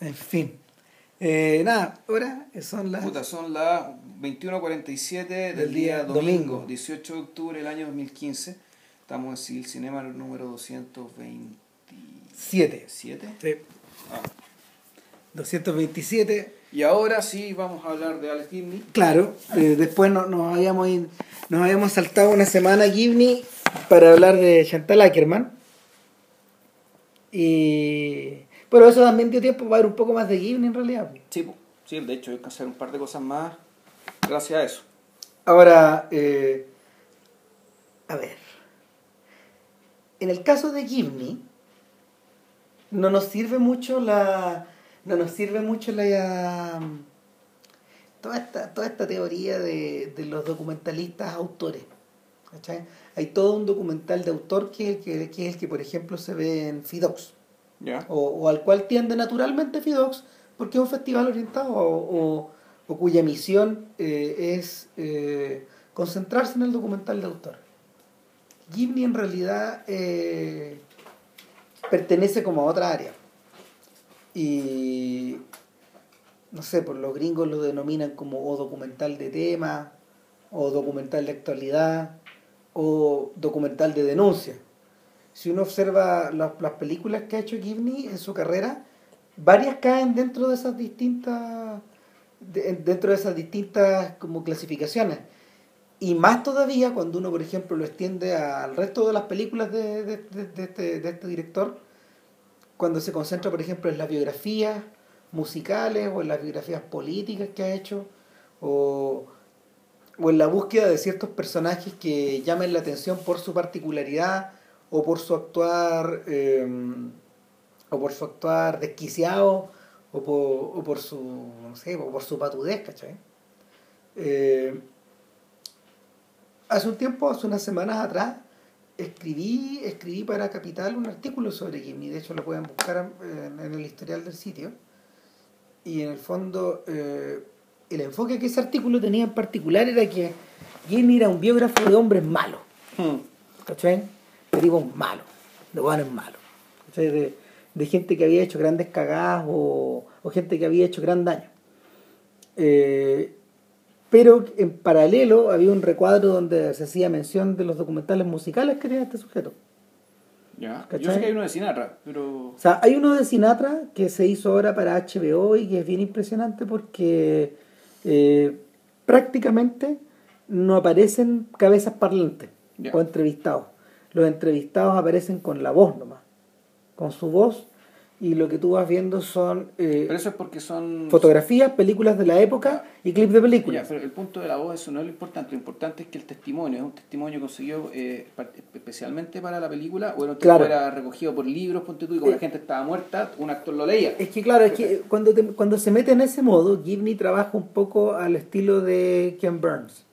En fin. Eh, nada, ahora son las... Puta, son las 21.47 del, Del día día domingo, domingo. 18 de octubre del año 2015. Estamos en Civil Cinema número 227. Siete. Ah. 227. Y ahora sí vamos a hablar de Alex Gibney. Claro, eh, después no- nos, habíamos, nos habíamos saltado una semana Gibney para hablar de Chantal Ackerman. Y... Pero eso también dio tiempo para ver un poco más de Gibney en realidad. Sí, sí, de hecho hay que hacer un par de cosas más gracias a eso. Ahora, eh, a ver. En el caso de Gibney, no nos sirve mucho la. No nos sirve mucho la. um, Toda esta, toda esta teoría de, de los documentalistas autores. ¿cachai? Hay todo un documental de autor que que, que es el que, por ejemplo, se ve en Fidox. O, o al cual tiende naturalmente Fidox, porque es un festival orientado o, o- cuya misión eh, es eh, concentrarse en el documental de autor. Gibney en realidad eh, pertenece como a otra área. Y no sé, por los gringos lo denominan como o documental de tema, o documental de actualidad, o documental de denuncia si uno observa las, las películas que ha hecho Gibney en su carrera, varias caen dentro de esas distintas de- dentro de esas distintas como clasificaciones. Y más todavía cuando uno, por ejemplo, lo extiende al resto de las películas de, de- de- este, este director, cuando se concentra, por ejemplo, en las biografías musicales o en las biografías políticas que ha hecho, o, o en la búsqueda de ciertos personajes que llamen la atención por su particularidad o por su actuar eh, o por su actuar desquiciado o por, o por su no sé o por su patudez ¿cachai? Eh, hace un tiempo hace unas semanas atrás escribí escribí para Capital un artículo sobre Gimni de hecho lo pueden buscar en, en el historial del sitio y en el fondo eh, el enfoque que ese artículo tenía en particular era que Gimni era un biógrafo de hombres malos ¿cachai? Tipos malos, de buenos malos. De, de gente que había hecho grandes cagadas o, o gente que había hecho gran daño. Eh, pero en paralelo había un recuadro donde se hacía mención de los documentales musicales que tenía este sujeto. ¿Ya? Yo sé que hay uno de Sinatra, pero... O sea, hay uno de Sinatra que se hizo ahora para HBO y que es bien impresionante porque eh, prácticamente no aparecen cabezas parlantes Ya. o entrevistados. Los entrevistados aparecen con la voz nomás, con su voz y lo que tú vas viendo son eh, Pero eso es porque son... fotografías, películas de la época y clips de Ya, películas. pero el punto de la voz, eso no es lo importante. Lo importante es que el testimonio es un testimonio conseguido eh, especialmente para la película, o era, Claro. era recogido por libros, ponte tú, y como Eh. la gente estaba muerta, un actor lo leía. Es que claro, es que cuando, te- cuando se mete en ese modo, Gibney trabaja un poco al estilo de Ken Burns.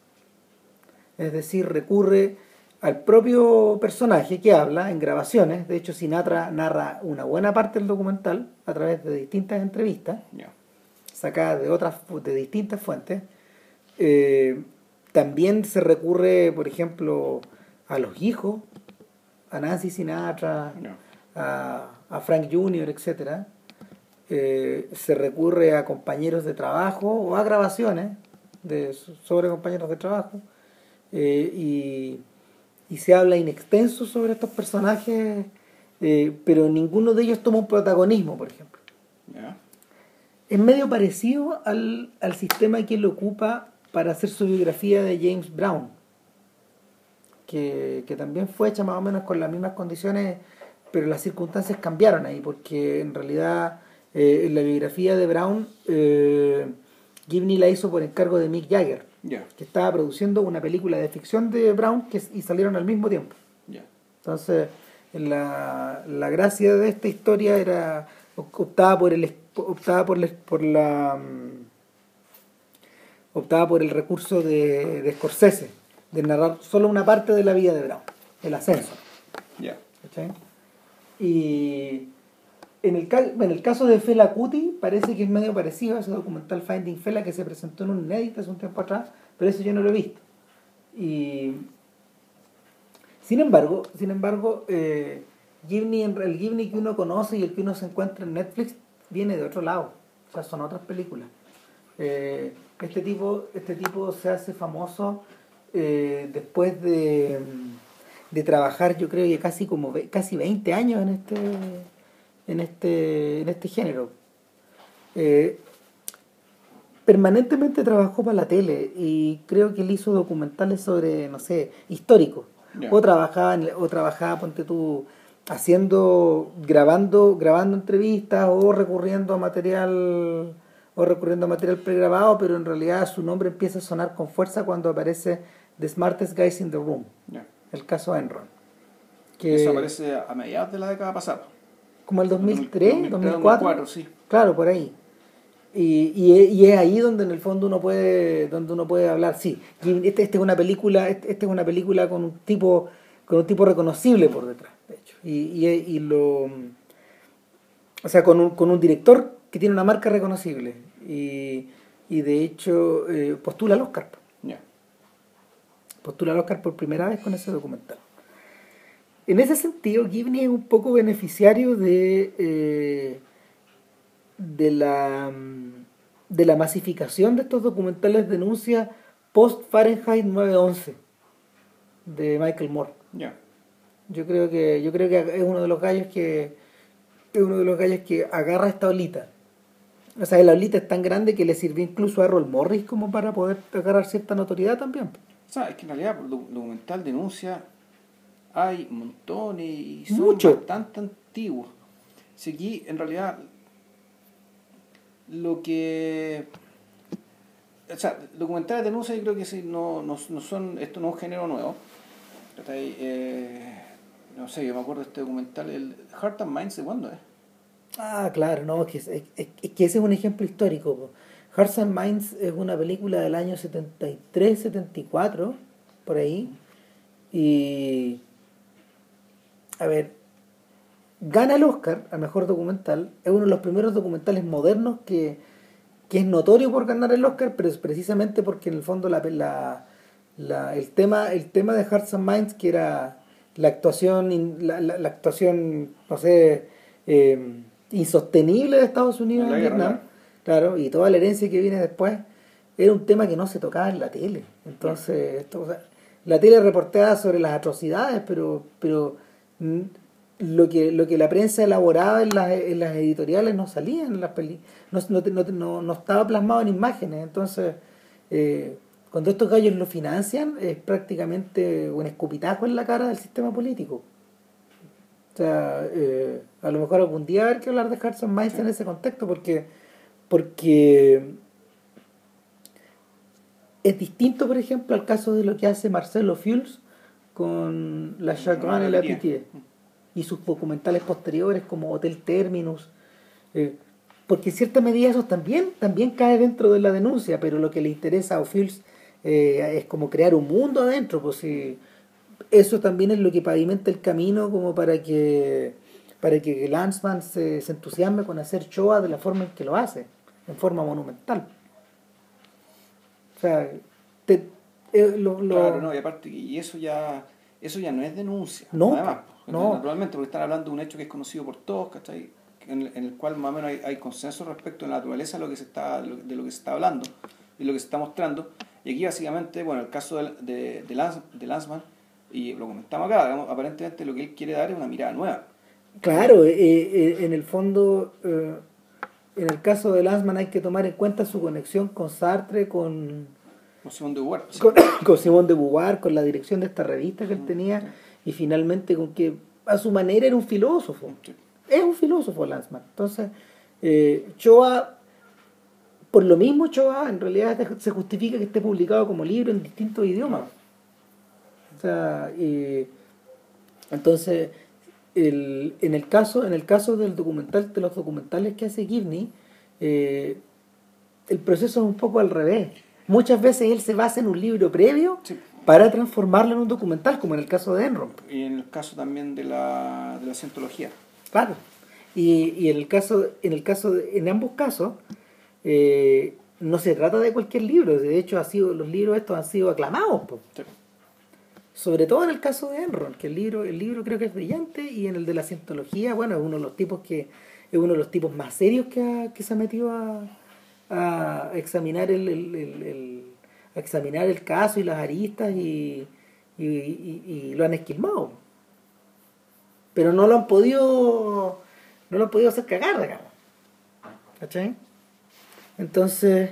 Es decir, recurre al propio personaje que habla en grabaciones. De hecho, Sinatra narra una buena parte del documental a través de distintas entrevistas Ya. sacadas de otras de distintas fuentes. Eh, también se recurre, por ejemplo, a los hijos, a Nancy Sinatra, Ya. a, a Frank Jr., etcétera, eh, se recurre a compañeros de trabajo o a grabaciones de, sobre compañeros de trabajo eh, y, y se habla in extenso sobre estos personajes, eh, pero ninguno de ellos toma un protagonismo, por ejemplo. Es medio parecido al, al sistema que él ocupa para hacer su biografía de James Brown, que, que también fue hecha más o menos con las mismas condiciones, pero las circunstancias cambiaron ahí, porque en realidad eh, en la biografía de Brown, eh, Gibney la hizo por encargo de Mick Jagger, Que estaba produciendo una película de ficción de Brown que, y salieron al mismo tiempo. Entonces, la, la gracia de esta historia era optaba por el optaba por, la- por la mm, optaba por el recurso de, de Scorsese de narrar solo una parte de la vida de Brown, el ascenso. Ya. ¿cachai? Y en el, en el caso de Fela Kuti parece que es medio parecido a ese documental Finding Fela que se presentó en un inédito hace un tiempo atrás, pero eso yo no lo he visto. Y sin embargo, sin embargo, eh, Gibney, en- el Gibney que uno conoce y el que uno se encuentra en Netflix viene de otro lado, o sea, son otras películas. Eh, este, tipo, este tipo se hace famoso eh, después de, de trabajar, yo creo que casi como casi 20 años en este, en este, en este género. Eh, permanentemente trabajó para la tele y creo que él hizo documentales sobre, no sé, históricos. O trabajaba, en- o trabajaba, ponte tú, haciendo, grabando, grabando entrevistas o recurriendo a material o recurriendo a material pregrabado, pero en realidad su nombre empieza a sonar con fuerza cuando aparece The Smartest Guys in the Room, el caso Enron. Que Eso aparece a mediados de la década pasada. Como el 2003, 2004, 2004, sí. Claro, por ahí. Y, y, es- y es ahí donde en el fondo uno puede, donde uno puede hablar, sí, y este, este es una película, este, este es una película con un tipo, con un tipo reconocible por detrás, de hecho. Y, y, lo o sea, con un, con un director que tiene una marca reconocible. Y, y de hecho eh, postula al Oscar. Ya. Postula al Oscar por primera vez con ese documental. En ese sentido, Gibney es un poco beneficiario de, eh, de, la, mm, de la masificación de estos documentales de denuncia post Fahrenheit 911 de Michael Moore. Ya. Yo creo que yo creo que es uno de los gallos que es uno de los gallos que agarra esta olita. O sea, la olita es tan grande que le sirvió incluso a Errol Morris como para poder agarrar cierta notoriedad también. O sea, es que en realidad doc- documental denuncia hay montones y son Mucho. bastante antiguos. Si aquí en realidad lo que o sea, documentales de denuncia yo creo que sí, no, no, no son, esto no es un género nuevo. Eh, no sé, yo me acuerdo de este documental, el Heart and Minds, ¿de cuándo es? Ah, claro, no, es que, es, es- es que ese es un ejemplo histórico. po. Hearts and Minds es una película del año 73, 74, por ahí. Y. A ver. Gana el Oscar a mejor documental. Es uno de los primeros documentales modernos que, que es notorio por ganar el Oscar, pero es precisamente porque en el fondo la, la, la- el, tema, el tema de Hearts and Minds, que era la actuación, la, la- actuación, no sé, eh, insostenible de Estados Unidos En en, guerra, Vietnam, claro, y toda la herencia que viene después, era un tema que no se tocaba en la tele. Entonces, esto, o sea, la tele reportaba sobre las atrocidades, pero, pero lo que, lo que la prensa elaboraba en las, en las editoriales no salía en las peli no, no, no, no- estaba plasmado en imágenes. Entonces, eh, cuando estos gallos lo financian, es prácticamente un escupitajo en la cara del sistema político. O sea, eh, a lo mejor algún día haber que hablar de Hearts and Minds en ese contexto, porque, porque es distinto, por ejemplo, al caso de lo que hace Marcelo Fuels con la Chagrin y la Pitié y sus documentales posteriores como Hotel Terminus. eh, porque en cierta medida eso también, también cae dentro de la denuncia, pero lo que le interesa a O'Fields eh, es como crear un mundo adentro, pues si eso también es lo que pavimenta el camino como para que para que Lanzmann se, se entusiasme con hacer Shoah de la forma en que lo hace, en forma monumental. O sea, te- eh, lo- lo- Claro, no, y aparte, y eso ya, eso ya no es denuncia. No, además, no. Naturalmente, porque están hablando de un hecho que es conocido por todos, ¿cachai? En, el- en el cual más o menos hay, hay consenso respecto a la naturaleza de lo que se está, de lo- que se está hablando y lo que se está mostrando. Y aquí básicamente, bueno, el caso de, de, de, Lans- de Lanzmann, y lo comentamos acá, digamos, aparentemente lo que él quiere dar es una mirada nueva. Claro, eh, eh, en el fondo, eh, en el caso de Lanzmann hay que tomar en cuenta su conexión con Sartre, con, Con Simón de Beauvoir. con, con Simón de Beauvoir, con la dirección de esta revista que él Mm, tenía, y finalmente con que a su manera era un filósofo. Es un filósofo Lanzmann. Entonces, eh, Choa, por lo mismo Choa, en realidad se justifica que esté publicado como libro en distintos idiomas. O sea, eh, entonces, el, en, el caso, en el caso del documental, de los documentales que hace Gibney, eh, el proceso es un poco al revés. Muchas veces él se basa en un libro previo Sí. para transformarlo en un documental, como en el caso de Enron. Y en el caso también de la, de la cientología. Claro. Y, y en el caso, en el caso, de- en ambos casos, eh, no se trata de cualquier libro. De hecho, ha sido, los libros estos han sido aclamados. Sí. Sobre todo en el caso de Enron, que el libro, el libro creo que es brillante, y en el de la cientología, bueno, es uno de los tipos que es uno de los tipos más serios que, ha- que se ha metido a, a examinar el, el- el- a examinar el caso y las aristas y, y, y- lo han esquilmado. Pero no lo han podido no lo han podido hacer cagar. Entonces,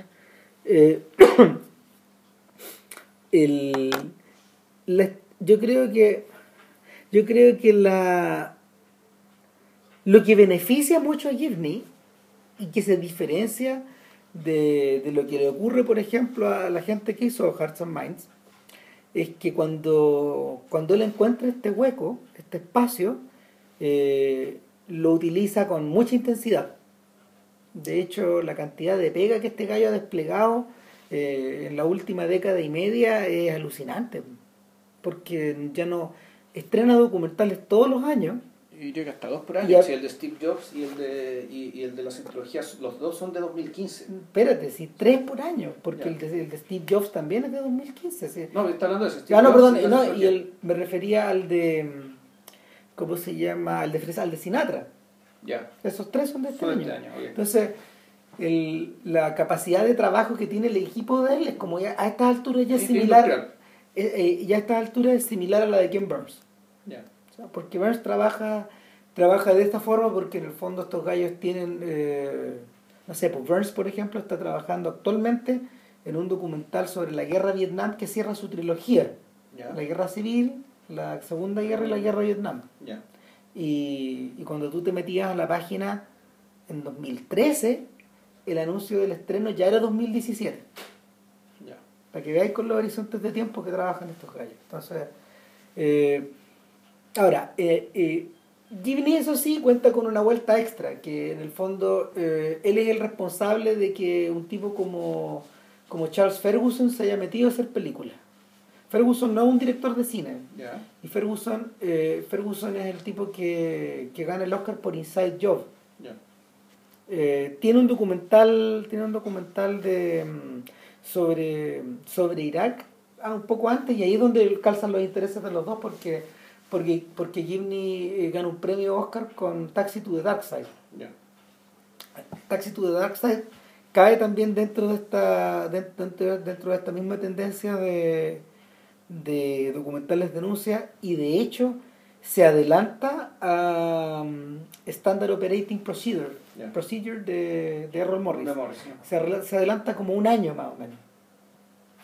eh, el, la- yo creo que yo creo que la lo que beneficia mucho a Gibney y que se diferencia de, de lo que le ocurre, por ejemplo, a la gente que hizo Hearts and Minds, es que cuando, cuando él encuentra este hueco, este espacio, eh, lo utiliza con mucha intensidad. De hecho, la cantidad de pega que este gallo ha desplegado eh, en la última década y media es alucinante. Porque ya no estrena documentales todos los años. Y que hasta dos por Y año. a- Si el de Steve Jobs y el de, y, y el de las antologías, los dos son de 2015. Espérate, sí, tres por año. Porque Ya. el de, el de Steve Jobs también es de 2015. sí. No, está hablando de ese. Steve Ah, no, Jobs perdón, las no, y el, me refería al de. ¿Cómo se llama? Al de, Fresa- al de Sinatra. Ya, Esos tres son de este son año. este año. ok. Entonces, el, la capacidad de trabajo que tiene el equipo de él es como ya a estas alturas ya es Sí, similar. eh, eh, ya a estas alturas es similar a la de Ken Burns. Ya. Sea, porque Burns trabaja, trabaja de esta forma porque en el fondo estos gallos tienen, eh, no sé, pues Burns por ejemplo está trabajando actualmente en un documental sobre la guerra de Vietnam que cierra su trilogía. Ya. La guerra civil, la segunda guerra y la guerra de Vietnam. Ya. Y, y cuando tú te metías a la página en 2013, el anuncio del estreno ya era 2017. Ya. Para que veáis con los horizontes de tiempo que trabajan estos gallos. Entonces, eh, ahora, eh, eh, Gibney, eso sí, cuenta con una vuelta extra, que en el fondo eh, él es el responsable de que un tipo como, como Charles Ferguson se haya metido a hacer películas. Ferguson no es un director de cine, y Ferguson, eh, Ferguson es el tipo que, que gana el Oscar por Inside Job. Eh, tiene un documental, tiene un documental de mm, sobre, sobre Irak ah, un poco antes y ahí es donde calzan los intereses de los dos porque porque porque Gibney eh, gana un premio Oscar con Taxi to the Dark Side. Ya. Taxi to the Dark Side cae también dentro de esta dentro, dentro de esta misma tendencia de, de documentales denuncia y de hecho se adelanta a um, Standard Operating Procedure. Procedure de, de Errol Morris De Morris, se, adelanta como un año más o menos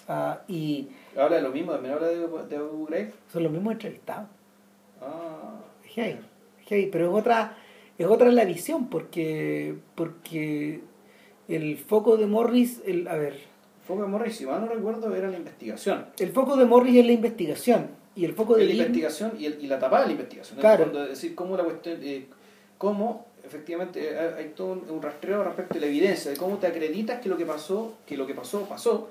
Ah, y Habla de lo mismo, también habla de, de son los mismos entrevistados Ah, es heavy, pero es otra, es otra la visión, porque, porque el foco de Morris, el, a ver, Foco de Morris, si mal no recuerdo, era la investigación. el foco de Morris es la investigación, y el foco de la investigación y, el- y la tapa de la investigación. El Claro. es decir, cómo la cuestión, eh, cómo efectivamente eh, hay, hay todo un, un rastreo respecto a la evidencia, de cómo te acreditas que lo que pasó, que lo que pasó, pasó,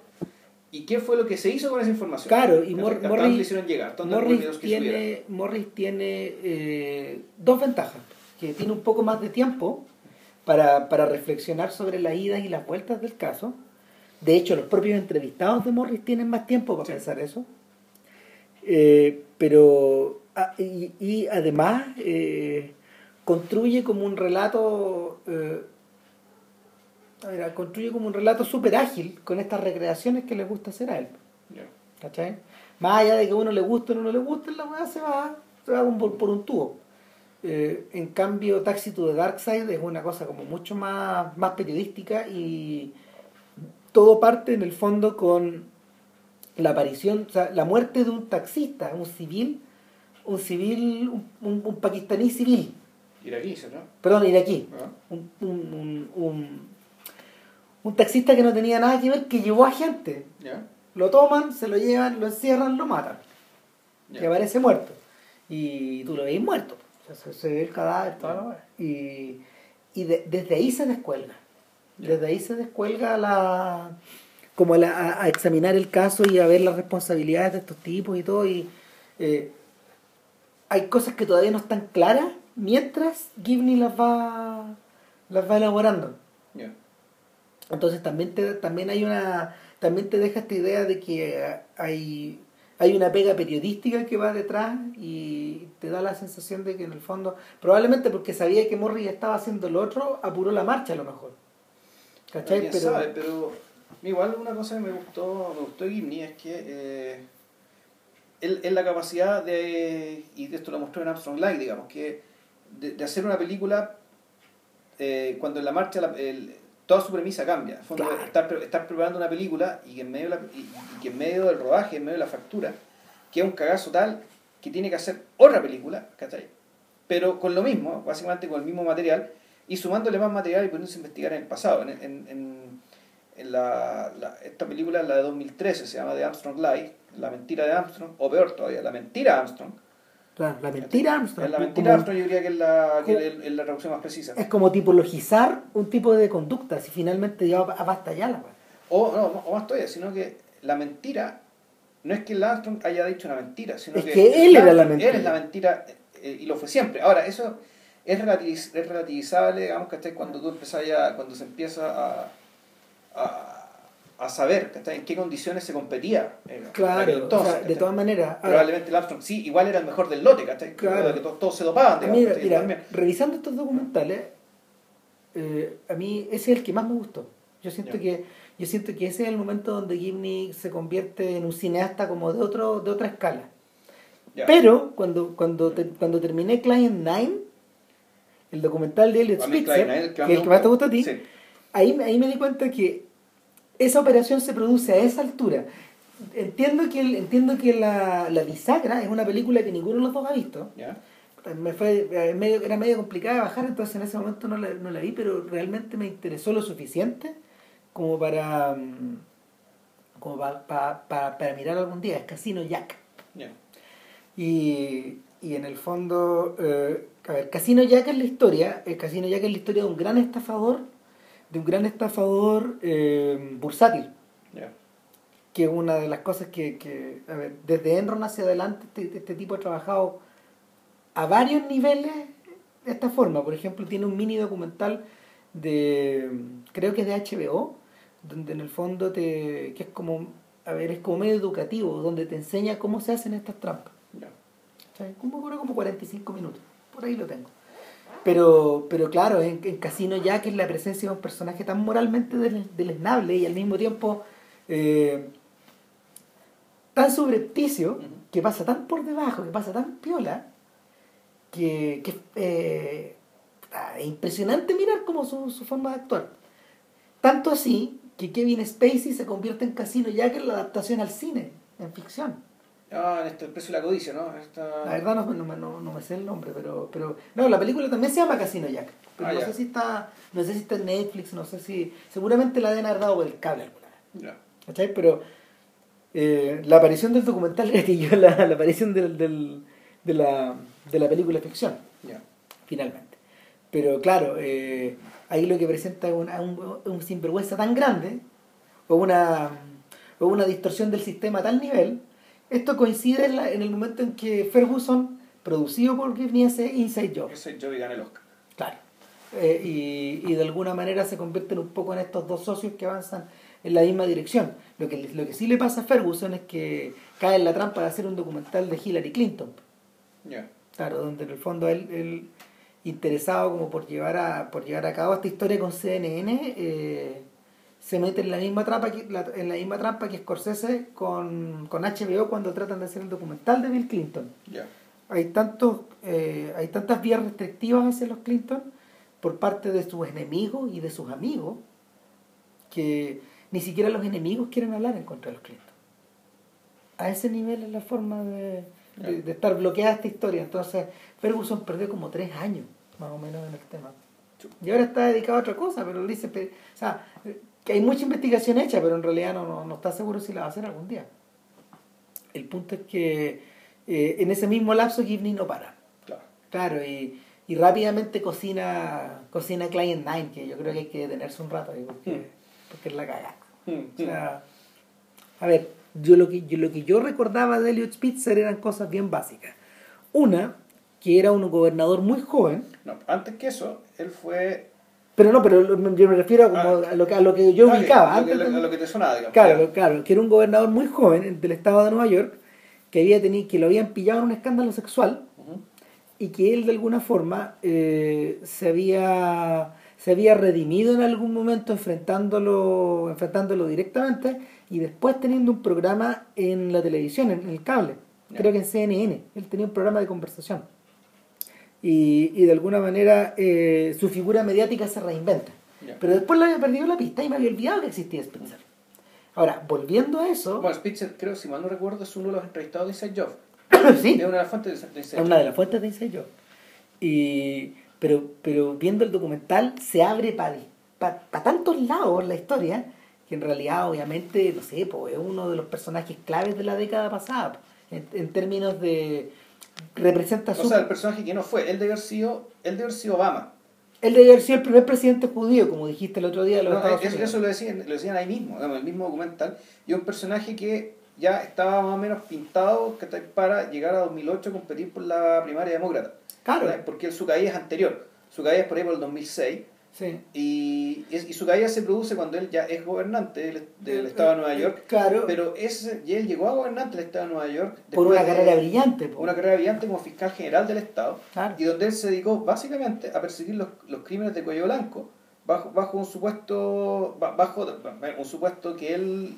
y qué fue lo que se hizo con esa información. Claro, y Mor- Morris- le hicieron llegar, Morris que tiene, Morris tiene eh, dos ventajas, que tiene un poco más de tiempo para, para reflexionar sobre las idas y las vueltas del caso. De hecho, los propios entrevistados de Morris tienen más tiempo para Sí. pensar eso. Eh, pero, ah, y, y además, eh, construye como un relato, construye como un relato súper ágil con estas recreaciones que le gusta hacer a él. Ya. ¿Cachai? Más allá de que a uno le guste o no le guste, la weá se va, se va por, por un tubo. Eh, en cambio, Taxi to the Dark Side es una cosa como mucho más, más periodística y todo parte en el fondo con la aparición, o sea, la muerte de un taxista, un civil, un civil, un, un, un pakistaní civil, Iraquí, ¿no? perdón, iraquí, Ah, un, un, un, taxista que no tenía nada que ver, que llevó a gente. Lo toman, se lo llevan, lo encierran, lo matan. Y aparece muerto. Y tú lo veis muerto. O sea, se, ve el cadáver, toda la weá. Y, y de- desde ahí se descuelga. Desde ahí se descuelga la como la- a, a examinar el caso y a ver las responsabilidades de estos tipos y todo. Y eh, hay cosas que todavía no están claras mientras Gibney las va, las va elaborando. Entonces también te, también hay una también te deja esta idea de que hay hay una pega periodística que va detrás y te da la sensación de que en el fondo, probablemente porque sabía que Morris estaba haciendo lo otro, apuró la marcha a lo mejor. ¿Cachai? Pero, sabe, pero igual una cosa que me gustó, me gustó de Gimni es que eh, él, la capacidad de, y esto lo mostró en Armstrong Light, digamos, que de, hacer una película eh, cuando en la marcha el, toda su premisa cambia. estar, preparando una película y que, en medio y, que en medio del rodaje, en medio de la factura, queda un cagazo tal que tiene que hacer otra película, ¿cachai? Pero con lo mismo, básicamente con el mismo material, y sumándole más material y poniéndose a investigar en el pasado. En, en, en, la, esta película, la de 2013, se llama The Armstrong Lie, La mentira de Armstrong, o peor todavía, La mentira de Armstrong, la mentira Armstrong. La mentira Armstrong yo diría que es la, que es la traducción más precisa. Es como tipologizar un tipo de conducta, si finalmente ya basta ya la O, no, o más todavía, sino que la mentira no es que el Armstrong haya dicho una mentira, sino es que, él era la mentira. Él es la mentira eh, y lo fue siempre. Ahora, eso es, relativiz, es relativizable, digamos, que cuando tú empiezas ya, cuando se empieza a a saber en qué condiciones se competía. Eh, claro, de todas maneras. Probablemente el Armstrong sí, igual era el mejor del lote, Claro. Que todos, se dopaban. Digamos, mira, revisando estos documentales, eh, a mí ese es el que más me gustó. Yo siento que yo siento que ese es el momento donde Gimney se convierte en un cineasta como de otro de otra escala. Pero cuando cuando cuando terminé Client Nine, el documental de Elliot Spitzer, que, es el que más te gusta a ti, ahí, ahí me di cuenta que esa operación se produce a esa altura. Entiendo que, entiendo que la, la bisagra es una película que ninguno de los dos ha visto. Me fue, eh, medio, era medio complicada de bajar, entonces en ese momento no la, no la vi, pero realmente me interesó lo suficiente como para, mm, como para, para, mirar algún día. Es Casino Jack. Y, y en el fondo, eh, a ver, Casino Jack es la historia, el Casino Jack es la historia de un gran estafador de un gran estafador eh, bursátil. Que es una de las cosas que, a ver, desde Enron hacia adelante este, este, tipo ha trabajado a varios niveles de esta forma. Por ejemplo, tiene un mini documental de, creo que es de HBO, donde en el fondo te, que es como, a ver, es como medio educativo, donde te enseña cómo se hacen estas trampas. Como, como 45 minutos, por ahí lo tengo. Pero, pero claro, en, Casino Jack es la presencia de un personaje tan moralmente deleznable y al mismo tiempo eh, tan subrepticio, que pasa tan por debajo, que pasa tan piola, que, que eh, es impresionante mirar como su, su forma de actuar. Tanto así que Kevin Spacey se convierte en Casino Jack en la adaptación al cine, en ficción. Ah, esto, el precio de la codicia, ¿no? La verdad no, no, no, no, me sé el nombre, pero, pero... No, la película también se llama Casino Jack. Pero ah, no sé si está. No sé si está en Netflix, no sé si. Seguramente la deben haber dado por el cable alguna vez. Pero eh, la aparición del documental es la, la aparición del, del, de, la, de la película ficción. Finalmente. Pero claro, eh, ahí lo que presenta es un, un, sinvergüenza tan grande, o una, o una distorsión del sistema a tal nivel esto coincide en, el momento en que Ferguson, producido por Gibney, hace Inside Job. Inside Job y gana el Oscar. Claro. Eh, y, de alguna manera se convierten un poco en estos dos socios que avanzan en la misma dirección. Lo que, lo que sí le pasa a Ferguson es que cae en la trampa de hacer un documental de Hillary Clinton. Claro, donde en el fondo él, interesado como por llevar a, por llevar a cabo esta historia con CNN, eh, se mete en la misma trampa que, en la misma trampa que Scorsese con, con HBO cuando tratan de hacer el documental de Bill Clinton. Hay, tantos, eh, hay tantas vías restrictivas hacia los Clinton por parte de sus enemigos y de sus amigos que ni siquiera los enemigos quieren hablar en contra de los Clinton. A ese nivel es la forma de, de, estar bloqueada esta historia. Entonces, Ferguson perdió como tres años, más o menos, en el tema. Y ahora está dedicado a otra cosa, pero dice, o sea, que hay mucha investigación hecha, pero en realidad no, no, está seguro si la va a hacer algún día. El punto es que eh, en ese mismo lapso Gibney no para. Claro. Claro, y, y rápidamente cocina cocina Client Nine, que yo creo que hay que detenerse un rato ahí porque, hmm. porque es la cagada. Hmm, o sea, a ver, yo lo que yo lo que yo recordaba de Elliot Spitzer eran cosas bien básicas. Una, que era un gobernador muy joven. No, antes que eso, él fue pero no, pero yo me refiero a, ah. a, lo, que, a lo yo ubicaba. a lo que te sonaba, digamos. Claro, claro, que era un gobernador muy joven del estado de Nueva York, que, había tenido, que lo habían pillado en un escándalo sexual y que él de alguna forma eh, se había se había redimido en algún momento enfrentándolo enfrentándolo directamente y después teniendo un programa en la televisión en el cable creo que en CNN él tenía un programa de conversación y, y de alguna manera eh, su figura mediática se reinventa Ya. pero después le había perdido la pista y me había olvidado que existía Spencer ahora volviendo a eso Bueno, Spitzer, creo, si mal no recuerdo, es uno de los entrevistados de Inside Job. sí Es una de las fuentes de de Inside Es una de las fuentes de Inside Job. Y, pero, pero viendo el documental se abre para tantos lados la historia que en realidad obviamente, no sé, pues, es uno de los personajes claves de la década pasada, en, en términos de representa O su... sea, el personaje que no fue, él debe haber sido, él debe haber sido Obama. Él debe haber sido el primer presidente judío, como dijiste el otro día de los No, eso, lo, decían, lo decían ahí mismo, en el mismo documental. Y un personaje que ya estaba más o menos pintado para llegar a 2008 a competir por la primaria demócrata. Claro. Porque su caída es anterior. Su caída es por ahí por el 2006. Sí. Y, es- y su caída se produce cuando él ya es gobernante del, del estado de Nueva York. Claro, Pero ese, y él llegó a gobernante del estado de Nueva York. por una de- carrera brillante. po. Una carrera brillante como fiscal general del estado. Claro. Y donde él se dedicó básicamente a perseguir los, los crímenes de cuello blanco bajo, bajo un supuesto ba- bajo un supuesto que él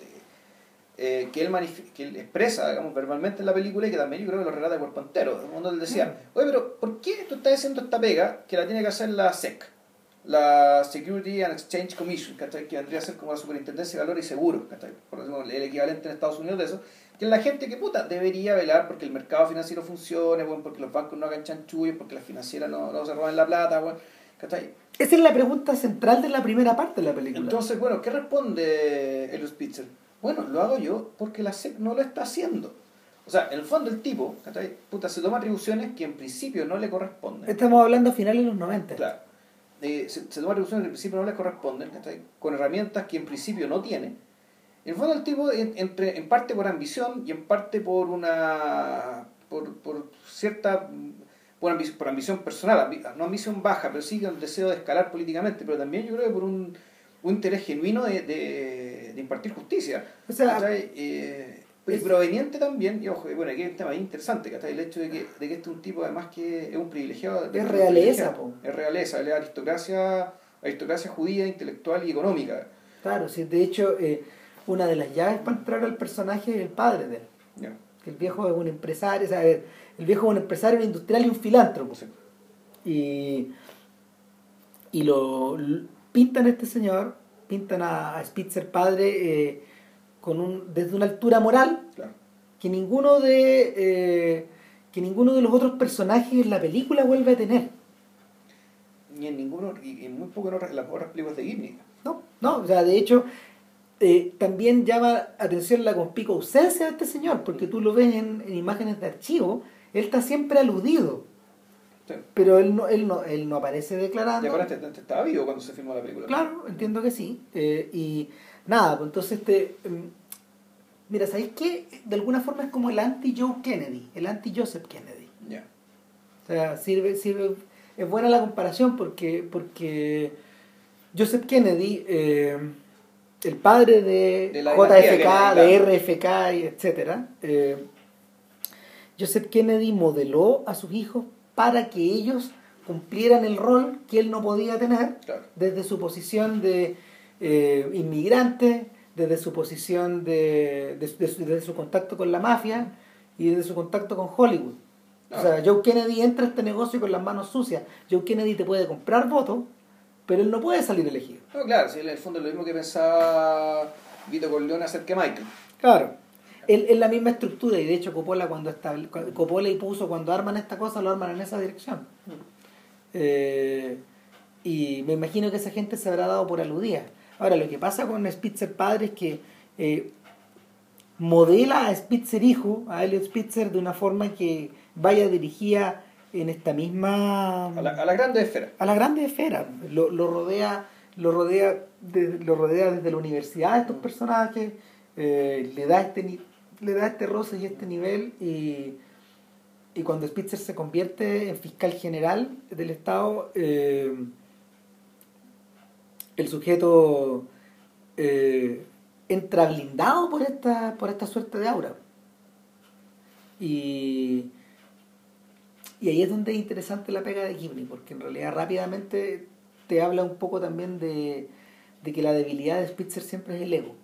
eh, que él que él expresa digamos verbalmente en la película y que también yo creo que lo relata de cuerpo entero donde él decía oye pero ¿por qué tú estás haciendo esta pega que la tiene que hacer la SEC la Security and Exchange Commission ¿cachai? que vendría a ser como la Superintendencia de Valores y Seguros el equivalente en Estados Unidos de eso que es la gente que puta debería velar porque el mercado financiero funcione bueno, porque los bancos no hagan chanchullos porque las financieras no, no se roben la plata bueno, ¿cachai? Esa es la pregunta central de la primera parte de la película. Entonces, bueno, ¿qué responde el Spitzer? Bueno, lo hago yo porque la SEC no lo está haciendo. O sea, en el fondo el tipo, ¿cachai? Puta, se toma atribuciones que en principio no le corresponden. Estamos hablando a finales de los 90. Claro. Eh, se, se toma atribuciones que en principio no le corresponden. Con herramientas que en principio no tiene. En el fondo el tipo, en, entre, en parte por ambición y en parte por una... por, por cierta... Por ambición, por ambición personal, ambi- no ambición baja, pero sí el deseo de escalar políticamente, pero también yo creo que por un, un interés genuino de, de, de impartir justicia. O sea. Eh, y proveniente también, y ojo, bueno, aquí hay un tema interesante, ¿cachai? El hecho de que, de que este es un tipo además que es un privilegiado. Es realeza, po. Es realeza, es aristocracia, aristocracia judía, intelectual y económica. Claro, sí, de hecho, eh, una de las llaves para entrar al personaje es el padre de él. Que el viejo es un empresario, o sea, ver, el viejo es un empresario, un industrial y un filántropo. Sí. Y, y lo, pintan a este señor, pintan a, a Spitzer padre eh, con un, desde una altura moral Claro. que ninguno de eh, que ninguno de los otros personajes en la película vuelve a tener. Ni en ninguno, y en muy poco en otras- las otras películas de Ghibli. No, no, o sea, de hecho, eh, también llama atención la conspicua ausencia de este señor, porque tú lo ves en, en imágenes de archivo, él está siempre aludido, Sí. pero él no, él no, él no aparece declarando. este, este estaba vivo cuando se filmó la película. Claro, entiendo que sí. eh, y nada, pues entonces este. em, Mira, ¿sabéis qué? De alguna forma es como el anti-Joe Kennedy, el anti-Joseph Kennedy. Ya. O sea, sirve, sirve, es buena la comparación porque, porque Joseph Kennedy, eh, el padre de, De JFK, de. RFK, y etcétera, eh, Joseph Kennedy modeló a sus hijos para que ellos cumplieran el rol que él no podía tener Claro. desde su posición de eh, inmigrante, desde su posición de, de- de desde su contacto con la mafia y desde su contacto con Hollywood. O sea, Joe Kennedy entra a este negocio con las manos sucias. Joe Kennedy te puede comprar votos, pero él no puede salir elegido. No, claro, sí, en el fondo es lo mismo que pensaba Vito Corleone hacer que Michael. Claro. Él- Es la misma estructura y de hecho Coppola cuando estable- Coppola y puso cuando arman esta cosa lo arman en esa dirección. Eh, y me imagino que esa gente se habrá dado por aludida. Ahora, lo que pasa con Spitzer padre es que eh, modela a Spitzer hijo, a Elliot Spitzer, de una forma que vaya dirigida en esta misma... A la, a la grande esfera. a la grande esfera. Lo, lo rodea lo rodea de- lo rodea desde la universidad de estos personajes, eh, le da este le da este roce y este nivel y, y cuando Spitzer se convierte en fiscal general del Estado, eh, el sujeto eh, entra blindado por esta, por esta suerte de aura. Y, y ahí es donde es interesante la pega de Gimli, porque en realidad rápidamente te habla un poco también de, de que la debilidad de Spitzer siempre es el ego.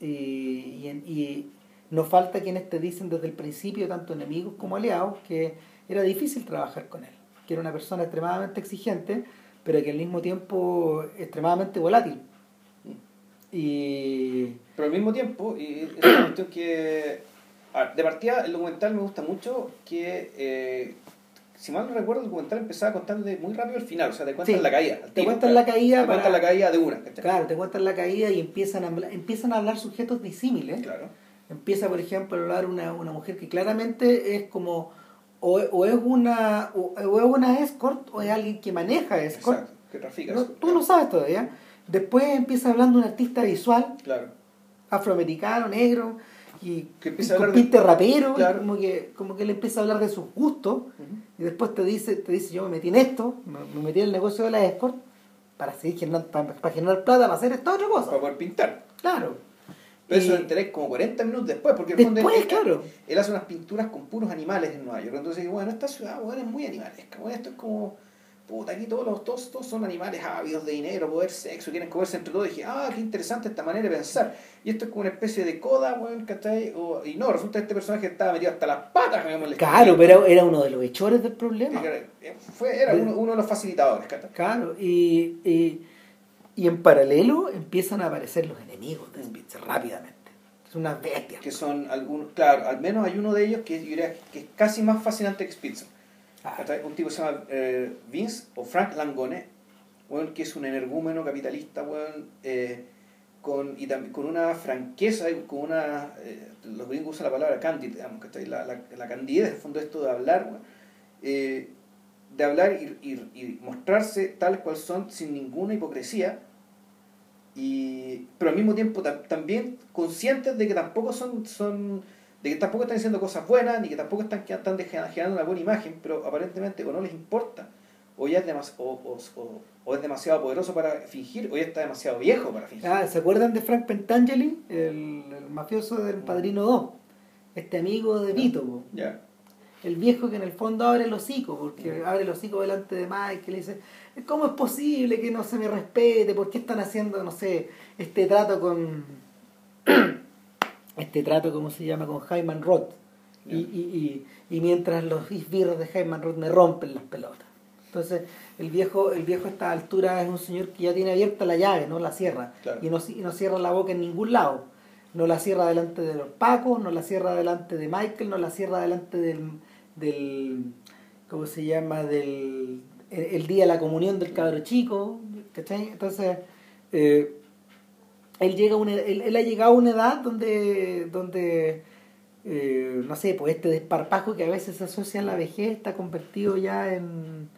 Y, y, y no falta quienes te dicen desde el principio, tanto enemigos como aliados, que era difícil trabajar con él, que era una persona extremadamente exigente, pero que al mismo tiempo extremadamente volátil. Y... Pero al mismo tiempo, y es una cuestión que... de partida, el documental me gusta mucho que... Eh, si mal no recuerdo, el documental empezaba contando muy rápido el final, o sea, te cuentan la caída. te cuentan la caída. Te cuentan la caída de una. Claro, te cuentan la caída y empiezan a, empiezan a hablar sujetos disímiles. Claro. Empieza, por ejemplo, a hablar una, una mujer que claramente es como o, o es una o, es una escort o es alguien que maneja escort. Exacto, que trafica. No, tú no sabes todavía. Después empieza hablando un artista visual, claro. afroamericano, negro, y que empieza a de... rapero, Claro. y como que, como que él empieza a hablar de sus gustos, y después te dice, te dice yo me metí en esto, me, me metí en el negocio de la escort, para seguir generando, para, para generar plata, para hacer esta otra cosa. Para poder pintar. Claro. Pero eso lo enteré como 40 minutos después, porque en el fondo Después, él, claro. él hace unas pinturas con puros animales en Nueva York. Entonces, bueno, esta ciudad bueno, es muy animalesca. Bueno, esto es como, puta, aquí todos, los, todos, todos son animales ávidos de dinero, poder, sexo, quieren comerse entre todos. Y dije, ah, qué interesante esta manera de pensar. Y esto es como una especie de coda, weón, ¿cachai? O- y no, resulta que este personaje estaba metido hasta las patas, llamémosle. Claro, pero era uno de los hechores del problema. Era, fue, era uno de los facilitadores, ¿cachai? Claro, y, y, y en paralelo empiezan a aparecer los enemigos de Spitzer rápidamente. Son unas bestias. Que son algunos, claro, al menos hay uno de ellos que diría que es casi más fascinante que Spitzer. Ah. Un tipo que se llama eh, Vince o Frank Langone, weón, que es un energúmeno capitalista, weón, eh, con, y también con una franqueza, con una. eh, los gringos usan la palabra candid, digamos, ¿cachai? La, la, la candidez, en el fondo, esto de hablar, weón, eh, de hablar y, y, y mostrarse tales cual son sin ninguna hipocresía, y, pero al mismo tiempo tam- también conscientes de que tampoco son, son de que tampoco están diciendo cosas buenas, ni que tampoco están, están generando una buena imagen, pero aparentemente o no les importa, o ya es, demas- o, o, o- o es demasiado poderoso para fingir, o ya está demasiado viejo para fingir. Ah, ¿Se acuerdan de Frank Pentangeli, el, el mafioso del Padrino 2? Este amigo de Vito, po. El viejo que en el fondo abre el hocico, porque abre el hocico delante de Mike, que le dice, ¿cómo es posible que no se me respete? ¿Por qué están haciendo, no sé, este trato con... este trato, ¿cómo se llama? Con Hyman Roth. Y, y, y, y mientras los esbirros de Hyman Roth me rompen las pelotas. Entonces, el viejo, el viejo a esta altura es un señor que ya tiene abierta la llave, no la cierra. Claro. Y, no, y no cierra la boca en ningún lado. No la cierra delante de los pacos, no la cierra delante de Michael, no la cierra delante del, del ¿cómo se llama? del el, el día de la comunión del cabro chico, ¿cachai? Entonces, eh, él llega a una, él, él ha llegado a una edad donde, donde eh, no sé, pues este desparpajo que a veces se asocia a la vejez está convertido ya en...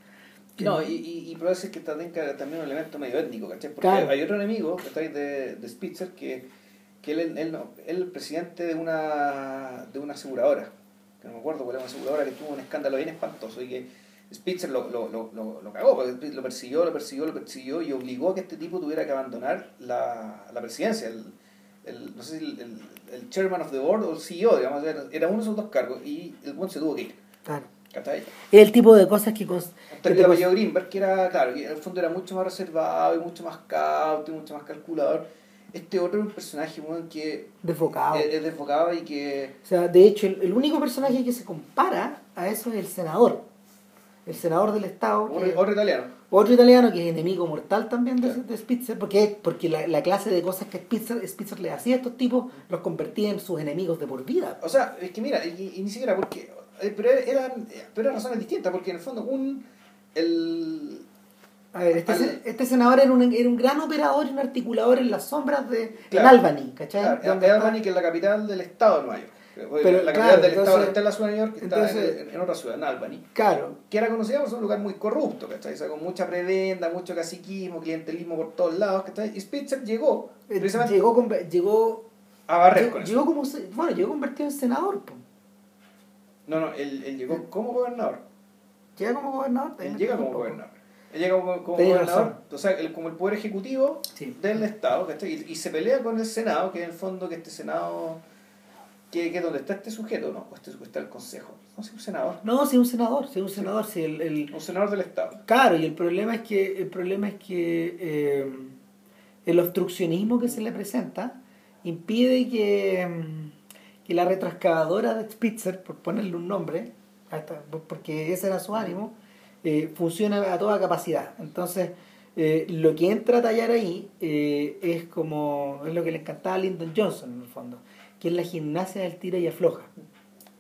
No, y, y, y puede ser que también también un elemento medio étnico, ¿cachai? Porque Claro. hay otro enemigo ¿cachai? de, de Spitzer que, que él, él, no- él es el presidente de una, de una aseguradora, que no me acuerdo cuál era una aseguradora que tuvo un escándalo bien espantoso y que Spitzer lo, lo, lo, lo, lo cagó, porque lo persiguió, lo persiguió, lo persiguió y obligó a que este tipo tuviera que abandonar la, la presidencia, el, el, no sé si el, el, el chairman of the board o el CEO, digamos, era, era uno de esos dos cargos y el buen se tuvo que ir, Claro. ¿cachai? El tipo de cosas que... cons- Un que te tipo cons- apellido Greenberg, que era, claro, que en el fondo era mucho más reservado y mucho más cauto y mucho más calculador. Este otro es un personaje weón, que desbocado. es, es desfocado y que. O sea, de hecho, el, el único personaje que se compara a eso es el senador. El senador del Estado. que- Otro, italiano. otro italiano que es enemigo mortal también de, Claro. de Spitzer, porque, porque la, la clase de cosas que Spitzer, Spitzer le hacía a estos tipos los convertía en sus enemigos de por vida. O sea, es que mira, y, y ni siquiera porque. eh, Pero eran, pero eran razones distintas, porque en el fondo, un. El, A ver, este, Al- este senador era un, era un gran operador y un articulador en las sombras de Claro. en Albany, ¿cachai? claro, está- Albany, que es la capital del estado de Nueva York. Pero, la capital claro, del estado entonces- está en la ciudad de Nueva York, está entonces- en, en otra ciudad, en Albany. Claro, que era conocida por ser un lugar muy corrupto, ¿cachai? O sea, con mucha prebenda, mucho caciquismo, clientelismo por todos lados, ¿cachai? Y Spitzer llegó eh, precisamente llegó, con- llegó, a barrer llegó, con eso. llegó como, bueno, llegó convertido en senador, po. No, no, él, él llegó como gobernador. llega como gobernador. Él llega como gobernador. Llega como, como gobernador, o sea, él como el poder ejecutivo Sí. del Estado, ¿cachai? Y, y se pelea con el Senado, que en el fondo que este Senado que, que donde está este sujeto, ¿no? O este, está el consejo. No, si un senador. No, sí, un senador, sí, un senador, sí, el, el... Un senador del Estado. Claro, y el problema es que, el problema es que eh, el obstruccionismo que se le presenta impide que, mm, que la retroexcavadora de Spitzer, por ponerle un nombre, hasta- porque ese era su ánimo, eh, funcione a toda capacidad. Entonces, eh, lo que entra a tallar ahí eh, es como es lo que le encantaba a Lyndon Johnson en el fondo, que es la gimnasia del tira y afloja.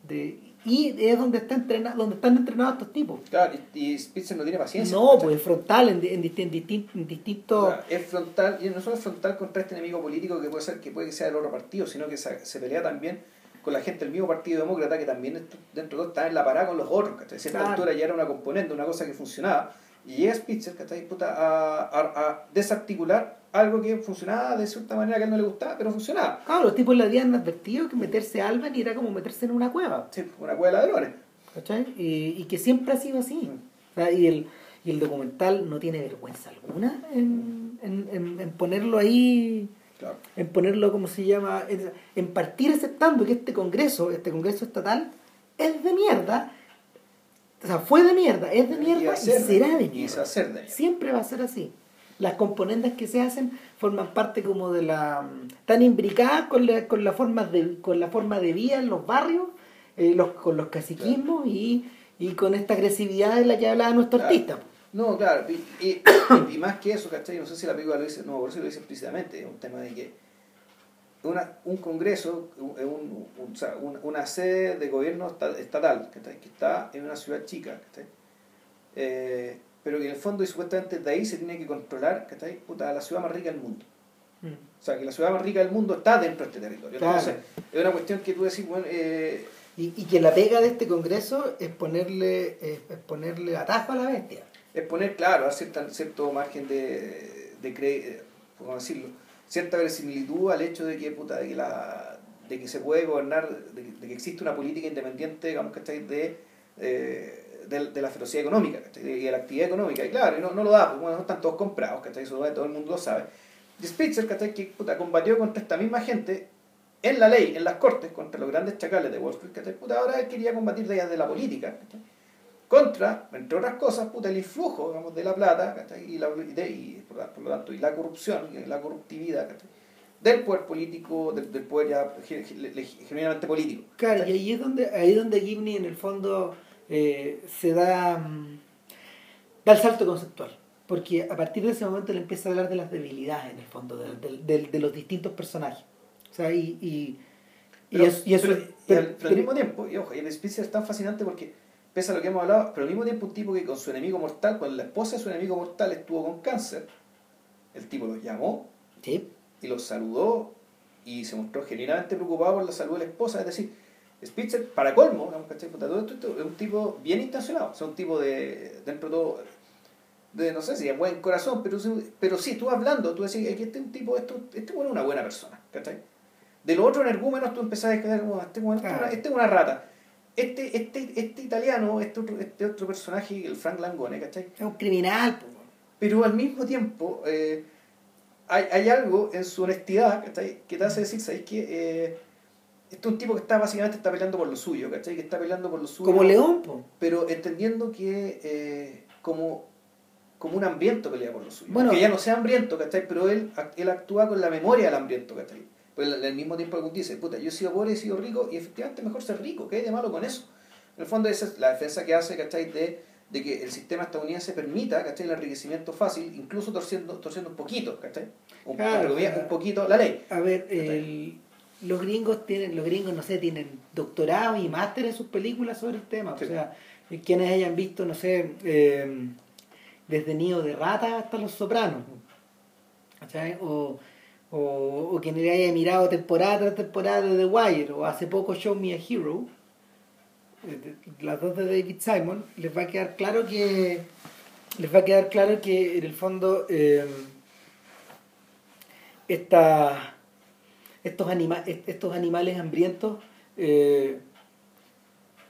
De, y es donde, está entrena, donde están entrenados estos tipos. Claro, y, y Spitzer no tiene paciencia. No, pues frontal en, en, distin- en distintos... Es frontal, y no solo es frontal contra este enemigo político que puede ser que puede que sea del otro partido, sino que se, se pelea también con la gente del mismo Partido Demócrata que también dentro de todo está en la parada con los otros, ¿cachai? Cierta Claro. altura ya era una componente, una cosa que funcionaba. Y llega Spitzer, ¿cachai? Puta, a, a, a desarticular algo que funcionaba de cierta manera que a él no le gustaba, pero funcionaba. Claro, los tipos le habían advertido que meterse a Alban era como meterse en una cueva. Sí, una cueva de ladrones. ¿cachai? Y, y que siempre ha sido así. O sea, y, el, y el documental no tiene vergüenza alguna en, en, en- en ponerlo ahí, Claro. en ponerlo, como se llama? En, en partir aceptando que este Congreso, este Congreso estatal, es de mierda. O sea, fue de mierda, es de Y mierda y, ser será de Y mierda. hacer de mierda. Siempre va a ser así. Las componentes que se hacen forman parte como de la... están imbricadas con la, con la, forma, de, con la forma de vida en los barrios, eh, los, con los caciquismos y, y con esta agresividad de la que hablaba nuestro Claro. artista. No, claro, y, y- y más que eso, ¿cachai? No sé si la película lo dice, no, por eso lo dice explícitamente, es un tema de que una, un congreso, un, un- un- una sede de gobierno esta- estatal, ¿cachai? Que está en una ciudad chica, ¿cachai? Eh, pero que en el fondo y supuestamente de ahí se tiene que controlar, ¿cachai? Puta, la ciudad más rica del mundo. O sea, que la ciudad más rica del mundo está dentro de este territorio. Claro. Entonces, es una cuestión que tú decís, bueno, eh, Y, y que la pega de este Congreso es ponerle, es ponerle atajo a la bestia. Es poner, claro, dar cierta- cierto margen de, de cre- ¿cómo decirlo? cierta verosimilitud al hecho de que, puta, de que, la, de que se puede gobernar, de que, existe una política independiente, digamos, ¿cachai? De, eh, de, de la ferocidad económica, ¿cachai? De la actividad económica. Y claro, no, no lo da, porque bueno, no están todos comprados, ¿cachai? Eso todo el mundo lo sabe. Y Spitzer, ¿cachai? Que puta, combatió contra esta misma gente en la ley, en las cortes, contra los grandes chacales de Wall Street, ¿cachai? Puta, ahora él quería combatir de ellas de la política, ¿cachai? Contra, entre otras cosas, puta, el influjo digamos, de la plata y, la, y de- y, por, por lo tanto, y la corrupción, y la corruptividad del poder político, del, del poder ya genuinamente político. Claro, y ahí es donde, ahí donde Gibney en el fondo eh, se da, mm, da el salto conceptual. Porque a partir de ese momento le empieza a hablar de las debilidades en el fondo, de, de- de- de los distintos personajes. O sea, y, y, y Pero, eso, y eso- pero- y pero- pero al mismo tiempo, y ojo, y el Spitzer es tan fascinante porque, pese a lo que hemos hablado, pero al mismo tiempo un tipo que con su enemigo mortal, cuando la esposa de su enemigo mortal estuvo con cáncer, el tipo los llamó sí, y los saludó y se mostró genuinamente preocupado por la salud de la esposa. Es decir, Spitzer, para colmo, es un tipo bien intencionado, o sea, un tipo de, dentro de todo, de no sé si es buen corazón, pero, pero sí, tú hablando, tú decís, que este es un tipo, esto, este bueno es una buena persona, ¿cachai? De los otros energúmenos tú empezás a quedar como, este, bueno, este, una- Ah. este es una rata. Este, este, este italiano, este otro, este otro personaje, el Frank Langone, ¿cachai? es un criminal. po. pero al mismo tiempo eh, hay, hay algo en su honestidad ¿cachai? que te hace decir, ¿sabes qué? Eh, este es un tipo que está básicamente está peleando por lo suyo, ¿cachai? Que está peleando por lo suyo. Como León, po. Pero entendiendo que eh, como, como un hambriento pelea por lo suyo. Bueno. que ya no sea hambriento, ¿cachai? Pero él, él actúa con la memoria del hambriento, ¿cachai? Pues al, mismo tiempo algún dice, puta, yo he sido pobre, he sido rico, y efectivamente mejor ser rico, ¿qué hay de malo con eso? En el fondo esa es la defensa que hace, ¿cachai? De, de que el sistema estadounidense permita, ¿cachai? El enriquecimiento fácil, incluso torciendo, torciendo un poquito, ¿cachai? Un, Claro, comillas, un poquito la ley. A ver, el- los gringos tienen, los gringos, no sé, tienen doctorado y máster en sus películas sobre el tema. Sí. O sea, quienes hayan visto, no sé, eh, desde Nido de Rata hasta Los Sopranos. ¿cachai? O, o, o quienes hayan mirado temporada tras temporada de The Wire, o hace poco Show Me a Hero, eh, las dos de David Simon, les va a quedar claro que les va a quedar claro que en el fondo eh, esta, estos, anima, est- estos animales hambrientos eh,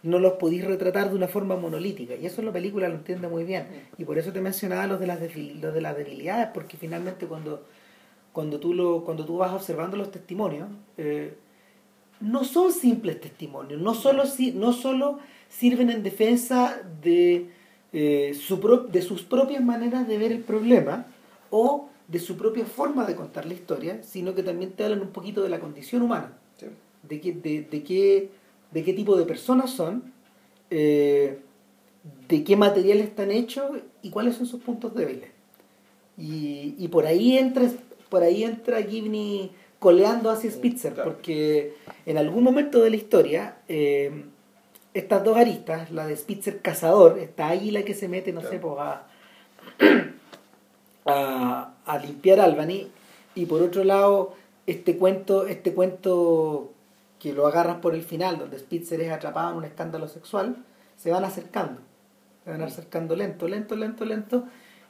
no los podéis retratar de una forma monolítica. Y eso la película lo entiende muy bien. Y por eso te mencionaba los de las, los de las debilidades porque finalmente cuando, cuando, tú lo, cuando tú vas observando los testimonios eh, no son simples testimonios, no solo, no solo sirven en defensa de, eh, su pro- de sus propias maneras de ver el problema o de su propia forma de contar la historia, sino que también te hablan un poquito de la condición humana, Sí. de qué, de, de qué, de qué tipo de personas son, eh, de qué material están hechos y cuáles son sus puntos débiles. Y, y por ahí entra por ahí entra Gibney coleando hacia Spitzer, claro. porque en algún momento de la historia eh, estas dos aristas, la de Spitzer cazador, esta águila que se mete, no Claro. sé, pues, a, a, a limpiar Albany, y por otro lado, este cuento, este cuento que lo agarran por el final, donde Spitzer es atrapado en un escándalo sexual, se van acercando, se van acercando lento, lento, lento, lento,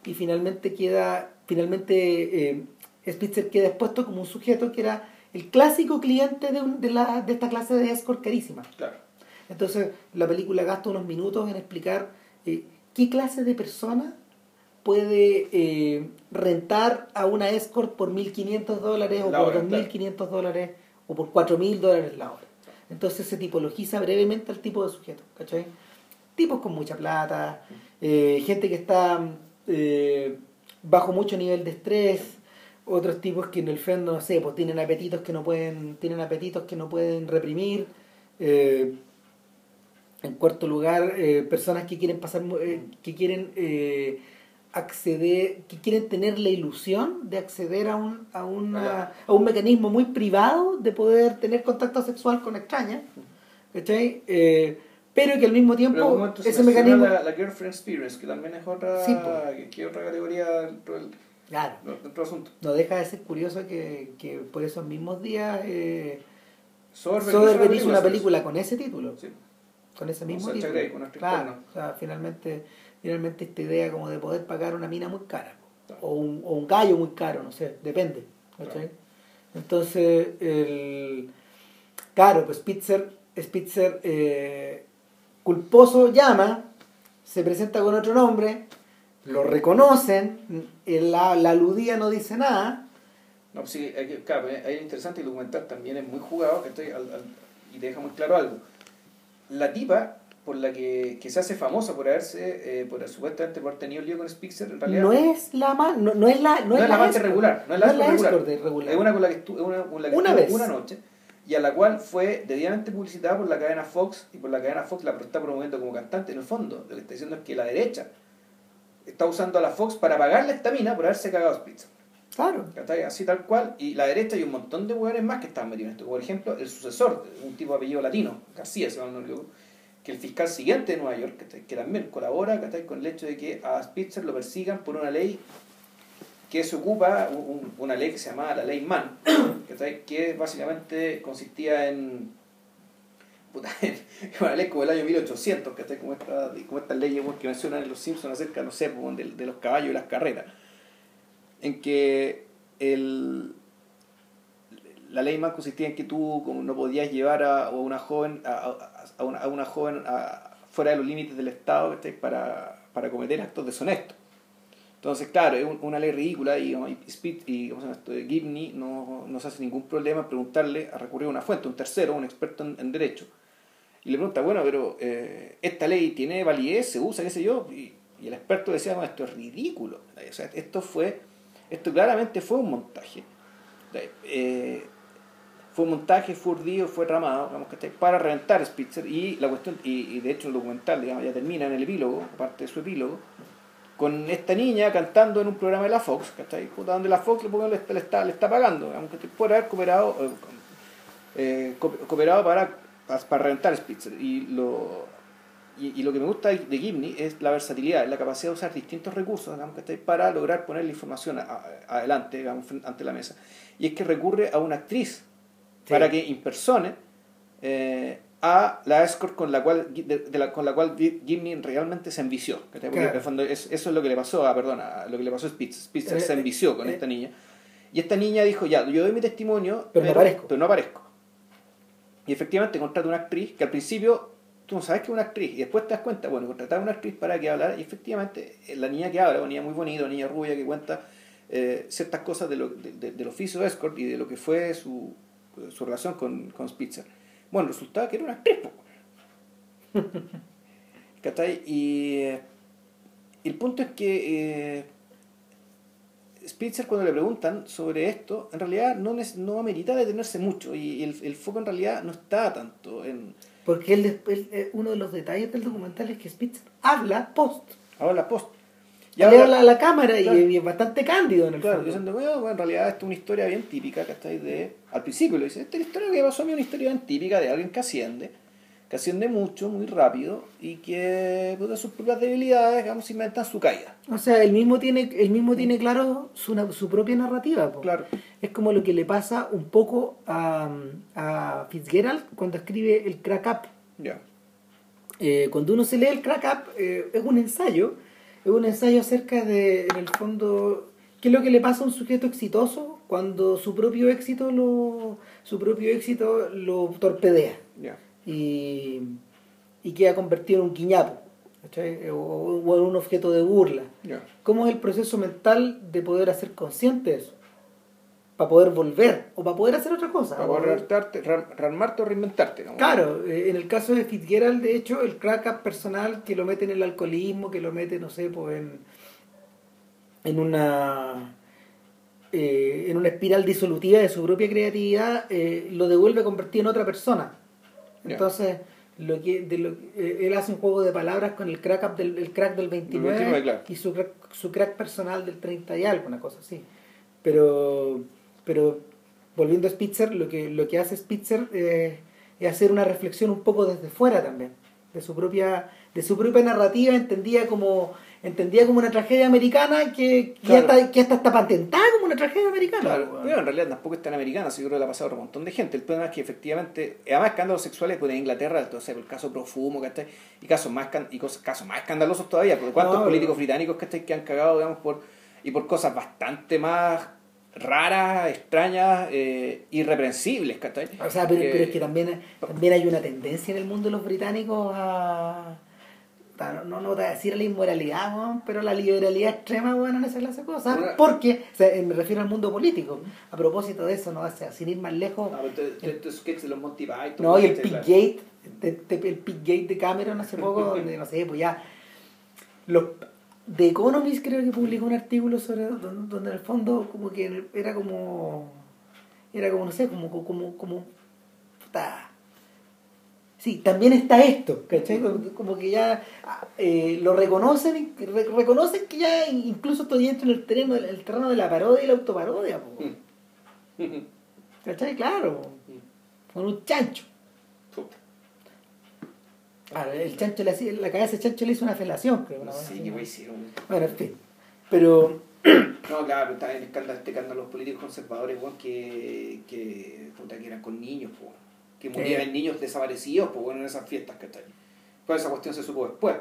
y finalmente queda, finalmente eh, Spitzer queda expuesto como un sujeto que era el clásico cliente de, un- de, la, de esta clase de escort carísima. Claro. Entonces la película gasta unos minutos en explicar eh, qué clase de persona puede eh, rentar a una escort por 1.500 dólares o por hora, 2.500 dólares o por 4.000 dólares la hora. Entonces se tipologiza brevemente al tipo de sujeto, ¿cachai? Tipos con mucha plata, eh, gente que está eh, bajo mucho nivel de estrés, otros tipos que en el fondo, no sé, pues tienen apetitos que no pueden, tienen apetitos que no pueden reprimir. eh, en cuarto lugar, eh, personas que quieren pasar, eh, que quieren eh, acceder, que quieren tener la ilusión de acceder a un, a, una, a un mecanismo muy privado de poder tener contacto sexual con extrañas, ¿cachai? Pero que al mismo tiempo ese mecanismo... La, la Girlfriend Experience, que también es otra, Sí, que, que otra categoría Claro, del asunto. no deja de ser curioso que, que por esos mismos días eh, Soderbergh Soderbergh hizo una película con ese título. Sí. con ese mismo título. Grey, con claro, o sea, finalmente, finalmente esta idea como de poder pagar una mina muy cara Claro. o un, o un gallo muy caro, no sé, depende. Entonces, el, claro, pues Spitzer, Spitzer eh, culposo llama, se presenta con otro nombre, lo reconocen, la, la aludía no dice nada, No, pues sí, hay, claro, un interesante y el documental también es muy jugado que estoy al- al- y te deja muy claro algo. La tipa por la que, que se hace famosa por haberse, eh, por supuestamente por haber tenido lío con Spitzer, en realidad no es la ma- no, no es la no, no es la amante regular, no es la, escort regular. de regular. Es una con la que estuvo una, con la que Una vez. una noche y a la cual fue debidamente publicitada por la cadena Fox y por la cadena Fox la está promoviendo como cantante. En el fondo, lo que está diciendo es que la derecha está usando a la Fox para pagarle a esta mina por haberse cagado a Spitzer. Claro. Así tal cual. Y la derecha hay un montón de hueones más que están metidos en esto. Por ejemplo, el sucesor, un tipo de apellido latino, García, se llama, que el fiscal siguiente de Nueva York, que también colabora con el hecho de que a Spitzer lo persigan por una ley que se ocupa, un- un- una ley que se llamaba la ley Mann, que básicamente consistía en puta, en una ley como el año 1800, ¿cachai? como, esta, como estas leyes que mencionan en Los Simpsons acerca, no sé, de, de los caballos y las carreras en que el, la ley más consistía en que tú no podías llevar a, una joven a, a- una, a una joven a- fuera de los límites del Estado para, para cometer actos deshonestos. Entonces, claro, es un- una ley ridícula y, y, Spit- y ¿cómo se llama esto? Gibney no, no se hace ningún problema en preguntarle, a recurrir a una fuente, un tercero, un experto en derecho. Y le pregunta, bueno, pero eh, esta ley tiene validez, se usa, qué sé yo. Y, y el experto decía, no, esto es ridículo. O sea, esto fue, esto claramente fue un montaje. Eh, fue un montaje, fue urdido, fue ramado, digamos, para reventar Spitzer. Y la cuestión, y, y de hecho el documental, digamos, ya termina en el epílogo, parte de su epílogo, con esta niña cantando en un programa de la Fox, ¿cachai? Puta, donde la Fox le, le, está, le está, pagando, digamos, por haber cooperado, eh, co- cooperado para, para reventar a Spitzer. Y lo, y, y lo que me gusta de Gibney es la versatilidad, la capacidad de usar distintos recursos digamos, para lograr poner la información a- a- adelante, digamos, ante la mesa. Y es que recurre a una actriz Sí. para que impersone eh, a la escort con la cual de, de la, con la cual Gi- Gibney realmente se envició. Claro. en el fondo es- eso es lo que le pasó a, perdona, lo que le pasó a Spitzer. Spitzer Eh, se eh, envició con eh. esta niña. Y esta niña dijo, ya, yo doy mi testimonio, Pero no aparezco. pero no aparezco. Y efectivamente contrata una actriz que al principio tú no sabes que es una actriz y después te das cuenta, bueno, contratar a una actriz para que hablara y efectivamente eh, la niña que habla, una niña muy bonita, una niña rubia que cuenta eh, ciertas cosas de lo, de- de- del oficio de escort y de lo que fue su, su relación con, con Spitzer. Bueno, resultaba que era una actriz. ¿Cachai? Y eh, el punto es que eh, Spitzer cuando le preguntan sobre esto, en realidad no, no amerita detenerse mucho y el, el foco en realidad no está tanto en... Porque él, él- eh, uno de los detalles del documental es que Spitzer habla post. Ahora la post. Y le ahora- habla a la cámara y- Claro. y, es bastante cándido en el Claro, fondo. diciendo, bueno, en realidad esto es una historia bien típica, ¿cachai? De, al principio lo dice, esta es la historia que pasó a mí, una historia bien típica de alguien que asciende, que asciende mucho, muy rápido, y que puta, sus propias debilidades, digamos, inventan su caída. O sea, él mismo tiene, él mismo tiene claro su, su propia narrativa. po. Claro. Es como lo que le pasa un poco a, a Fitzgerald cuando escribe el Crack Up. Ya. Eh, cuando uno se lee el Crack Up, eh, es un ensayo, es un ensayo acerca de, en el fondo, qué es lo que le pasa a un sujeto exitoso cuando su propio éxito lo, su propio éxito lo torpedea Ya. Y, y queda convertido en un quiñapo o, o en un objeto de burla. ¿Cómo es el proceso mental de poder hacer consciente de eso? Para poder volver o para poder hacer otra cosa. Para poder rearmarte o reinventarte. digamos. Claro, eh, en el caso de Fitzgerald, de hecho, el crack personal que lo mete en el alcoholismo, que lo mete, no sé, pues en, en una eh, en una espiral disolutiva de su propia creatividad, eh, lo devuelve convertido en otra persona. Entonces, lo que, de lo, eh, él hace un juego de palabras con el crack up del, el crack del 29, 29, claro. y su crack, su crack personal del 30 y algo, una cosa así. Pero, pero volviendo a Spitzer, lo que, lo que hace Spitzer eh, es hacer una reflexión un poco desde fuera también, de su propia, de su propia narrativa, entendida como, entendida como una tragedia americana que, que, Claro. hasta, que hasta está patentada como una tragedia americana. Claro, weón. pero en realidad tampoco es tan americana, así que le ha pasado a un montón de gente. El problema es que efectivamente, además escándalos sexuales, pues en Inglaterra, entonces el caso Profumo, ¿cachai? Y casos más, y cosas, casos más escandalosos todavía, porque cuántos No, políticos no. británicos, ¿cachai? Que han cagado, digamos, por, y por cosas bastante más raras, extrañas, eh, irreprensibles, ¿cachai? O sea, pero, pero es que también, también hay una tendencia en el mundo de los británicos a... a- No, no te voy a decir la inmoralidad, weón, pero la liberalidad extrema, bueno, en esa clase de cosas. Una- Porque, o sea, eh, me refiero al mundo político. A propósito de eso, no o sea, sin ir más lejos, No, pero te- te- estos sketches de los Python, no, y el de- el Pitgate de Cameron hace poco, donde, no sé, pues ya... Los, The Economist creo que publicó un artículo sobre donde, donde en el fondo como que era como... Era como, no sé, como... como, como puta, Sí, también está esto, ¿cachai? Como, que ya ah, eh, lo reconocen, reconocen que ya incluso esto ya entra en el terreno, el terreno de la parodia y la autoparodia, po. Mm. ¿cachai? Claro, con un chancho. Claro, el chancho le hacía, la cabeza del chancho le hizo una felación, creo. una Sí, me hicieron. Bueno, en fin. Pero, No, claro, está el escándalo, este escándalo los políticos conservadores, weón, que, que, puta, que eran con niños, weón. Que Sí. niños desaparecidos, pues bueno, en esas fiestas, ¿cachai? Pues esa cuestión se supo después,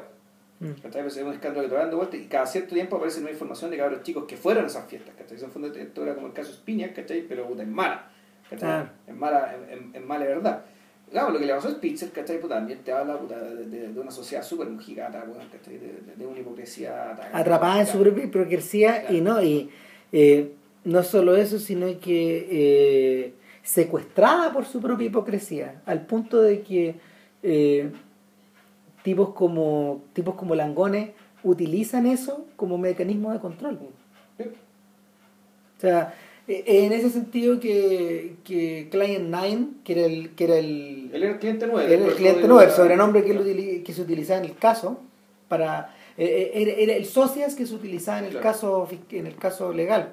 mm, ¿cachai? Pues es un escándalo que dando vuelta y cada cierto tiempo aparece nueva información de cabros chicos que fueron a esas fiestas, ¿cachai? En fondo esto era como el caso Spiña, ¿cachai? Pero puta, es mala, ¿cachai? Claro. Es mala, en mala de verdad. Claro, lo que le pasó a Spitzer, ¿cachai? Puta, también te habla puta, de, de- de una sociedad súper mojigata, weón, ¿cachai? De, una hipocresía... atrapada en su propia hipocresía y no, y eh, no solo eso, sino que eh, secuestrada por su propia hipocresía, al punto de que eh, tipos como tipos como Langones utilizan eso como mecanismo de control. O sea, eh, en ese sentido que, que Client 9, que era el, que era el, Él era el cliente nuevo. era el cliente nuevo, el sobrenombre que, él utili- que se utilizaba en el caso, para eh, era, el socias que se utilizaba en el Claro. caso en el caso legal.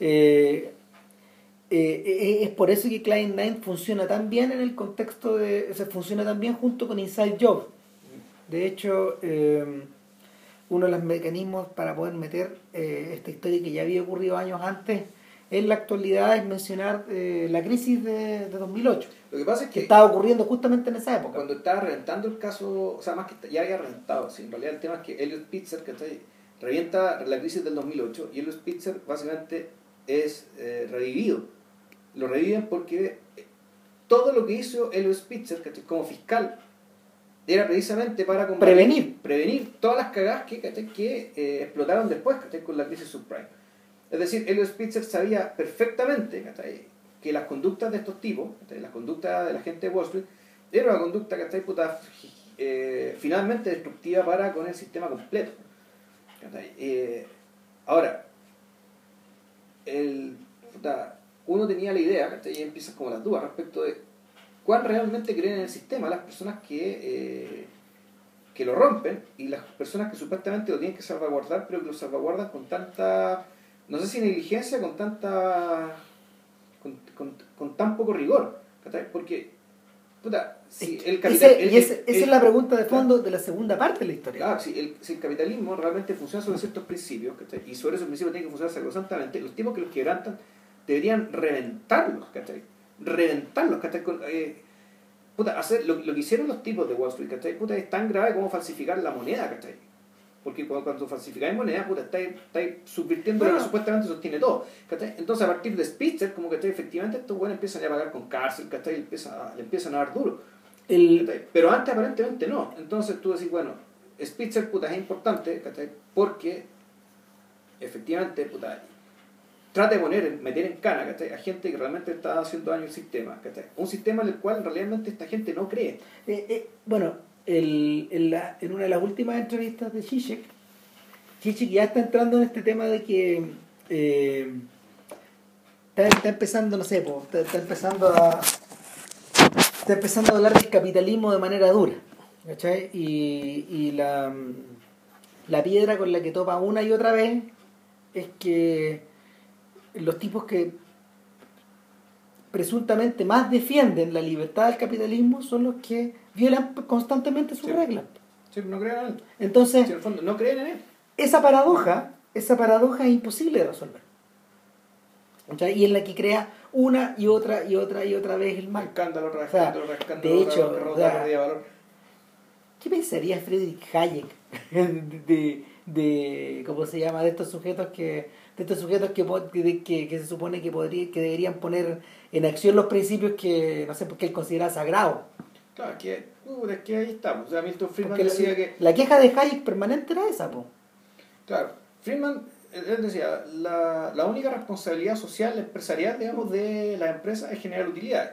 Eh, eh, eh, es por eso que Client 9 funciona tan bien en el contexto de. O sea, funciona tan bien junto con Inside Job. De hecho, eh, uno de los mecanismos para poder meter eh, esta historia que ya había ocurrido años antes en la actualidad es mencionar eh, la crisis de, de 2008, Lo que pasa es que que estaba ocurriendo justamente en esa época. cuando estaba reventando el caso, o sea, más que ya había reventado, sí, en realidad el tema es que Elliot Spitzer, ¿cachai? Revienta la crisis del 2008 y Elliot Spitzer básicamente es eh, revivido. Lo reviven porque todo lo que hizo Elliot Spitzer. Como fiscal, era precisamente para combatir- Prevenir. prevenir todas las cagadas que, que eh, explotaron después con la crisis subprime. Es decir, Elliot Spitzer sabía perfectamente que las conductas de estos tipos, las conductas de la gente de Wall Street, era una conducta que está puta, eh, finalmente destructiva para con el sistema completo. Eh, ahora, el, uno tenía la idea, y empiezan como las dudas respecto de cuán realmente creen en el sistema las personas que, eh, que lo rompen y las personas que supuestamente lo tienen que salvaguardar, pero que lo salvaguardan con tanta, no sé si negligencia, con tanta, con, tan poco rigor. Porque, puta, si el capital, y esa es la pregunta de fondo de la segunda parte de la historia. Claro, si el, si el capitalismo realmente funciona sobre ciertos principios, y sobre esos principios tiene que funcionar sacrosantamente, los tipos que los quebrantan deberían reventarlos, ¿cachai? Reventarlos, ¿cachai? Eh, puta, hacer lo, lo, que hicieron los tipos de Wall Street, ¿cachai? Puta, es tan grave como falsificar la moneda, ¿cachai? Porque cuando, cuando falsificáis moneda, puta, estáis, estáis subvirtiendo lo que supuestamente sostiene todo, ¿cachai? Entonces, a partir de Spitzer, como que efectivamente estos buenos empiezan a pagar con cárcel, ¿cachai? Le empiezan, le empiezan a dar duro. El... Pero antes aparentemente no. Entonces tú decís, bueno, Spitzer, puta, es importante, ¿cachai? Porque efectivamente, puta, trata de poner, meter en cana a gente que realmente está haciendo daño al sistema. Un sistema en el cual realmente esta gente no cree. Eh, eh, bueno, el, en, la, en, una de las últimas entrevistas de Zizek, Zizek ya está entrando en este tema de que eh, está, empezando, no sé, está, empezando a está empezando a hablar del capitalismo de manera dura. Y, y la, la piedra con la que topa una y otra vez es que los tipos que presuntamente más defienden la libertad del capitalismo son los que violan constantemente sus reglas. Sí, no creen en él. Entonces, en el fondo, no creen en él. Esa paradoja, esa paradoja es imposible de resolver. Y en la que crea una y otra y otra y otra vez el mal. Escándalo, De hecho, ¿qué pensaría Friedrich Hayek de, de, ¿cómo se llama? De estos sujetos que de estos sujetos que, que, que se supone que, podría, que deberían poner en acción los principios que, no sé, porque él considera sagrados. Claro, que, uh, es que ahí estamos. O sea, Milton Friedman decía la, que... La queja de Hayek permanente era esa, po. Claro, Friedman, él decía, la, la única responsabilidad social, empresarial, digamos, de la empresa es generar utilidades.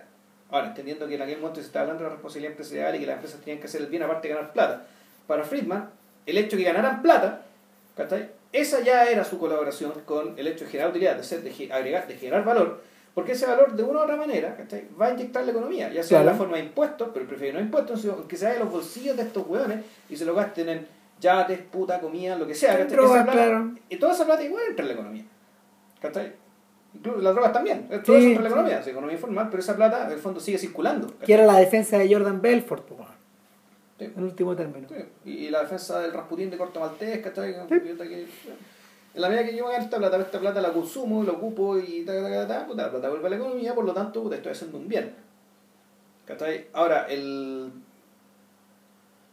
Ahora, entendiendo que en aquel momento se estaba hablando de la responsabilidad empresarial y que las empresas tenían que hacer el bien aparte de ganar plata. Para Friedman, el hecho de que ganaran plata, ¿cachai? Esa ya era su colaboración con el hecho de generar utilidad, de, ser, de, agregar, de generar valor, porque ese valor de una u otra manera va a inyectar la economía, ya sea en la forma de impuestos, pero prefiero no impuestos, sino que se vaya los bolsillos de estos hueones y se lo gasten en yates, puta, comida, lo que sea. Y toda esa plata igual entra en la economía. ¿Cachai? Incluso las drogas también. Todo eso entra en la economía, es economía informal, pero esa plata en el fondo sigue circulando. Que era la defensa de Jordan Belfort, pues. En último término. Y, la defensa del Rasputín de Corto Maltés, ¿cachai? En la medida que yo gano esta plata, esta plata la consumo, la ocupo y ta, ta, ta, ta, la plata vuelve a la economía, por lo tanto, puta, estoy haciendo un bien. ¿Cachai? Ahora, el.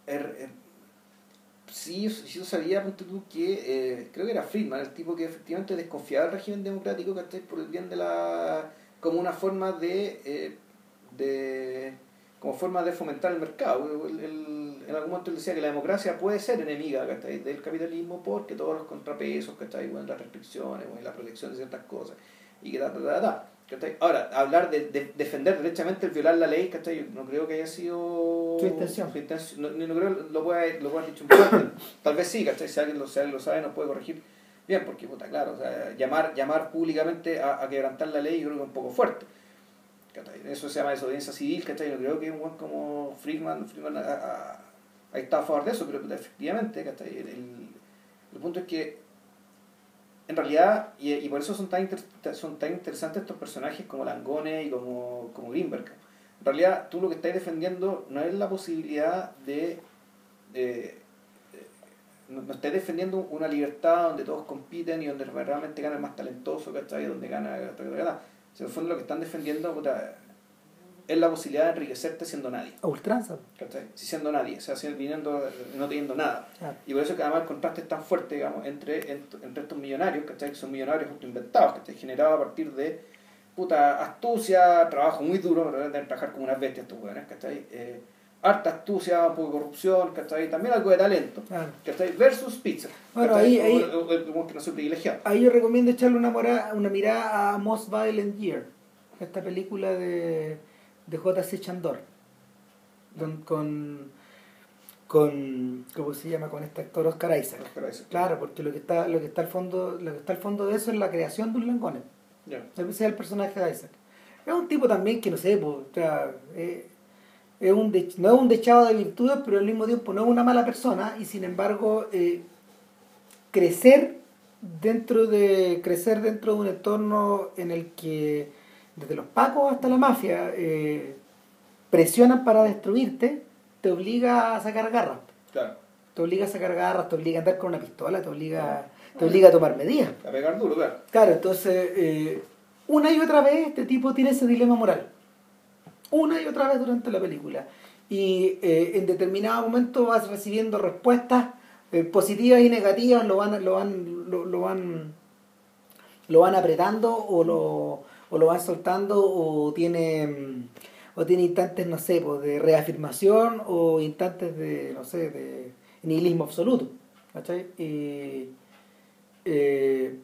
el, sí, yo sabía, punto tú, que eh, creo que era Friedman, el tipo que efectivamente desconfiaba del régimen democrático, ¿cachai? Por el bien de la. como una forma de. Eh, de como forma de fomentar el mercado. en algún momento él decía que la democracia puede ser enemiga del capitalismo porque todos los contrapesos, bueno, las restricciones, bueno, la protección de ciertas cosas, y que da, da, da, Ahora, hablar de, defender derechamente el violar la ley, ¿cachai? no creo que haya sido su intención. no, no, creo lo pueda, lo pueda dicho un poco. Tal vez sí, ¿cachai? Si alguien lo, si alguien lo sabe, nos puede corregir bien, porque, puta, claro, o sea, llamar, llamar públicamente a, a quebrantar la ley yo creo que es un poco fuerte. Eso se llama desobediencia civil, ¿cachai? Yo creo que un buen como Friedman, Friedman ha, estado a favor de eso, pero efectivamente, ¿cachai? El, el, punto es que en realidad, y, y por eso son tan, son tan interesantes estos personajes como Langone y como, como Greenberg. En realidad, tú lo que estás defendiendo no es la posibilidad de... no, no defendiendo una libertad donde todos compiten y donde realmente gana el más talentoso, ¿cachai? Donde gana, gana en el fondo lo que están defendiendo es la posibilidad de enriquecerte siendo nadie. A ultranza. Si siendo nadie, o sea, viniendo, no teniendo nada. Y por eso que además el contraste es tan fuerte, digamos, entre, entre estos millonarios, ¿cachai? Que son millonarios autoinventados, que generados a partir de puta astucia, trabajo muy duro, de trabajar como unas bestias estos hueones, ¿cachai? Eh, harta astucia, de corrupción, ¿cachai? También algo de talento, claro. ¿cachai? Versus pizza. Bueno, ahí, ahí, ahí yo recomiendo echarle una, una mirada a Most Violent Year. esta película de, de J.C. Chandor, don- con, con, ¿cómo se llama? Con este actor Oscar Isaac. Oscar Isaac. Claro, porque lo que está, lo que está al fondo, lo que está al fondo de eso es la creación de un Langone. Ya. Ese es el personaje de Isaac. Es un tipo también que no sé, pues, o sea, eh, es un de- no es un dechado de virtudes, pero al mismo tiempo no es una mala persona y sin embargo eh, crecer dentro de crecer dentro de un entorno en el que desde los pacos hasta la mafia eh, presionan para destruirte, te obliga a sacar garras. Claro. Te obliga a sacar garras, te obliga a andar con una pistola, te obliga, te obliga a tomar medidas. A pegar duro, claro. Claro, entonces, eh, una y otra vez este tipo tiene ese dilema moral. Una y otra vez durante la película. Y eh, en determinado momento vas recibiendo respuestas eh, positivas y negativas, lo van, lo van, lo, van, lo van apretando o lo, o lo van soltando o tiene, o tiene instantes, no sé, pues, de reafirmación o instantes de, no sé, de nihilismo absoluto. ¿Cachai? Y, eh,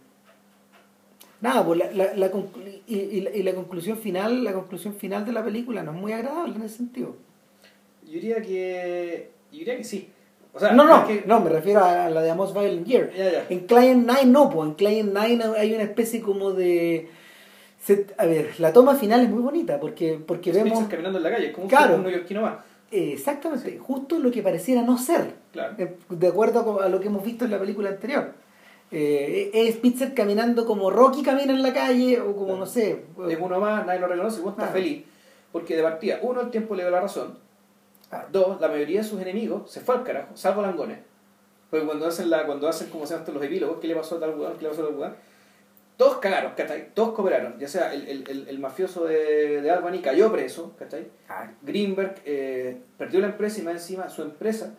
nada pues la, la, la y, y y la conclusión final la conclusión final de la película no es muy agradable en ese sentido Yo diría que. Yo diría que sí. O sea, no no es que- no me refiero a la de Amos Violent Year Ya, ya. en Client 9 no pues en Client 9 hay una especie como de se- a ver la toma final es muy bonita porque porque Los vemos caminando en la calle, como Claro. un neoyorquino eh, exactamente justo lo que pareciera no ser Claro. Eh, de acuerdo a lo que hemos visto en la película anterior Eh, es Spitzer caminando como Rocky camina en la calle o como Claro. no sé Es uno más, nadie lo reconoce, uno está Claro. feliz. Porque de partida, uno, el tiempo le dio la razón. Ah, Dos, la mayoría de sus enemigos se fue al carajo, salvo Langones. Porque cuando hacen, la, cuando hacen como se llaman los epílogos, ¿qué le pasó a tal lugar? ¿Qué le pasó a tal lugar? Todos cagaron, ¿cachai? Todos cooperaron. Ya sea el, el, el, el mafioso de, de Albany cayó preso, ¿cachai? ah, Greenberg eh, perdió la empresa y más encima su empresa,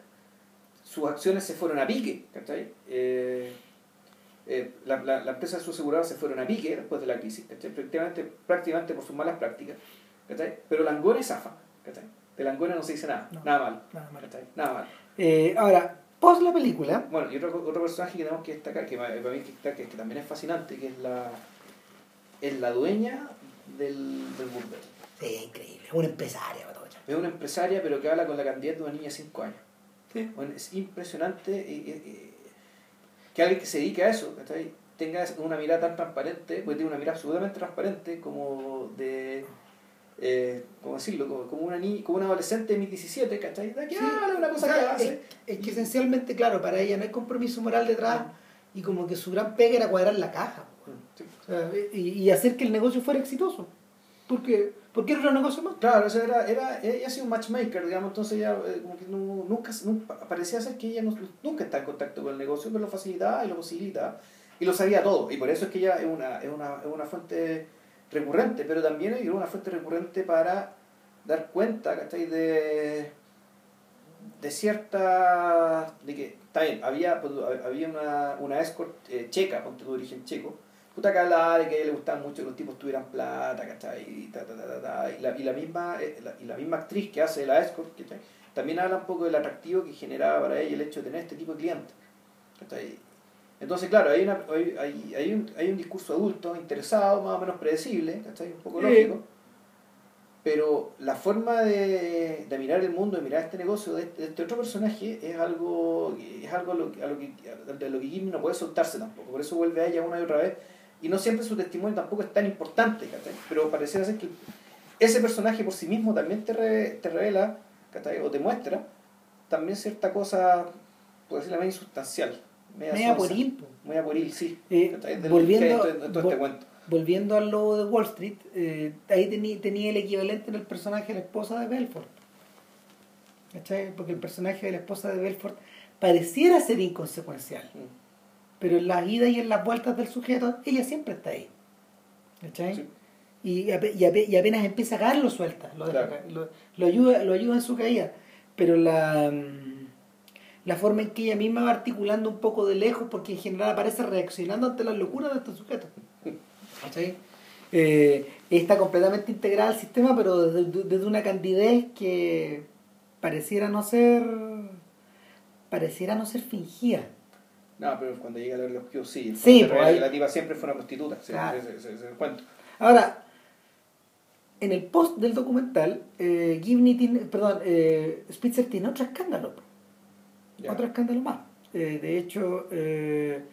sus acciones se fueron a pique, ¿cachai? Eh, eh, la, la, la empresa de su aseguradora se fueron a pique después de la crisis. Prácticamente, prácticamente por sus malas prácticas, ¿cachai? Pero Langone zafa, ¿cachai? De Langone no se dice nada, No. nada mal, nada mal. Nada mal. Eh, ahora, post la película, Bueno, y otro, otro personaje que tenemos que destacar, que para mí que, que, que también es fascinante, que es la, es la dueña del, del burdel. sí, increíble, una empresaria. Es una empresaria, pero que habla con la candidata de una niña de 5 años. Sí. Bueno, es impresionante eh, que alguien que se dedique a eso ¿cachai? tenga una mirada tan transparente, pues tiene una mirada absolutamente transparente como de, eh, ¿cómo decirlo? Como, como una niña, como una adolescente de 2017, ¿cachai? De aquí Sí, habla una cosa que hace. Es, es que esencialmente, claro, para ella no hay compromiso moral detrás y como que su gran pega era cuadrar la caja Sí. o sea, y, y hacer que el negocio fuera exitoso. Porque, porque era un negocio más. Claro, eso era, era, ella ha sido un matchmaker, digamos, entonces ella eh, como que no- nunca, nunca, parecía ser que ella nunca está en contacto con el negocio, pero lo facilitaba y lo posibilitaba, y lo sabía todo, y por eso es que ella es una, es una, es una fuente recurrente, pero también es una fuente recurrente para dar cuenta, ¿cachai? De, de cierta, de que, está bien, había, pues, había una, una escort eh, checa, ponte tu origen checo, puta que hablaba de que a ella le gustaba mucho que los tipos tuvieran plata, ¿cachai? Y, ta, ta, ta, y, la, y, la misma, eh, la, y la misma actriz que hace la escort, ¿cachai? También habla un poco del atractivo que generaba para ella el hecho de tener este tipo de clientes, ¿cachai? Entonces, claro, hay, una, hay, hay, hay, un, hay un discurso adulto, interesado, más o menos predecible, ¿cachai? Un poco Sí. lógico. Pero la forma de, de mirar el mundo, de mirar este negocio de este, de este otro personaje es algo, es algo a lo, que- a lo que, de lo que Jimmy no puede soltarse tampoco. Por eso vuelve a ella una y otra vez. Y no siempre su testimonio tampoco es tan importante, ¿cachai? Pero pareciera ser que ese personaje por sí mismo también te, re- te revela, ¿cachai? O te muestra también cierta cosa, por decirlo medio insustancial. Media sonsa, pueril, po. Media pueril, sí. Eh. De volviendo- hay en todo- este cuento. Volviendo al lobo de Wall Street, eh, ahí tenía, tenía el equivalente en el personaje de la esposa de Belfort. ¿Cachai? Porque el personaje de la esposa de Belfort pareciera ser inconsecuencial, Mm. Pero en las idas y en las vueltas del sujeto, ella siempre está ahí. ¿Cachai? Sí. Y, y ape- y apenas empieza a caer lo suelta, lo, deja Claro. caer, lo, lo ayuda, lo ayuda en su caída. Pero la, la forma en que ella misma va articulando un poco de lejos, porque en general aparece reaccionando ante las locuras de estos sujetos. ¿Cachai? Eh, está completamente integrada al sistema, pero desde, desde una candidez que pareciera no ser pareciera no ser fingida. No, pero cuando llega la los sí. Sí, Porque pues, ahí- La tipa siempre fue una prostituta, Claro. se, se- se- cuento. Ahora, en el post del documental, eh, Gibney tiene, perdón, eh, Spitzer tiene otro escándalo. Ya. Otro escándalo más. Eh, de hecho, eh,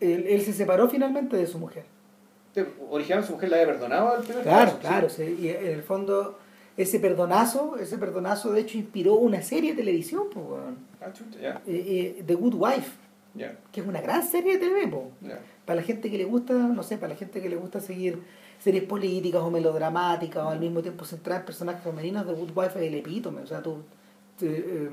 él, él se separó finalmente de su mujer. Originalmente su mujer la había perdonado al primer Claro, caso, claro. sí. sí, y en el fondo, ese perdonazo, ese perdonazo de hecho inspiró una serie de televisión. Ah, chuta, ya, Eh, eh, The Good Wife, ya, que es una gran serie de TV, po. para la gente que le gusta, no sé, para la gente que le gusta seguir series políticas o melodramáticas o al mismo tiempo centrar en personajes femeninos, The Good Wife es el epítome, o sea, tú te, eh,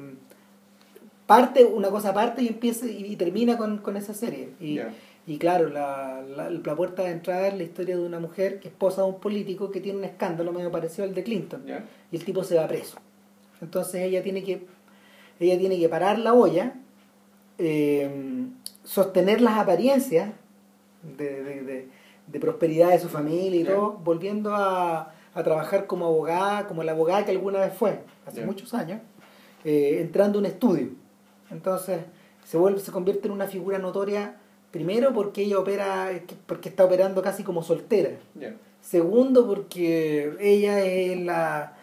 parte una cosa aparte y empieza y, y termina con, con esa serie. Y. y claro, la, la, la puerta de entrada es la historia de una mujer que es esposa de un político que tiene un escándalo medio parecido al de Clinton y el tipo se va preso. Entonces ella tiene que ella tiene que parar la olla, eh, sostener las apariencias de, de- de- de prosperidad de su familia y todo, volviendo a, a trabajar como abogada, como la abogada que alguna vez fue, hace muchos años, eh, entrando a un estudio. Entonces se vuelve, se convierte en una figura notoria, primero porque ella opera, porque está operando casi como soltera. Segundo, porque ella es la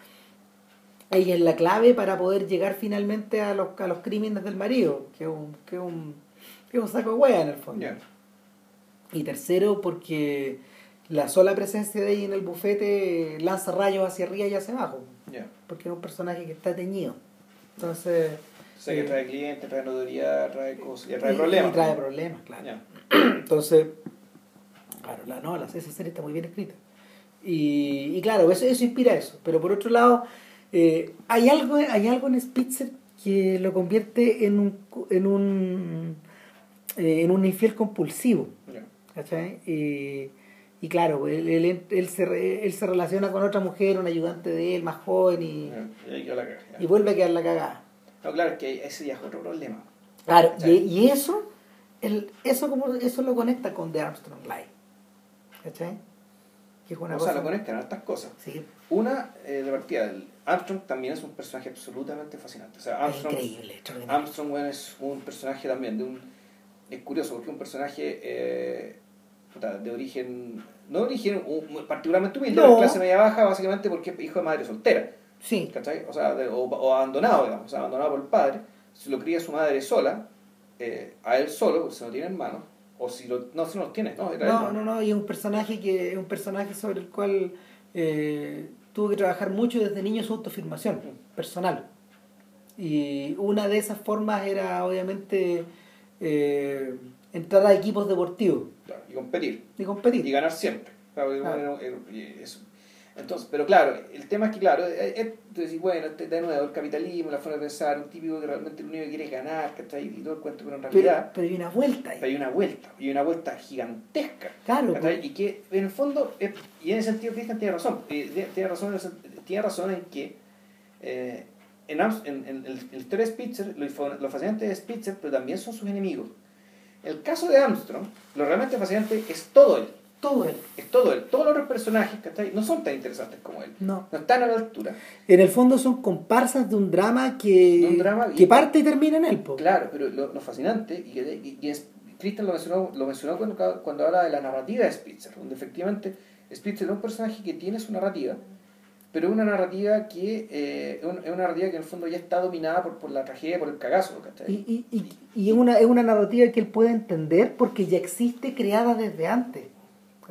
ella es la clave para poder llegar finalmente a los, a los crímenes del marido, que es un, que un, que un saco de hueá en el fondo. Y tercero, porque la sola presencia de ella en el bufete lanza rayos hacia arriba y hacia abajo, porque es un personaje que está teñido. Entonces... O sea que eh, trae clientes, trae notoriedad, trae cosas, y trae y- problemas. y trae problemas, claro. Entonces, claro, la, no, la, esa serie está muy bien escrita. Y, y claro, eso, eso inspira eso. Pero por otro lado, eh, hay, algo, hay algo en Spitzer que lo convierte en un, en un, eh, en un infiel compulsivo. Ya. ¿cachai? Y, y claro, él, él, él se, él se relaciona con otra mujer, un ayudante de él, más joven, y, la y vuelve a quedar la cagada. No, claro, es que ese ya es otro problema. Claro, y, y eso, el, eso como eso lo conecta con The Armstrong Line. ¿Cachai? Que es una o cosa. sea, lo conectan a estas cosas. Sí, Una, eh, de partida, Armstrong también es un personaje absolutamente fascinante. O sea, es Armstrong, increíble, extraordinario. Armstrong bueno, es un personaje también de un... Es curioso porque es un personaje eh, de origen... No de origen un- particularmente humilde, No. de clase media baja, básicamente porque es hijo de madre soltera. Sí, ¿cachai? O sea, de- o, o abandonado, digamos, o sea, abandonado por el padre, si lo cría su madre sola, eh, a él solo, porque si no tiene hermanos, o si lo, no, si no los tiene, no, era no, no, no, y es un personaje que es un personaje sobre el cual eh, tuvo que trabajar mucho desde niño su autoafirmación personal. Y una de esas formas era obviamente eh, entrar a equipos deportivos Claro, y competir, y competir. y ganar siempre. Claro, y eso. Entonces, pero claro, el tema es que, claro, eh, eh, tú decís, bueno, de nuevo, el capitalismo, la forma de pensar, un típico que realmente lo único que quiere es ganar, ¿cachai? Y todo el cuento, pero en pero, realidad pero hay una vuelta ahí. hay una vuelta, y una vuelta gigantesca. Claro, pues. Y que en el fondo, es- y en ese sentido Cristian tiene razón, eh, tiene- razón, en tiene razón en que eh, en, Ams- en, en, el- el historia de Spitzer, lo, lo fascinante de Spitzer, pero también son sus enemigos. El caso de Armstrong, lo realmente fascinante es todo él, todo él. es todo él. Todos los otros personajes ¿cachai? no son tan interesantes como él, No. no están a la altura. En el fondo son comparsas de un drama que, un drama que parte y termina en él. po. Claro, pero lo, lo fascinante, y, que, y, y es, Christian lo mencionó, lo mencionó cuando, cuando habla de la narrativa de Spitzer, donde efectivamente Spitzer es un personaje que tiene su narrativa, pero es una narrativa que eh, es un- es una narrativa que en el fondo ya está dominada por, por la tragedia, por el cagazo, ¿cachai? Y, y, y, y es, una, es una narrativa que él puede entender porque ya existe creada desde antes.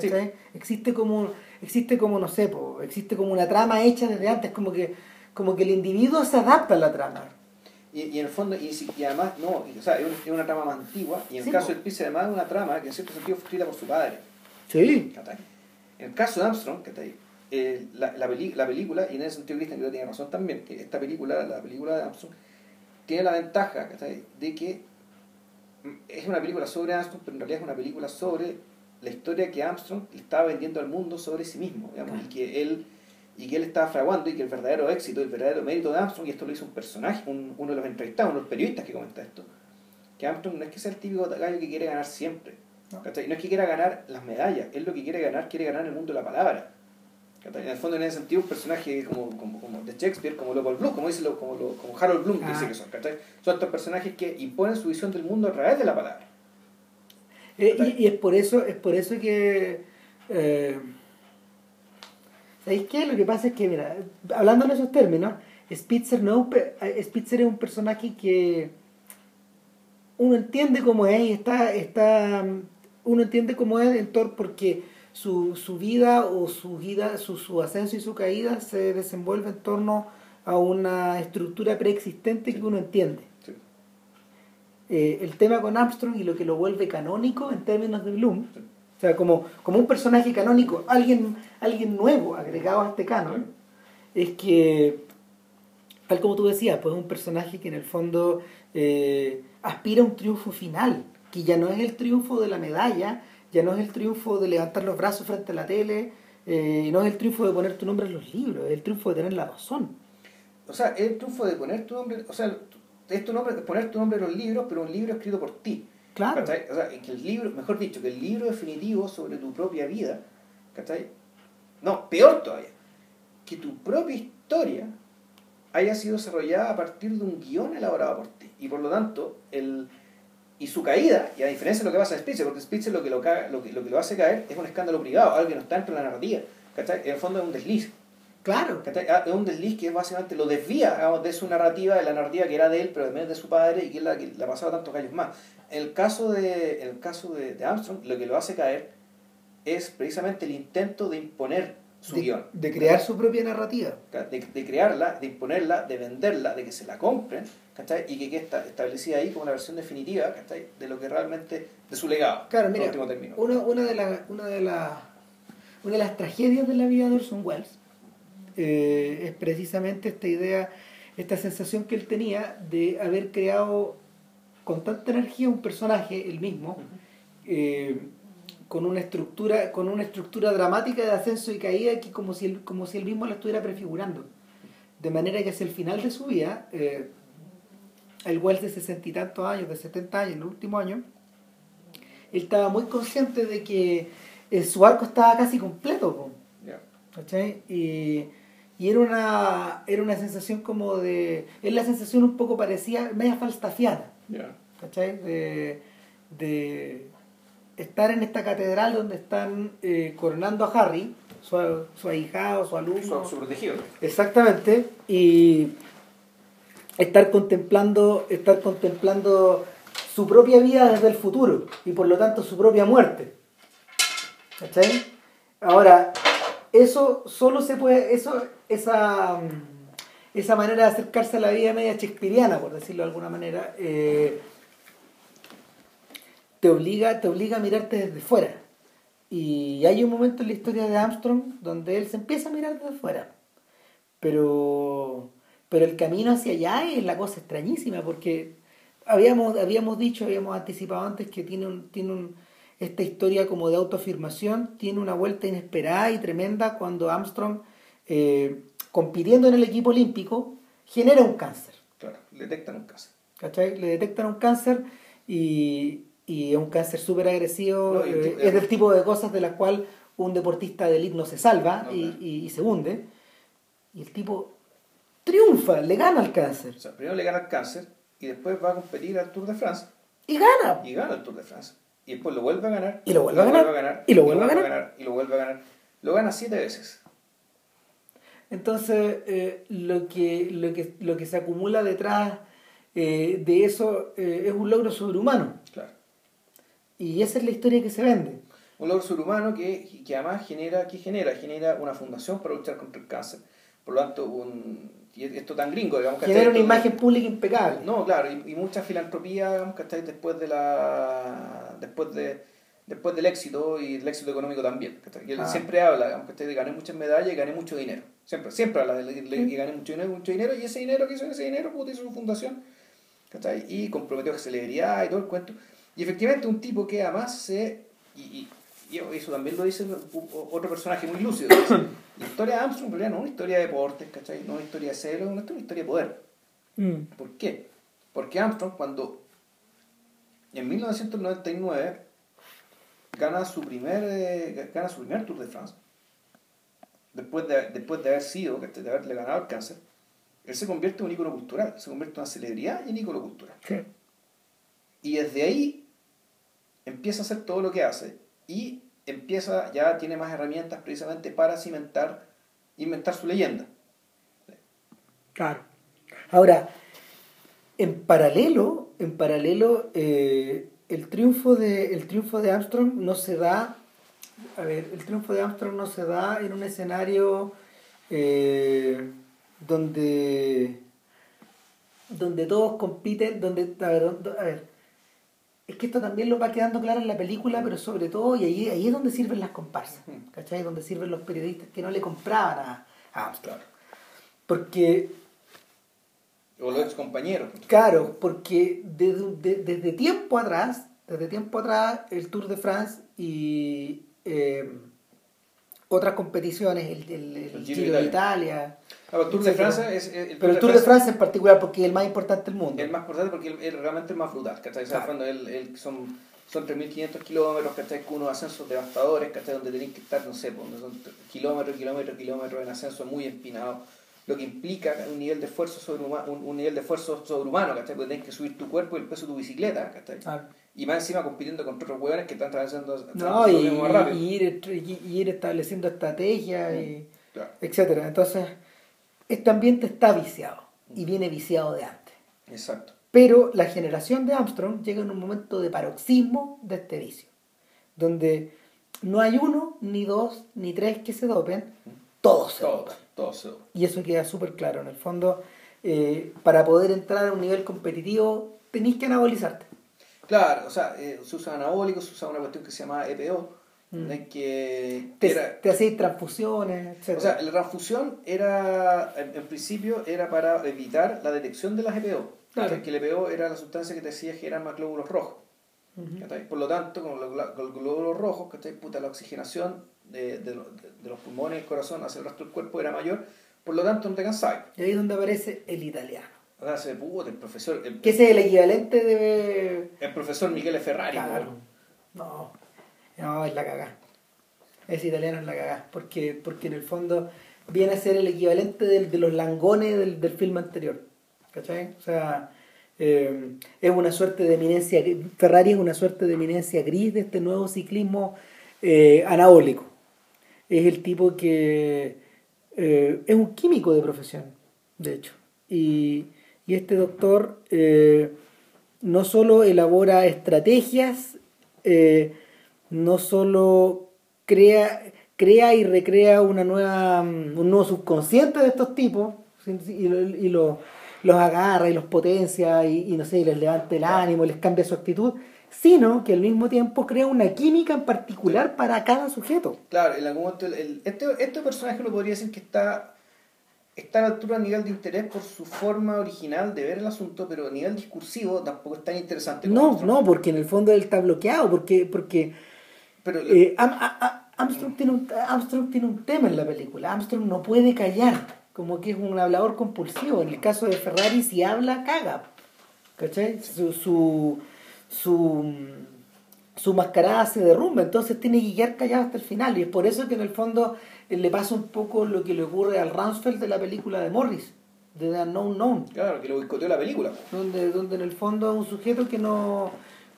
¿Cachai? Existe como, existe como, no sé, po, existe como una trama hecha desde antes, como que, como que el individuo se adapta a la trama. Y, y en el fondo, y, además, no, y, o sea, es, un- es una trama más antigua, y en el Sí, caso po. de Spitzer además es una trama que en cierto sentido fue escrita por su padre. Sí. En el caso de Armstrong. Eh, la, la, peli- la película, y en ese sentido Christian creo que tiene razón también, que esta película, la película de Armstrong, tiene la ventaja ¿cachai? de que es una película sobre Armstrong, pero en realidad es una película sobre la historia que Armstrong le estaba vendiendo al mundo sobre sí mismo, digamos, y que él y que él estaba fraguando y que el verdadero éxito, el verdadero mérito de Armstrong, y esto lo hizo un personaje, un- uno de los entrevistados, uno de los periodistas que comenta esto, que Armstrong no es que sea el típico gallo que quiere ganar siempre, No. no es que quiera ganar las medallas, él lo que quiere ganar, quiere ganar el mundo de la palabra. En el fondo, en ese sentido, un personaje como, como, como de Shakespeare, como Leopold Bloom, como, dice como, como Harold Bloom, que Ah. dice que son, ¿cachai? Son estos personajes que imponen su visión del mundo a través de la palabra. Eh, y, y es por eso, es por eso que eh, ¿Sabéis qué? Lo que pasa es que, mira, hablando en esos términos, Spitzer, no, Spitzer es un personaje que uno entiende cómo es y está, está, uno entiende cómo es en Thor porque su, su vida o su, vida, su, su ascenso y su caída se desenvuelve en torno a una estructura preexistente que uno entiende. Eh, el tema con Armstrong y lo que lo vuelve canónico en términos de Bloom, o sea, como, como un personaje canónico, alguien, alguien nuevo agregado a este canon, es que, tal como tú decías, pues es un personaje que en el fondo eh, aspira a un triunfo final, que ya no es el triunfo de la medalla, ya no es el triunfo de levantar los brazos frente a la tele, eh, no es el triunfo de poner tu nombre en los libros, es el triunfo de tener la razón. O sea, es el triunfo de poner tu nombre, o sea, es tu nombre, poner tu nombre en los libros, pero un libro escrito por ti. Claro. O sea, que el libro, mejor dicho, que el libro definitivo sobre tu propia vida, ¿cachai? No, peor todavía, que tu propia historia haya sido desarrollada a partir de un guion elaborado por ti. Y por lo tanto, el, y su caída, y a diferencia de lo que pasa en Spitzer, porque Spitzer lo que lo, lo, que, lo que lo hace caer es un escándalo privado, algo que no está dentro de la narrativa, ¿cachai? En el fondo es un desliz. Claro. Ah, es un desliz que básicamente lo desvía digamos, de su narrativa, de la narrativa que era de él, pero vez de su padre y que la que le ha pasado tantos años más. El caso, de, el caso de, de, Armstrong, lo que lo hace caer es precisamente el intento de imponer su de, guion. De crear su propia narrativa. De, de, crearla, de imponerla, de venderla, de que se la compren, ¿cachai? Y que, que está establecida ahí como la versión definitiva, ¿cachai? De lo que realmente, de su legado. Claro, mira, una, una, de la, una, de la, una de las tragedias de la vida de Orson Welles eh, es precisamente esta idea, esta sensación que él tenía de haber creado con tanta energía un personaje, el mismo, eh, con una estructura, con una estructura dramática de ascenso y caída que como si él, como si él mismo la estuviera prefigurando. De manera que hacia el final de su vida, eh, el Wells de sesenta y tantos años, de 70 años, en el último año, él estaba muy consciente de que su arco estaba casi completo. Y y era una, era una sensación como de. Es la sensación un poco parecía, media falstafiada. ¿Cachai? De, de estar en esta catedral donde están eh, coronando a Harry, su, su ahijado, su alumno. Su, protegido. Exactamente. Y estar contemplando, estar contemplando su propia vida desde el futuro y por lo tanto su propia muerte. ¿Cachai? Ahora, eso solo se puede, eso, esa, esa manera de acercarse a la vida media shakespeariana, por decirlo de alguna manera, eh, te, obliga, te obliga a mirarte desde fuera. Y hay un momento en la historia de Armstrong donde él se empieza a mirar desde fuera. Pero, pero el camino hacia allá es la cosa extrañísima, porque habíamos, habíamos dicho, habíamos anticipado antes que tiene un, tiene un, esta historia como de autoafirmación tiene una vuelta inesperada y tremenda cuando Armstrong, eh, compitiendo en el equipo olímpico, genera un cáncer. Claro, le detectan un cáncer. ¿Cachai? Le detectan un cáncer y, y es un cáncer súper agresivo, eh, es del tipo de cosas de las cuales un deportista de elite no se salva y, y, se hunde. Y el tipo triunfa, le gana al cáncer. O sea, primero le gana el cáncer y después va a competir al Tour de France. Y gana. Y gana el Tour de France y después lo vuelve a ganar. Y lo vuelve, a, ganar, Y lo vuelve, a, ganar. Y lo vuelve a ganar. Lo gana siete veces. Entonces, eh, lo, que, lo, que, lo que se acumula detrás eh, de eso eh, es un logro sobrehumano. Claro. Y esa es la historia que se vende. Un logro sobrehumano que, que además genera, ¿qué genera? Genera una fundación para luchar contra el cáncer. Por lo tanto, un, y esto tan gringo, digamos. Genera una imagen pública impecable. No, claro, y, mucha filantropía, digamos, ¿cachai? Después de la después de después del éxito y el éxito económico también. Y él ah. siempre habla, digamos, que gané muchas medallas y gané mucho dinero. Siempre, siempre habla de que gané mucho dinero, mucho dinero, y ese dinero que hizo ese dinero, puta, hizo su fundación, ¿cachai? Y comprometió a celebridad y todo el cuento. Y efectivamente un tipo que además se, y, y eso también lo dice otro personaje muy lúcido. la historia de Armstrong en realidad no es una historia de deportes, ¿cachai? No es una historia de cero, es una historia de poder. Mm. ¿Por qué? Porque Armstrong cuando en 1999 gana su primer, eh, gana su primer Tour de France, después de, después de haber sido, de haberle ganado el cáncer, él se convierte en un ícono cultural, se convierte en una celebridad y en ícono cultural. Y desde ahí empieza a hacer todo lo que hace y empieza, ya tiene más herramientas precisamente para cimentar inventar su leyenda. Claro. Ahora, en paralelo, en paralelo, eh, el triunfo de el triunfo de Armstrong no se da a ver el triunfo de Armstrong no se da en un escenario eh, donde donde todos compiten donde a ver, a ver, es que esto también lo va quedando claro en la película pero sobre todo y ahí, ahí es donde sirven las comparsas ¿cachai? donde sirven los periodistas que no le compraban a, a Armstrong porque o los ex compañeros. Claro, porque desde, desde tiempo atrás, desde tiempo atrás, el Tour de France y eh, otras competiciones, el, el, el Giro de Italia. El Tour de Francia es. El pero el Tour de Francia en particular, porque es el más importante del mundo. El más importante porque es realmente el más brutal, ¿cachai? Claro. Son, son 3.500 kilómetros, ¿cachai? Con unos ascensos devastadores, ¿cachai? Donde tenéis que estar, no sé, donde son kilómetros, kilómetros, kilómetros en ascenso muy empinados lo que implica un nivel de esfuerzo sobrehumano, un, nivel de esfuerzo sobrehumano, ¿cachai? Porque tienes que subir tu cuerpo y el peso de tu bicicleta, ¿cachai? Y más encima compitiendo con otros hueones que están atravesando no, y, más. Y, ir, y, ir estableciendo estrategias, y, etcétera. Entonces, este ambiente está viciado y viene viciado de antes. Exacto. Pero la generación de Armstrong llega en un momento de paroxismo de este vicio, donde no hay uno, ni dos, ni tres que se dopen, todos se dopen. Y eso queda súper claro. En el fondo, eh, para poder entrar a un nivel competitivo, tenéis que anabolizarte. Claro, o sea, eh, se usa anabólicos, se usa una cuestión que se llama EPO, mm. que te, te hacéis transfusiones, etc. O sea, la transfusión era, en, principio, era para evitar la detección de las EPO. Claro. Que el EPO era la sustancia que te decía que eran más glóbulos rojos. Por lo tanto, con los, glóbulos rojos, Puta, la oxigenación de, de, de, los pulmones y el corazón hacia el resto del cuerpo era mayor, por lo tanto no te cansáis. Y ahí es donde aparece el italiano. Se puta, el profesor. El, que ese es el equivalente de. El profesor Michele Ferrari. Claro. No, no, es la cagada. Ese italiano es la cagada. Porque, porque en el fondo viene a ser el equivalente del, de los langones del, del film anterior. ¿Cachai? O sea, eh, es una suerte de eminencia. Ferrari es una suerte de eminencia gris de este nuevo ciclismo eh, anabólico es el tipo que eh, es un químico de profesión, de hecho. Y, este doctor no solo elabora estrategias, no solo crea, crea y recrea una nueva, un nuevo subconsciente de estos tipos y, y los agarra y los potencia y, y, no sé, y les levanta el ánimo, les cambia su actitud, sino que al mismo tiempo crea una química en particular para cada sujeto. Claro, en algún momento el, este, este personaje lo podría decir que está, está a la altura a nivel de interés por su forma original de ver el asunto, pero a nivel discursivo tampoco es tan interesante. no, no, porque en el fondo él está bloqueado, porque, porque pero, eh, Armstrong, tiene un, Armstrong tiene un tema en la película, Armstrong no puede callar, como que es un hablador compulsivo, en el caso de Ferrari si habla, caga, ¿cachai? su, su su, su mascarada se derrumba, entonces tiene que quedar callado hasta el final. Y es por eso que en el fondo eh, le pasa un poco lo que le ocurre al Ransfeld de la película de Morris, de The Unknown Known. Claro, que lo boicoteó la película. Donde, donde en el fondo es un sujeto que no...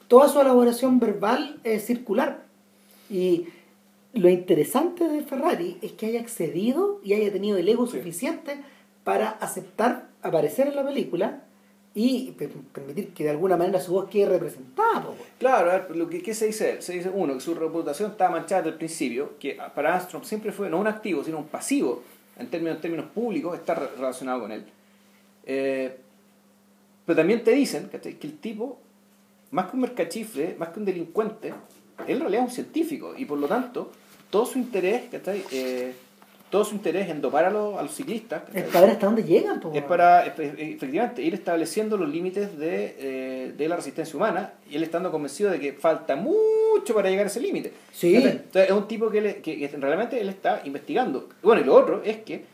Toda su elaboración verbal es circular. Y lo interesante de Ferrari es que haya accedido y haya tenido el ego suficiente para aceptar aparecer en la película y permitir que de alguna manera su voz quede representada. Claro, lo que ¿qué se dice Se dice, uno, que su reputación estaba manchada desde el principio, que para Armstrong siempre fue no un activo, sino un pasivo, en términos, en términos públicos, está relacionado con él. Eh, pero también te dicen que el tipo, más que un mercachifre, más que un delincuente, él en realidad es un científico y por lo tanto todo su interés, eh, todo su interés en dopar a los, a los ciclistas. Es para ver hasta dónde llegan. es para, efectivamente, ir estableciendo los límites de, eh, de, la resistencia humana y él estando convencido de que falta mucho para llegar a ese límite. Sí. Entonces, es un tipo que, que, realmente él está investigando. Bueno, y lo otro es que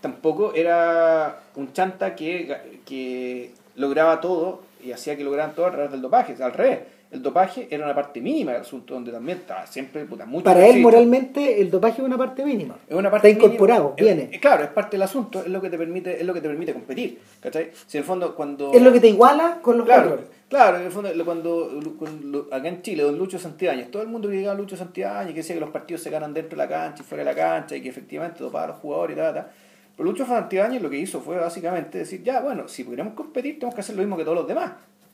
tampoco era un chanta que, que lograba todo y hacía que lograran todo a través del dopaje. al revés el dopaje era una parte mínima del asunto, donde también estaba siempre puta, mucho Para él, moralmente, el dopaje es una parte mínima. Es una parte Está incorporado, mínima. viene. Es- claro, es parte del asunto, es lo que te permite, es lo que te permite competir. ¿Cachai? Si en el fondo cuando. Es lo que te iguala con los Claro, otros. claro, en el fondo, cuando, cuando- acá en Chile, don Lucho Santibáñez, todo el mundo criticaba a Lucho Santibáñez, que decía que los partidos se ganan dentro de la cancha y fuera de la cancha, y que efectivamente dopaba a los jugadores y tal, tal. Pero Lucho Santibáñez lo que hizo fue básicamente decir, ya, bueno, si queremos competir, tenemos que hacer lo mismo que todos los demás.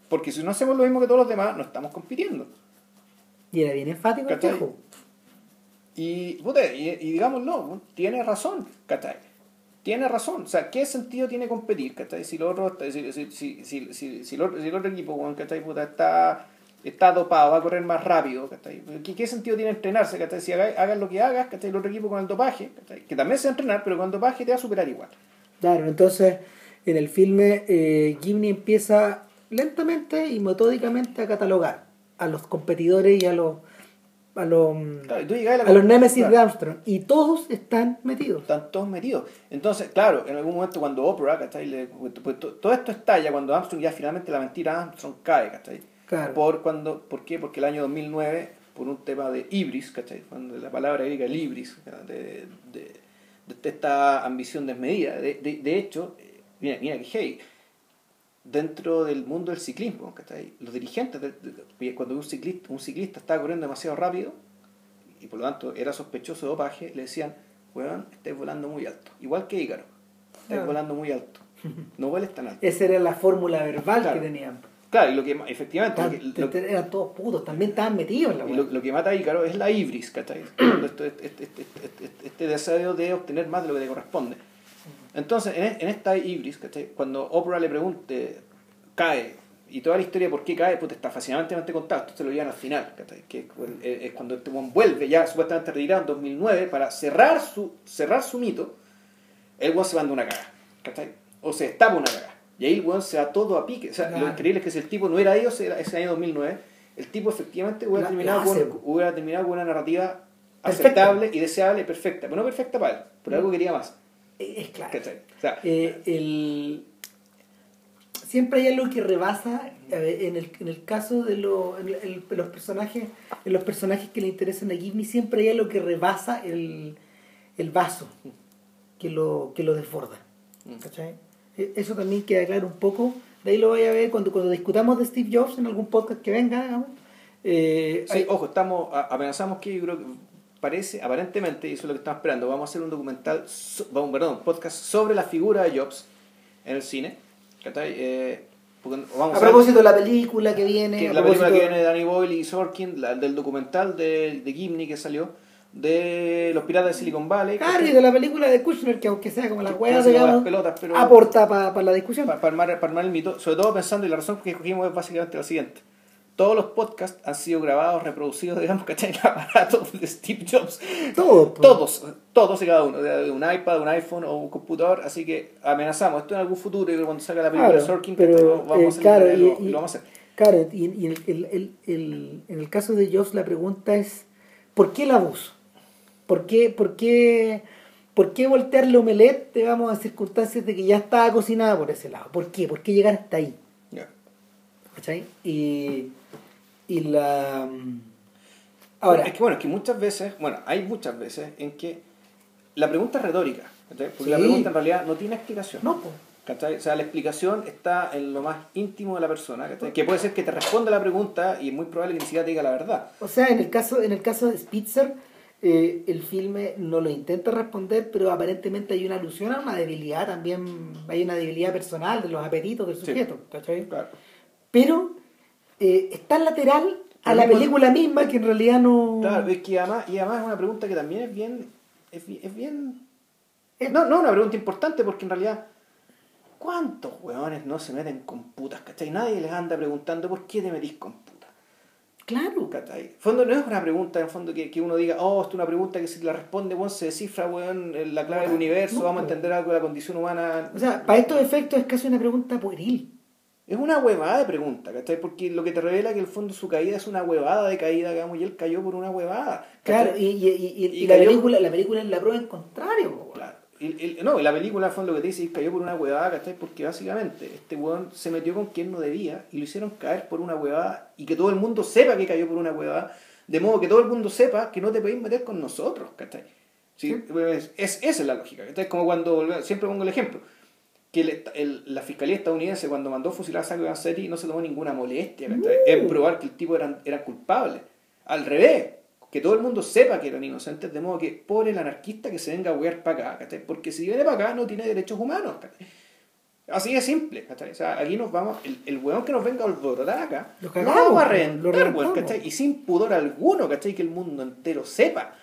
Porque si no hacemos lo mismo que todos los demás, no estamos compitiendo. Y era bien enfático el ¿Cachai? viejo. Y, puta, y, y digámoslo, tiene razón, ¿cachai? Tiene razón. O sea, ¿qué sentido tiene competir, ¿cachai? Si, lo otro, si, si, si, si, si, si el otro, si el otro equipo, ¿cachai? Puta, está, está dopado, va a correr más rápido, ¿cachai? ¿Qué, qué sentido tiene entrenarse, ¿cachai? Si hagas, hagas lo que hagas, ¿cachai? El otro equipo con el dopaje, ¿cachai? Que también se va a entrenar, pero con el dopaje te va a superar igual. Claro, entonces en el filme eh, Gimli empieza lentamente y metódicamente a catalogar a los competidores y a los a los, Claro, a a los Nemesis claro. de Armstrong y todos están metidos. están todos metidos. Entonces, claro, en algún momento cuando Oprah, ¿cachai? Pues, pues, to- todo esto estalla cuando Armstrong ya finalmente la mentira Armstrong cae, ¿cachai? Claro. Por, cuando, ¿Por qué? Porque el año 2009, por un tema de ibris, ¿cachai? Cuando la palabra griega el ibris, de, de, de esta ambición desmedida. De, de, de hecho, eh, mira, mira que hey, dentro del mundo del ciclismo, ¿cachai? Los dirigentes, de- de- cuando un ciclista, un ciclista estaba corriendo demasiado rápido, y por lo tanto era sospechoso de dopaje, le decían, weón, estáis volando muy alto. Igual que Ícaro, estáis volando muy alto. No vueles tan alto. Esa era la fórmula verbal Claro. que tenían. Claro, y lo que efectivamente, lo que- lo- eran todos putos, también estaban metidos en la lo, lo que mata a Ícaro es la ibris, ¿cachai? Este- este- este- este deseo de obtener más de lo que te corresponde. Entonces, en, en esta ibris, ¿cachai? Cuando Oprah le pregunte, cae, y toda la historia de por qué cae, pues está fascinantemente contado, esto se lo llevan al final, ¿cachai? Que es cuando este weón vuelve ya supuestamente retirado en 2009 para cerrar su, cerrar su mito, el weón se manda una caga, ¿cachai? O se destapa una caga. Y ahí el weón se va todo a pique. O sea, lo Claro. increíble es que si el tipo no era ellos ese ese año 2009, el tipo efectivamente hubiera, La- terminado, la con, hubiera terminado con una narrativa Perfecta. aceptable y deseable y perfecta. Pero no perfecta para él, pero algo quería más. Es es claro. ¿cachai? O sea, Eh, el... Siempre hay algo que rebasa en el, en el caso de lo- en el- los personajes en los personajes que le interesan a Gimli siempre hay algo que rebasa el, el vaso que lo, que lo desborda Mm. ¿cachai? E- eso también queda claro un poco de ahí lo vaya a ver cuando, cuando discutamos de Steve Jobs en algún podcast que venga digamos. Eh, Sí, hay- ojo, estamos, amenazamos que yo creo que parece, aparentemente, y eso es lo que estamos esperando, vamos a hacer un documental, so- perdón, un podcast sobre la figura de Jobs en el cine. Eh, vamos a ver propósito de la película que viene que a la película que viene de Danny Boyle y Sorkin, la- del documental de, de Gimli que salió, de los piratas de Silicon Valley. Claro, ¿cachai? y de la película de Kushner, que aunque sea como la Que- hueá, que hace como digamos, las pelotas, pero- aporta para la discusión. para, armar, para armar el mito, sobre todo pensando, y la razón que escogimos es básicamente la siguiente. Todos los podcasts han sido grabados, reproducidos, digamos, ¿cachai? En aparatos de Steve Jobs. Todo, pues. Todos, todos y cada uno, de un iPad, un iPhone o un computador, así que amenazamos esto en algún futuro y cuando salga la película Claro, de Sorkin, pero, vamos eh, claro, y- lo- y- lo vamos a hacer. Claro, y, y el, el- el- el- en el caso de Jobs la pregunta es, ¿por qué el abuso? ¿Por qué, por qué, por qué voltearle omelette, digamos, en circunstancias de que ya estaba cocinada por ese lado? ¿Por qué? ¿Por qué llegar hasta ahí? ¿Cachai? Y, y la... Ahora, es que bueno, es que muchas veces, bueno, hay muchas veces en que la pregunta es retórica, ¿cachai? porque la Sí. pregunta en realidad no tiene explicación. no, pues. ¿Cachai? O sea, la explicación está en lo más íntimo de la persona, ¿cachai? Que puede ser que te responda la pregunta y es muy probable que ni siquiera te diga la verdad. O sea, en el caso, en el caso de Spitzer, eh, el filme no lo intenta responder, pero aparentemente hay una alusión a una debilidad también, hay una debilidad personal de los apetitos del Sí. sujeto, ¿cachai? Claro. Pero eh, es tan lateral a la película misma que en realidad no... Claro, es que además, y además es una pregunta que también es bien, es bien, es bien- no, no, una pregunta importante porque en realidad, ¿cuántos hueones no se meten con putas, cachai? Nadie les anda preguntando por qué te metís con putas, Claro, cachai? En fondo no es una pregunta, en fondo que, que uno diga, oh, esto es una pregunta que si la responde, weón, se descifra, weón, la clave del universo, no, vamos a entender algo de la condición humana. o sea, para estos efectos es casi una pregunta pueril. Es una huevada de pregunta, ¿cachai? Porque lo que te revela que el fondo su caída es una huevada de caída, digamos, y él cayó por una huevada. ¿cachai? Claro, y, y, y- la, cayó- película, la película es la prueba en contrario. Claro. Y no, la película fue lo que te dice, cayó por una huevada, ¿cachai? Porque básicamente este huevón se metió con quien no debía y lo hicieron caer por una huevada y que todo el mundo sepa que cayó por una huevada, de modo que todo el mundo sepa que no te podéis meter con nosotros, ¿cachai? ¿Sí? Es, esa es la lógica, ¿cachai? Como cuando, siempre pongo el ejemplo, que la fiscalía estadounidense cuando mandó fusilar a Sacco Vanzetti no se tomó ninguna molestia, ¿cachai? En probar que el tipo era, era culpable. Al revés, que todo el mundo sepa que eran inocentes, de modo que por el anarquista que se venga a huear para acá, ¿cachai? Porque si viene para acá no tiene derechos humanos, ¿cachai? Así de simple, ¿cachai? O sea, aquí nos vamos, el, el hueón que nos venga a alborotar acá, lo, vamos a reventar, ¿cachai? Y sin pudor alguno, ¿cachai? Que el mundo entero sepa.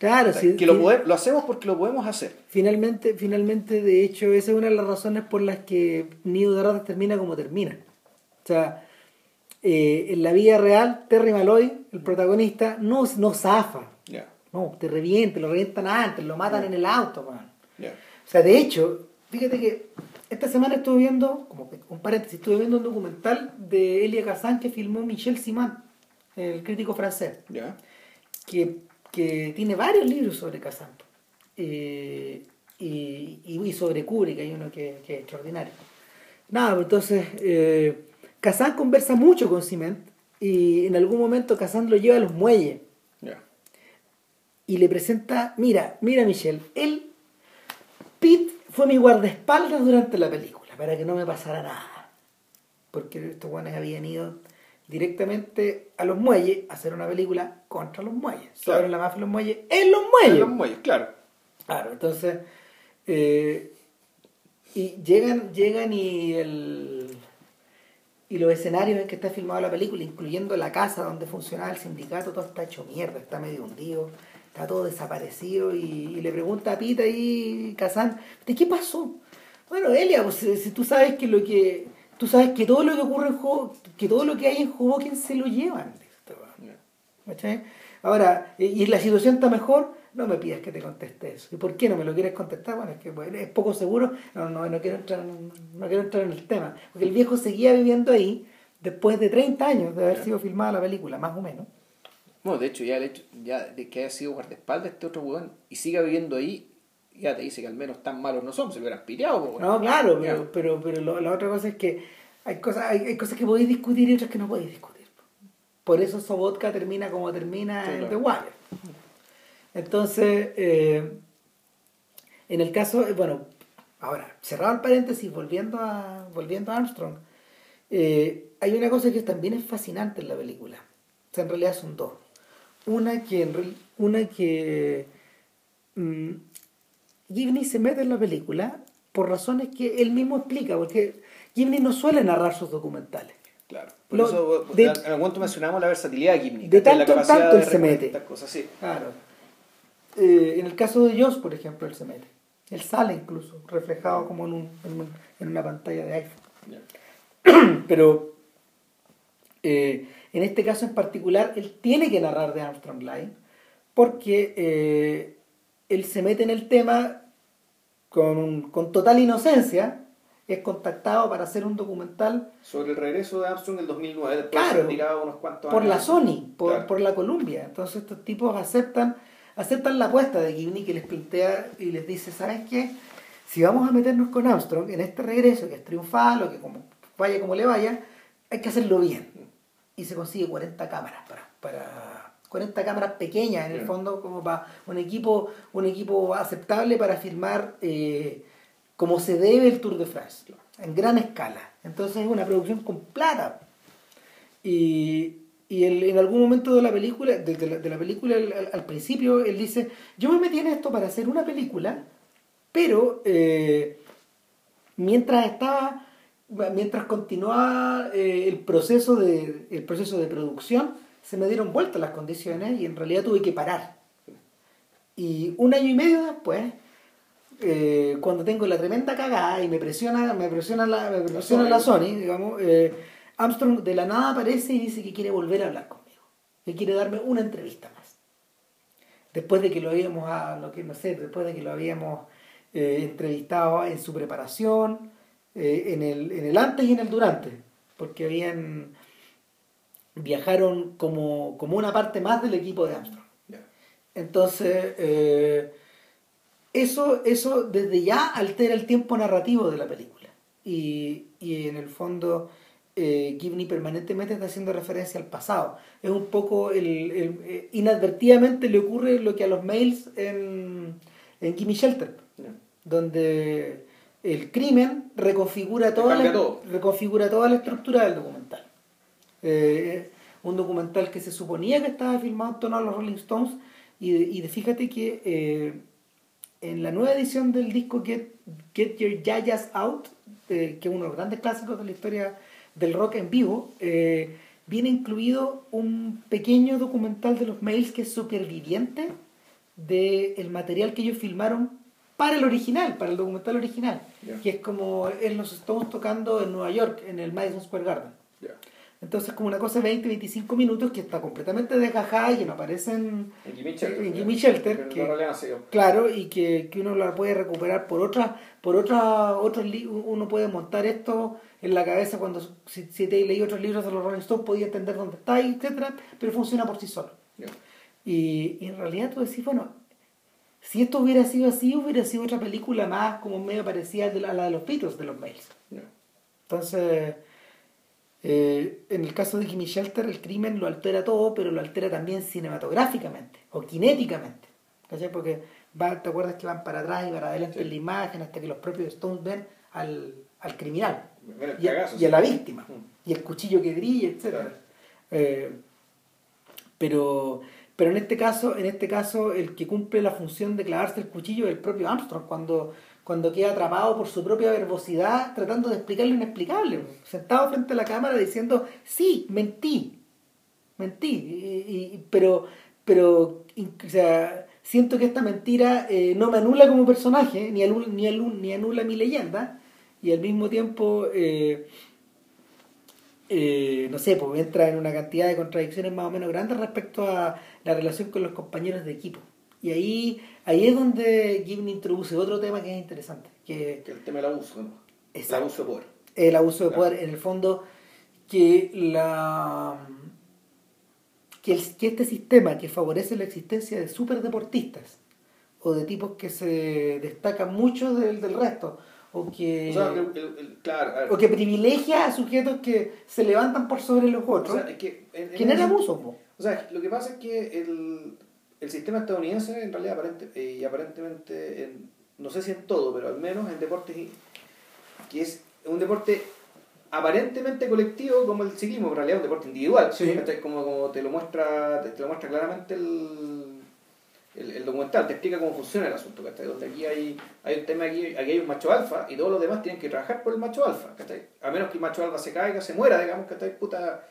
Claro, sí, que lo, lo hacemos porque lo podemos hacer. Finalmente, finalmente, de hecho, esa es una de las razones por las que Nido de Ratas termina como termina. O sea, eh, en la vida real, Terry Malloy, el protagonista, no, no zafa. No, te revienta, lo revientan antes, lo matan en el auto. O sea, de hecho, fíjate que esta semana estuve viendo, como un paréntesis, estuve viendo un documental de Elia Kazan que filmó Michel Simon, el crítico francés, que, que, tiene varios libros sobre Kazan. Eh, y, y, sobre Kubrick, hay uno que, que es extraordinario. Nada, pues entonces... Eh, Kazan conversa mucho con Ciment y en algún momento Kazan lo lleva a los muelles. Y le presenta, mira, mira Michelle, él, Pete fue mi guardaespaldas durante la película, para que no me pasara nada. Porque estos guanes habían ido directamente a los muelles a hacer una película contra los muelles. Claro. la mafia de los muelles en los muelles. En los muelles, claro. Claro, entonces... Eh, y llegan, llegan y el y los escenarios en que está filmada la película, incluyendo la casa donde funcionaba el sindicato, todo está hecho mierda, está medio hundido, está todo desaparecido. Y, le pregunta a Pita y Kazan, ¿de qué pasó? Bueno, Elia, pues si, tú sabes que lo que. Tú sabes que todo lo que ocurre en juego, que todo lo que hay en Hoboken se lo llevan. Ahora, y la situación está mejor, no me pidas que te conteste eso. ¿Y por qué no me lo quieres contestar? Bueno, es que es poco seguro, no, no, no, quiero entrar, no quiero entrar en el tema. Porque el viejo seguía viviendo ahí después de 30 años de haber sido filmada la película, más o menos. Bueno, de hecho, ya el hecho ya de que haya sido guardaespaldas este otro weón y siga viviendo ahí, ya te dice que al menos tan malos no son, se lo hubieran pillado. No, claro, pero, pero, pero la otra cosa es que hay cosas, hay, hay, cosas que podéis discutir y otras que no podéis discutir. Por eso Sobotka termina como termina en The Wire. Entonces, eh, en el caso, eh, bueno, ahora, cerrado el paréntesis, volviendo a, volviendo a Armstrong, eh, hay una cosa que también es fascinante en la película. O sea, en realidad son dos. Una que, una que mm, Gibney se mete en la película por razones que él mismo explica, porque Gibney no suele narrar sus documentales. Claro. Por eso, de, en algún momento mencionamos la versatilidad de Gibney. De tanto en tanto él se mete. Cosas, sí. Claro. Eh, en el caso de Joss, por ejemplo, él se mete. Él sale incluso, reflejado como en, un, en, una pantalla de iPhone. Pero eh, en este caso en particular, él tiene que narrar de Armstrong Line porque eh, él se mete en el tema con, con total inocencia, es contactado para hacer un documental sobre el regreso de Armstrong en el 2009, claro, unos cuantos por la Sony, por, por la Columbia. Entonces estos tipos aceptan aceptan la apuesta de Gibney que les plantea y les dice, ¿sabes qué? Si vamos a meternos con Armstrong en este regreso, que es triunfal o que como, vaya como le vaya, hay que hacerlo bien. Y se consigue 40 cámaras para, para 40 cámaras pequeñas en el fondo como para un equipo, un equipo aceptable para filmar eh, como se debe el Tour de France, en gran escala. Entonces es una producción con plata. Y, y en algún momento de la película, de, la, película al, principio, él dice, yo me metí en esto para hacer una película, pero eh, mientras estaba, mientras continuaba eh, el, proceso de, el proceso de producción, se me dieron vueltas las condiciones y en realidad tuve que parar. Y un año y medio después, eh, cuando tengo la tremenda cagada y me presiona, me presiona la, me presiona la Sony, digamos, Armstrong de la nada aparece y dice que quiere volver a hablar conmigo, que quiere darme una entrevista más. Después de que lo habíamos, ah, lo que no sé, después de que lo habíamos eh, entrevistado en su preparación, eh, en, el, en el antes y en el durante, porque habían viajaron como, como una parte más del equipo de Armstrong. Entonces, eh, eso, eso desde ya altera el tiempo narrativo de la película. Y, y en el fondo eh, Gibney permanentemente está haciendo referencia al pasado. Es un poco, el, el- eh, inadvertidamente le ocurre lo que a los mails en, en Gimme Shelter, donde el crimen reconfigura toda, la, todo. reconfigura toda la estructura del documental. Eh, un documental que se suponía que estaba filmado en tono a los Rolling Stones y, y de- fíjate que eh, en la nueva edición del disco Get, Get Your Yayas Out, eh, que es uno de los grandes clásicos de la historia del rock en vivo, eh, viene incluido un pequeño documental de los mails que es superviviente del material que ellos filmaron para el original, para el documental original, Ya. que es como en los Stones tocando en Nueva York, en el Madison Square Garden. Ya. Entonces como una cosa de 20, 25 minutos que está completamente desgajada y que no aparecen En Jimmy Shelter. En Jimmy Shelter, que- digamos. Claro, y que, que uno la puede recuperar por otra, por otra, otros uno puede montar esto en la cabeza cuando si, si te leí otros libros de los Rolling Stones podía entender dónde está, etcétera, pero funciona por sí solo. Ya. Y, y en realidad tú decís, bueno, si esto hubiera sido así, hubiera sido otra película más como medio parecida a la a la de los Beatles de los Mails. Ya. Entonces, eh, en el caso de Jimmy Shelter, el crimen lo altera todo, pero lo altera también cinematográficamente o cinéticamente. ¿cachai? Porque va, te acuerdas que van para atrás y para adelante Sí. en la imagen hasta que los propios Stones ven al, al criminal y a, cagazo, y a sí. la víctima Mm. y el cuchillo que brilla, etc. Claro. pero pero en este caso en este caso el que cumple la función de clavarse el cuchillo es el propio Armstrong cuando cuando queda atrapado por su propia verbosidad tratando de explicar lo inexplicable sentado frente a la cámara diciendo sí mentí mentí y- pero pero o sea, siento que esta mentira eh, no me anula como personaje ni anula, ni, anula, ni anula mi leyenda y al mismo tiempo eh, eh, no sé, pues entra en una cantidad de contradicciones más o menos grandes respecto a la relación con los compañeros de equipo. Y ahí, ahí es donde Gibney introduce otro tema que es interesante, que Que el tema del abuso, ¿no? El abuso de poder. el abuso de Claro. poder, en el fondo, que la que, el- que este sistema que favorece la existencia de superdeportistas o de tipos que se destacan mucho del, del resto o que O sea, el- el- el- claro, a ver, o que privilegia a sujetos que se levantan por sobre los o otros, sea, es que en- en abuso. O sea, lo que pasa es que el, el sistema estadounidense, en realidad, aparente, eh, y aparentemente, en- no sé si en todo, pero al menos en deportes, que es un deporte aparentemente colectivo como el ciclismo, en realidad es un deporte individual, como, como te lo muestra te, te lo muestra claramente el, el, el documental, te explica cómo funciona el asunto, ¿cachai? donde aquí hay, hay un tema, aquí, aquí hay un macho alfa y todos los demás tienen que trabajar por el macho alfa, ¿cachai? a menos que el macho alfa se caiga, se muera, digamos, ¿cachai? Puta,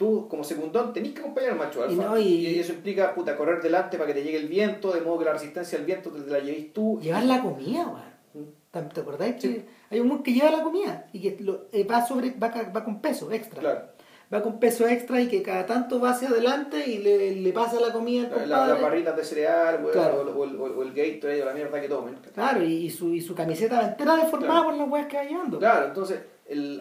tú como secundón tenés que acompañar al macho alfa. Y no, y- y... eso implica puta, correr delante para que te llegue el viento, de modo que la resistencia al viento te la llevéis tú. Llevar la comida, weón. ¿Te te acordás que hay un weón que lleva la comida y que lo- eh, va sobre va, va con peso extra? Claro. Va con peso extra y que cada tanto va hacia adelante y le, le pasa la comida al compadre. las barritas de cereal, weón, Claro. o, el- o el- o el Gatorade o la mierda que tomen. Claro, y, y su, y su camiseta entera deformada Claro. por las weas que va llevando. Claro, entonces el,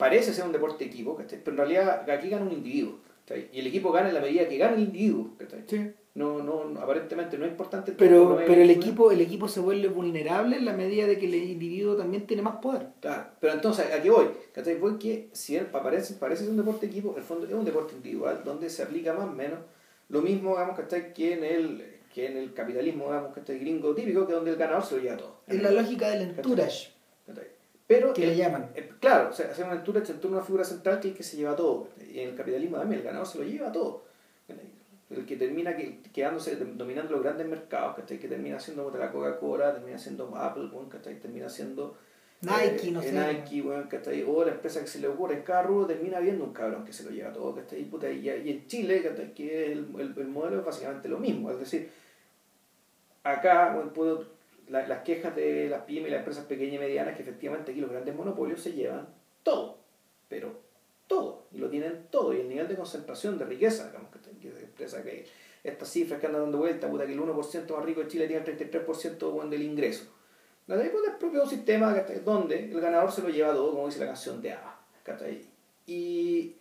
parece ser un deporte de equipo, ¿cachai? pero en realidad aquí gana un individuo. ¿cachai? Y el equipo gana en la medida que gana el individuo. ¿cachai? Sí. No, no, no- aparentemente no es importante Pero, pero el equipo, el equipo se vuelve vulnerable en la medida de que el individuo también tiene más poder. Claro, pero entonces, ¿a qué voy? ¿Cachai? Voy que si él parece, parece ser un deporte de equipo, en el fondo es un deporte individual donde se aplica más o menos lo mismo, digamos, ¿cachai? Que en el, que en el capitalismo, digamos, ¿cachai? Gringo típico, que donde el ganador se lo lleva todo. Es la lógica del entourage. Pero, Que le llaman. eh, claro, o sea, hacer un entourage en torno a una figura central que es el que se lleva todo. Y en el capitalismo también, el ganador se lo lleva todo. El que termina que- quedándose, dominando los grandes mercados, ¿cachai? Que termina siendo la Coca-Cola, termina siendo Apple, ¿cachai? Termina siendo Nike, eh, no sé. Nike, ¿cachai? O la empresa que se le ocurre en cada rubro termina viendo un cabrón que se lo lleva todo, ¿cachai? Y, puta, y, y en Chile, ¿cachai? Que el, el, el modelo es básicamente lo mismo. Es decir, acá bueno, puedo, la- las quejas de las pymes y las empresas pequeñas y medianas, que efectivamente aquí los grandes monopolios se llevan todo, pero todo, y lo tienen todo, y el nivel de concentración de riqueza, digamos, que, empresa que estas cifras que andan dando vuelta, puta, que el 1% más rico de Chile tiene el 33% bueno, del ingreso. La de pues, es propio sistema donde el ganador se lo lleva todo, como dice la canción de ABBA. Y,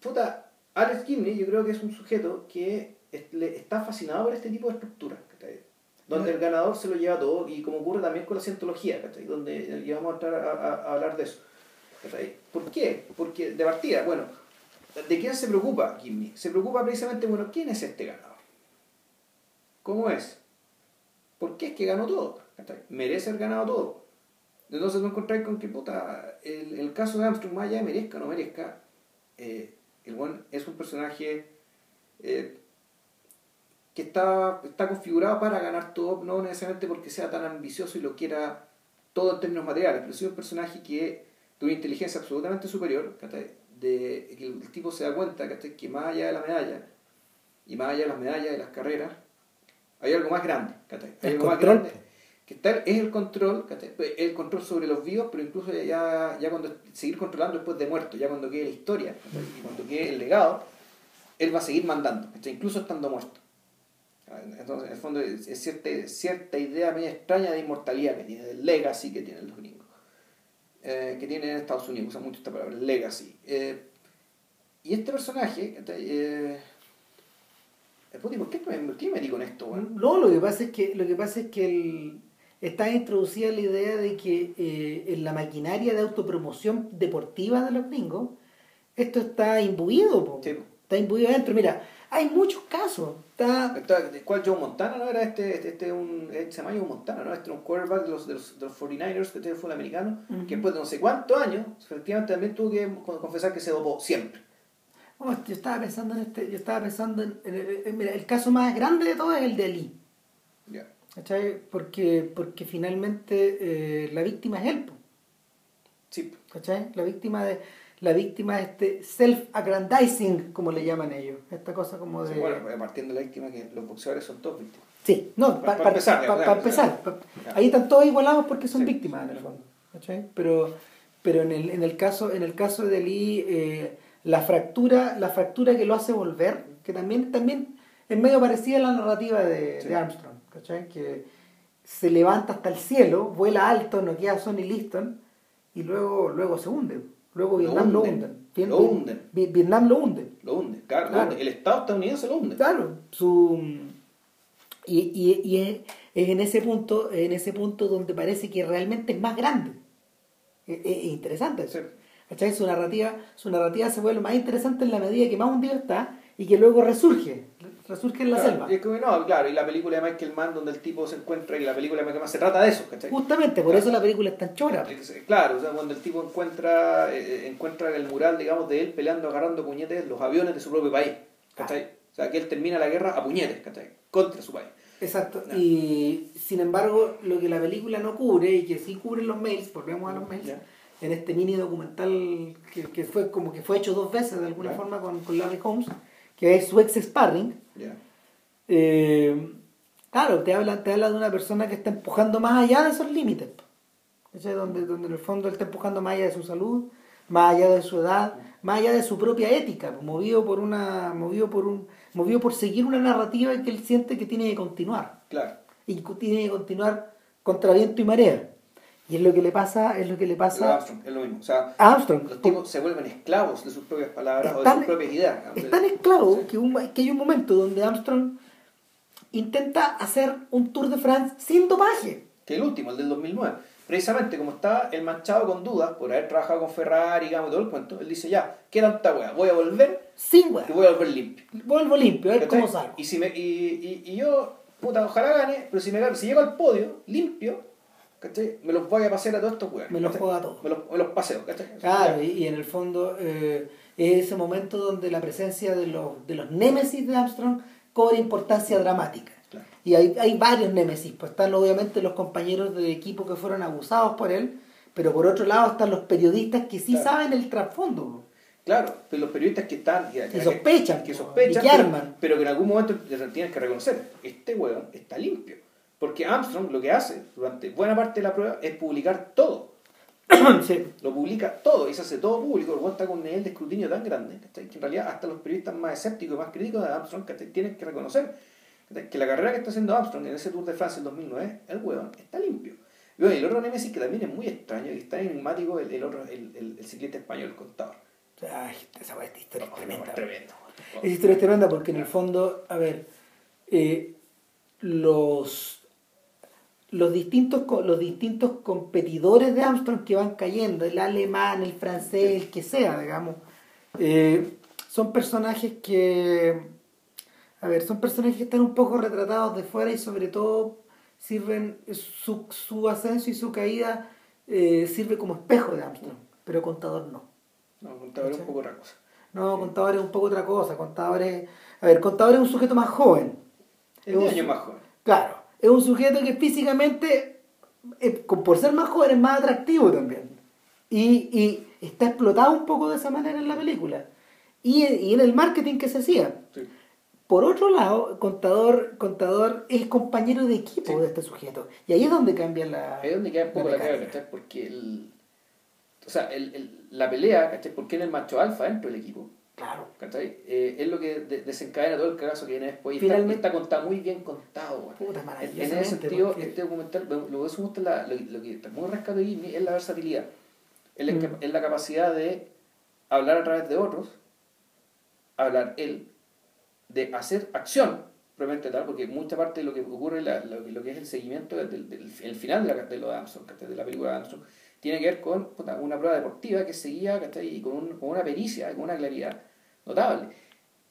puta, Alex Gibney yo creo que es un sujeto que está fascinado por este tipo de estructuras. Donde el ganador se lo lleva todo y como ocurre también con la cientología, ¿cachai? Donde y vamos a, entrar a, a- a hablar de eso. ¿cachai? ¿Por qué? Porque de partida, bueno, ¿de quién se preocupa Kimmy? Se preocupa precisamente, bueno, ¿quién es este ganador? ¿Cómo es? ¿Por qué es que ganó todo? ¿cachai? ¿Merece haber ganado todo? Entonces no encontráis con que, puta, el, el caso de Armstrong, más allá de merezca o no merezca, eh, el buen es un personaje eh, que está, está configurado para ganar todo, no necesariamente porque sea tan ambicioso y lo quiera todo en términos materiales, pero sí un personaje que de una inteligencia absolutamente superior, de que el tipo se da cuenta que más allá de la medalla y más allá de las medallas de las carreras, hay algo más grande. Hay El algo más grande que está, es el control, ¿cachai? el control sobre los vivos, pero incluso ya, ya cuando seguir controlando después de muerto, ya cuando quede la historia, y cuando quede el legado, él va a seguir mandando, incluso estando muerto. Entonces, en el fondo, es, cierta, cierta idea media extraña de inmortalidad que tiene, del legacy que tienen los gringos, eh, que tienen en Estados Unidos, usan mucho esta palabra, legacy. Eh, y este personaje, ¿cachai? eh, eh, ¿por qué me, por qué me metí con esto? No, lo que pasa es que, lo que, pasa es que el- está introducida la idea de que eh, en la maquinaria de autopromoción deportiva de los gringos, esto está imbuido, po. Sí. está imbuido adentro. Mira, hay muchos casos. Está, ¿de ¿Cuál Joe Montana no era este? Este, este un, eh, se llama Joe Montana, ¿no? Este era un quarterback de los, de los, de los 49ers, que este fue el americano, que después de no sé cuántos años, efectivamente también tuvo que con- confesar que se dopó siempre. oh, yo estaba pensando en este, yo estaba pensando en, en- en- mira, el caso más grande de todos es el de Ali. Ya. ¿Cachai? Porque, porque finalmente eh, la víctima es él, Sí. ¿cachai? La víctima de la víctima es este self-aggrandizing, como le llaman ellos. Esta cosa como de... Sí, bueno, partiendo de la víctima que los boxeadores son todos víctimas. Sí, no, Pa- para pa empezar, pa- ahí están todos igualados porque son Sí, víctimas en el fondo. ¿cachai? Pero, pero en el, en el caso, en el caso de Lee, eh, la fractura, la fractura que lo hace volver, que también, también es medio parecida a la narrativa de, Sí. de Armstrong, ¿cachai? Que se levanta hasta el cielo, vuela alto, no queda Sonny Liston, y luego, luego se hunde. Luego Lo Vietnam lo hunden, lo hunden. Vi- Vietnam lo hunde. Lo hunde, claro, lo Claro. hunde. El Estado estadounidense lo hunde. Claro, su y, y, y es, es en ese punto, en ese punto donde parece que realmente es más grande. Es, es interesante eso. Su narrativa, su narrativa se vuelve más interesante en la medida que más hundido está y que luego resurge, resurge en la Claro, selva. y es como, no, claro, y la película de Michael Mann donde el tipo se encuentra, y la película de Michael Mann se trata de eso, ¿cachai? Justamente, por eso la película es tan chora. Claro, o sea, cuando el tipo encuentra eh, encuentra el mural, digamos, de él peleando, agarrando puñetes los aviones de su propio país, ¿cachai? O sea, que él termina la guerra a puñetes, ¿cachai? Contra su país. Exacto. Ya. Y sin embargo, lo que la película no cubre y que sí cubren los mails, volvemos a los mails, Ya. en este mini documental que, que fue como que fue hecho dos veces de alguna forma con, con Larry Holmes, que es su ex sparring. Ya. eh, claro, te habla, te habla de una persona que está empujando más allá de esos límites. ¿Cachai? Donde, donde en el fondo él está empujando más allá de su salud, más allá de su edad, más allá de su propia ética, movido por una, movido por un, movido por seguir una narrativa que él siente que tiene que continuar Claro. y tiene que continuar contra viento y marea. Y es lo que le pasa, es lo que le pasa Armstrong, es lo mismo. O sea, Armstrong. los tipos se vuelven esclavos de sus propias palabras o de sus propias ideas. Es tan esclavo Sí. que, un- que hay un momento donde Armstrong intenta hacer un Tour de France sin dopaje. que el último, el del 2009. Precisamente como estaba el manchado con dudas por haber trabajado con Ferrari, digamos, todo el cuento, él dice, ya, ¿qué tanta wea? Voy a volver Sin weá. y voy a volver limpio. Vuelvo limpio, a ver cómo salgo. Y, si me, y, y, y yo, puta, ojalá gane, pero si, me, si llego al podio limpio, ¿cachai? Me los voy a pasear a todos estos weas. Me los juego a todos. Me los, me los paseo, ¿cachai? Claro, y, y en el fondo eh, es ese momento donde la presencia de los, de los némesis de Armstrong cobra importancia dramática. Claro. Y hay, hay varios némesis, pues están obviamente los compañeros de equipo que fueron abusados por él, pero por otro lado están los periodistas que sí Claro. saben el trasfondo. Claro, pero los periodistas que están... Que, Que sospechan, Que sospechan, y que arman. Pero, que en algún momento tienes que reconocer, este weón está limpio. Porque Armstrong lo que hace durante buena parte de la prueba es publicar todo. sí. Lo publica todo y se hace todo público. Está con un nivel de escrutinio tan grande ¿cachai? que en realidad hasta los periodistas más escépticos y más críticos de Armstrong ¿cachai? tienen que reconocer ¿cachai? que la carrera que está haciendo Armstrong en ese Tour de Francia en 2009, el weón está limpio. Y bueno, el otro Nemesis que también es muy extraño y está enigmático, el, el otro, el, el, el ciclista español, el contador. Ay, esa, esta historia es No, tremenda. no, tremendo. Esa historia es tremenda porque en el fondo, a ver, eh, los los distintos, los distintos competidores de Armstrong que van cayendo, el alemán, el francés, el que sea, digamos, eh, son personajes que, a ver, son personajes que están un poco retratados de fuera y sobre todo sirven, su, su ascenso y su caída eh, sirve como espejo de Armstrong, pero Contador no. No, contador es un poco otra cosa. No, Contador es un poco otra cosa, Contador es, a ver, Contador es un sujeto más joven. Es un 10 su- años más joven. Claro, es un sujeto que físicamente, eh, por ser más joven, es más atractivo también. Y, y está explotado un poco de esa manera en la película. Y, y en el marketing que se hacía. Sí. Por otro lado, contador, contador es compañero de equipo Sí. de este sujeto. Y ahí es donde cambia la. Ahí es donde queda un poco la clave, ¿cachai? Porque el, o sea, el, el- la pelea, ¿cachai? Porque en el macho alfa dentro del equipo, Claro. ¿cachai? Eh, es lo que de- desencadena todo el cagazo que viene después. Y Finalmente- está, está contado muy bien contado. Puta, En, en ese sentido, este documental, lo que gusta es la- lo, lo que está muy rescato ahí es la versatilidad. Es la, Mm. es la capacidad de hablar a través de otros, hablar él, de hacer acción, probablemente tal, porque mucha parte de lo que ocurre, la- lo, que- lo que es el seguimiento del, del- el final de, la, de lo de Armstrong, de la película de Armstrong, tiene que ver con puta, una prueba deportiva que seguía ¿cachai? y con, un- con una pericia, con una claridad notable.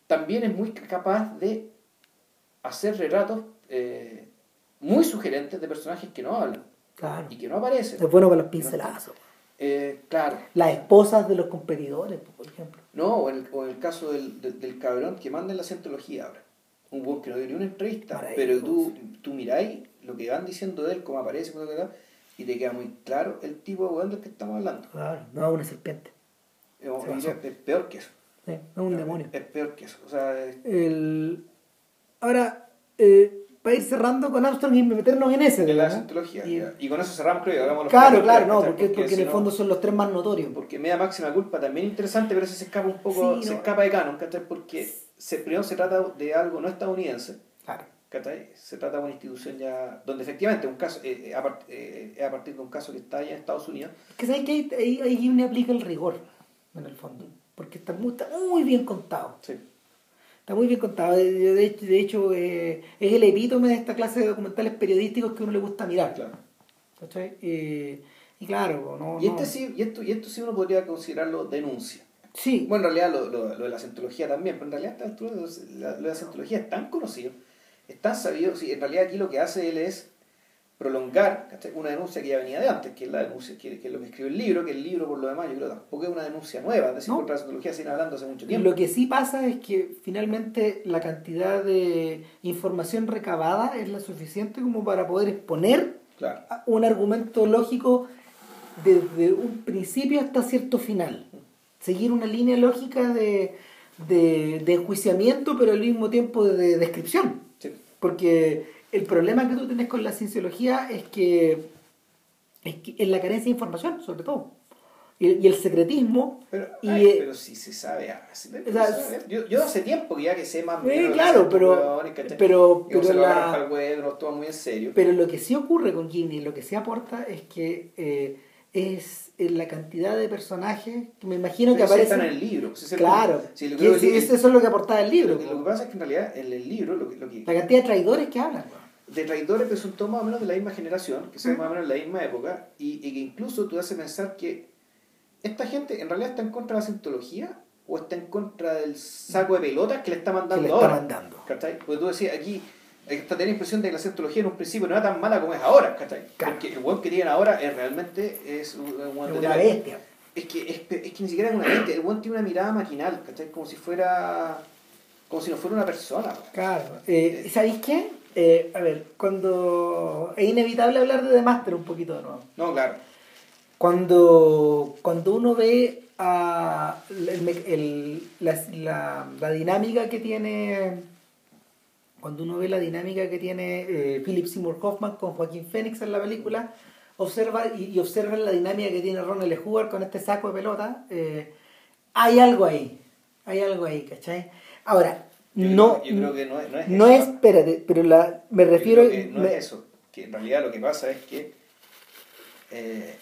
También es muy capaz de hacer retratos eh, muy sugerentes de personajes que no hablan Claro. y que no aparecen. Es bueno para los pincelazos. Eh, claro, Las esposas de los competidores, por ejemplo. no, o en el, o en el caso del, del, del cabrón que manda en la cientología ahora. Un buen que no dio ni una entrevista, pero tú, tú miráis lo que van diciendo de él, cómo aparece, cómo queda, y te queda muy claro el tipo de weón del que estamos hablando. Claro, no una serpiente. Se es peor que eso. Sí, es un demonio. Es peor que eso. O sea, es- El... Ahora, eh, para ir cerrando con Armstrong y meternos en ese, es la digamos. cientología. Y-. Y con eso cerramos, creo, y hagamos los Claro, claro, no, porque, porque en el fondo son los tres más notorios. Porque media máxima culpa también es interesante, pero ese se escapa un poco, Sí, se no. escapa de canon, ¿cachai? Porque se, primero se trata de algo no estadounidense, Claro. ¿cachai? Se trata de una institución ya, donde efectivamente un caso, eh, eh, a, part- eh, es a partir de un caso que está allá en Estados Unidos, que sabes que ahí, ahí, ahí aplica el rigor, en el fondo. Porque está muy, está muy bien contado. sí. Está muy bien contado. De, hecho, de hecho, eh, es el epítome de esta clase de documentales periodísticos que uno le gusta mirar. Claro. Eh, y claro, no, Y, no- este sí, y, esto, y esto sí uno podría considerarlo denuncia. Sí, Bueno, en realidad lo, lo, lo de la cientología también, pero en realidad lo de la cientología es tan conocido, es tan sabido, sí, en realidad aquí lo que hace él es prolongar ¿cachai? una denuncia que ya venía de antes, que es la denuncia, que, que es lo que escribe el libro, que el libro por lo demás yo creo tampoco es una denuncia nueva, es decir, No. contra la cientología se viene hablando hace mucho tiempo. Lo que sí pasa es que finalmente la cantidad de información recabada es la suficiente como para poder exponer Claro. un argumento lógico desde un principio hasta cierto final. Seguir una línea lógica de, de, de enjuiciamiento, pero al mismo tiempo de descripción. Sí. Porque el problema que tú tienes con la cienciología es que es, que es la carencia de información, sobre todo. Y, y el secretismo. Pero, y, ay, eh, pero si se sabe, ah, si- o sea, sabe. yo, yo hace tiempo que ya que sé más o Eh, menos que claro, pero- pero- pero se lo la- el huevo, muy en serio. Pero lo que sí ocurre con Ghibli, lo que sí aporta es que eh, es en la cantidad de personajes que me imagino que Pero sí aparecen. están en el libro. pues, es el Claro. Sí, lo creo es- que- es- eso es lo que aportaba el libro. Lo que, lo que pasa es que en realidad en el libro lo que, lo que La cantidad de traidores que hablan. De traidores que son todos más o menos de la misma generación, que son más o menos de la misma época, y, y que incluso tú haces pensar que esta gente en realidad está en contra de la cientología o está en contra del saco de pelotas que le está mandando le ahora. está mandando. ¿Cachai? Porque tú decías aquí, esta tenía la impresión de que la cientología en un principio no era tan mala como es ahora, ¿cachai? Claro. Porque el web que tienen ahora es realmente es un, un Es una bestia. es que, es, es que ni siquiera es una bestia, el buen tiene una mirada maquinal, ¿cachai? Como si fuera. como si no fuera una persona. weón. Claro. Eh, ¿Sabéis qué? Eh, a ver, cuando. Es inevitable hablar de The Master un poquito de nuevo. No, claro. Cuando, cuando uno ve a el el- la, la- la dinámica que tiene cuando uno ve la dinámica que tiene eh, Philip Seymour Hoffman con Joaquín Phoenix en la película observa y, y observa la dinámica que tiene Ronald. Howard con este saco de pelota eh, hay algo ahí hay algo ahí ¿cachai? ahora Yo no creo- yo creo que no es- no es no eso, es espérate pero la me Yo refiero creo que no me- es eso. Que en realidad lo que pasa es que. eh,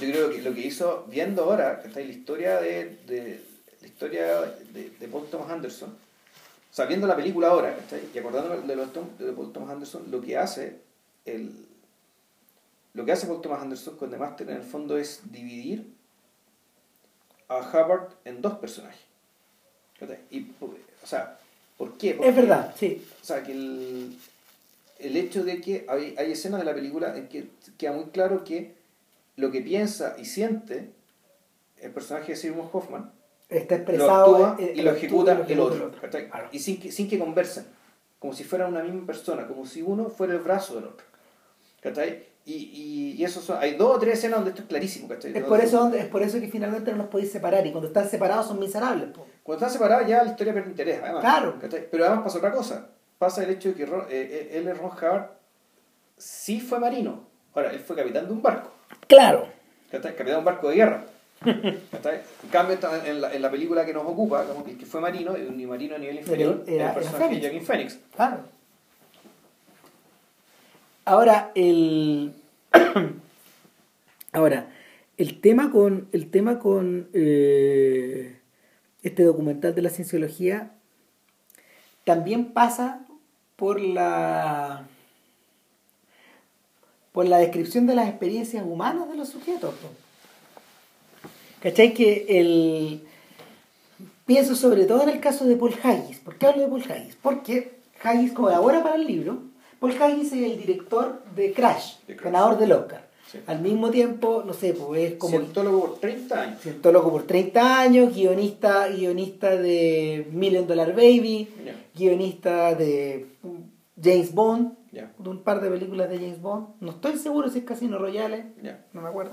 yo creo que lo que hizo, viendo ahora, que está en la historia de, de- la historia de, de Paul Thomas Anderson, o sea, viendo la película ahora, ¿cachai? y acordándome de, los de Paul Thomas Anderson, lo que hace el, lo que hace Paul Thomas Anderson con The Master en el fondo es dividir a Hubbard en dos personajes. Y, o sea, ¿por qué? es verdad, sí. O sea, que el, el hecho de que hay, hay escenas de la película en que queda muy claro que lo que piensa y siente el personaje de Simon Hoffman está expresado lo actúa y lo ejecuta el otro, y sin que, sin que conversen como si fueran una misma persona como si uno fuera el brazo del otro y, y eso son, hay dos o tres escenas donde esto es clarísimo es por eso es por eso que finalmente no los podéis separar y cuando están separados son miserables cuando están separados ya la historia pierde interés además claro. pero además pasa otra cosa pasa el hecho de que Ron, eh, eh él Ron Howard sí fue marino ahora él fue capitán de un barco. Claro. Capitán de un barco de guerra en cambio, en la, en la, película que nos ocupa, como que, que fue marino, ni marino a nivel inferior, era, el personaje de Joaquin Phoenix. Claro. Ahora, el. Ahora, el tema con. El tema con eh, este documental de la cienciología también pasa por la. por la descripción de las experiencias humanas de los sujetos. ¿Cachai? Que el... Pienso sobre todo en el caso de Paul Haggis. ¿Por qué hablo de Paul Haggis? Porque Haggis colabora para el libro. Paul Haggis es el director de Crash, ganador del Oscar. Al mismo tiempo, no sé, pues es como... Cientólogo por 30 años. Cientólogo por 30 años, guionista, guionista de Million Dollar Baby, guionista de James Bond, de un par de películas de James Bond. No estoy seguro si es Casino Royale, no me acuerdo.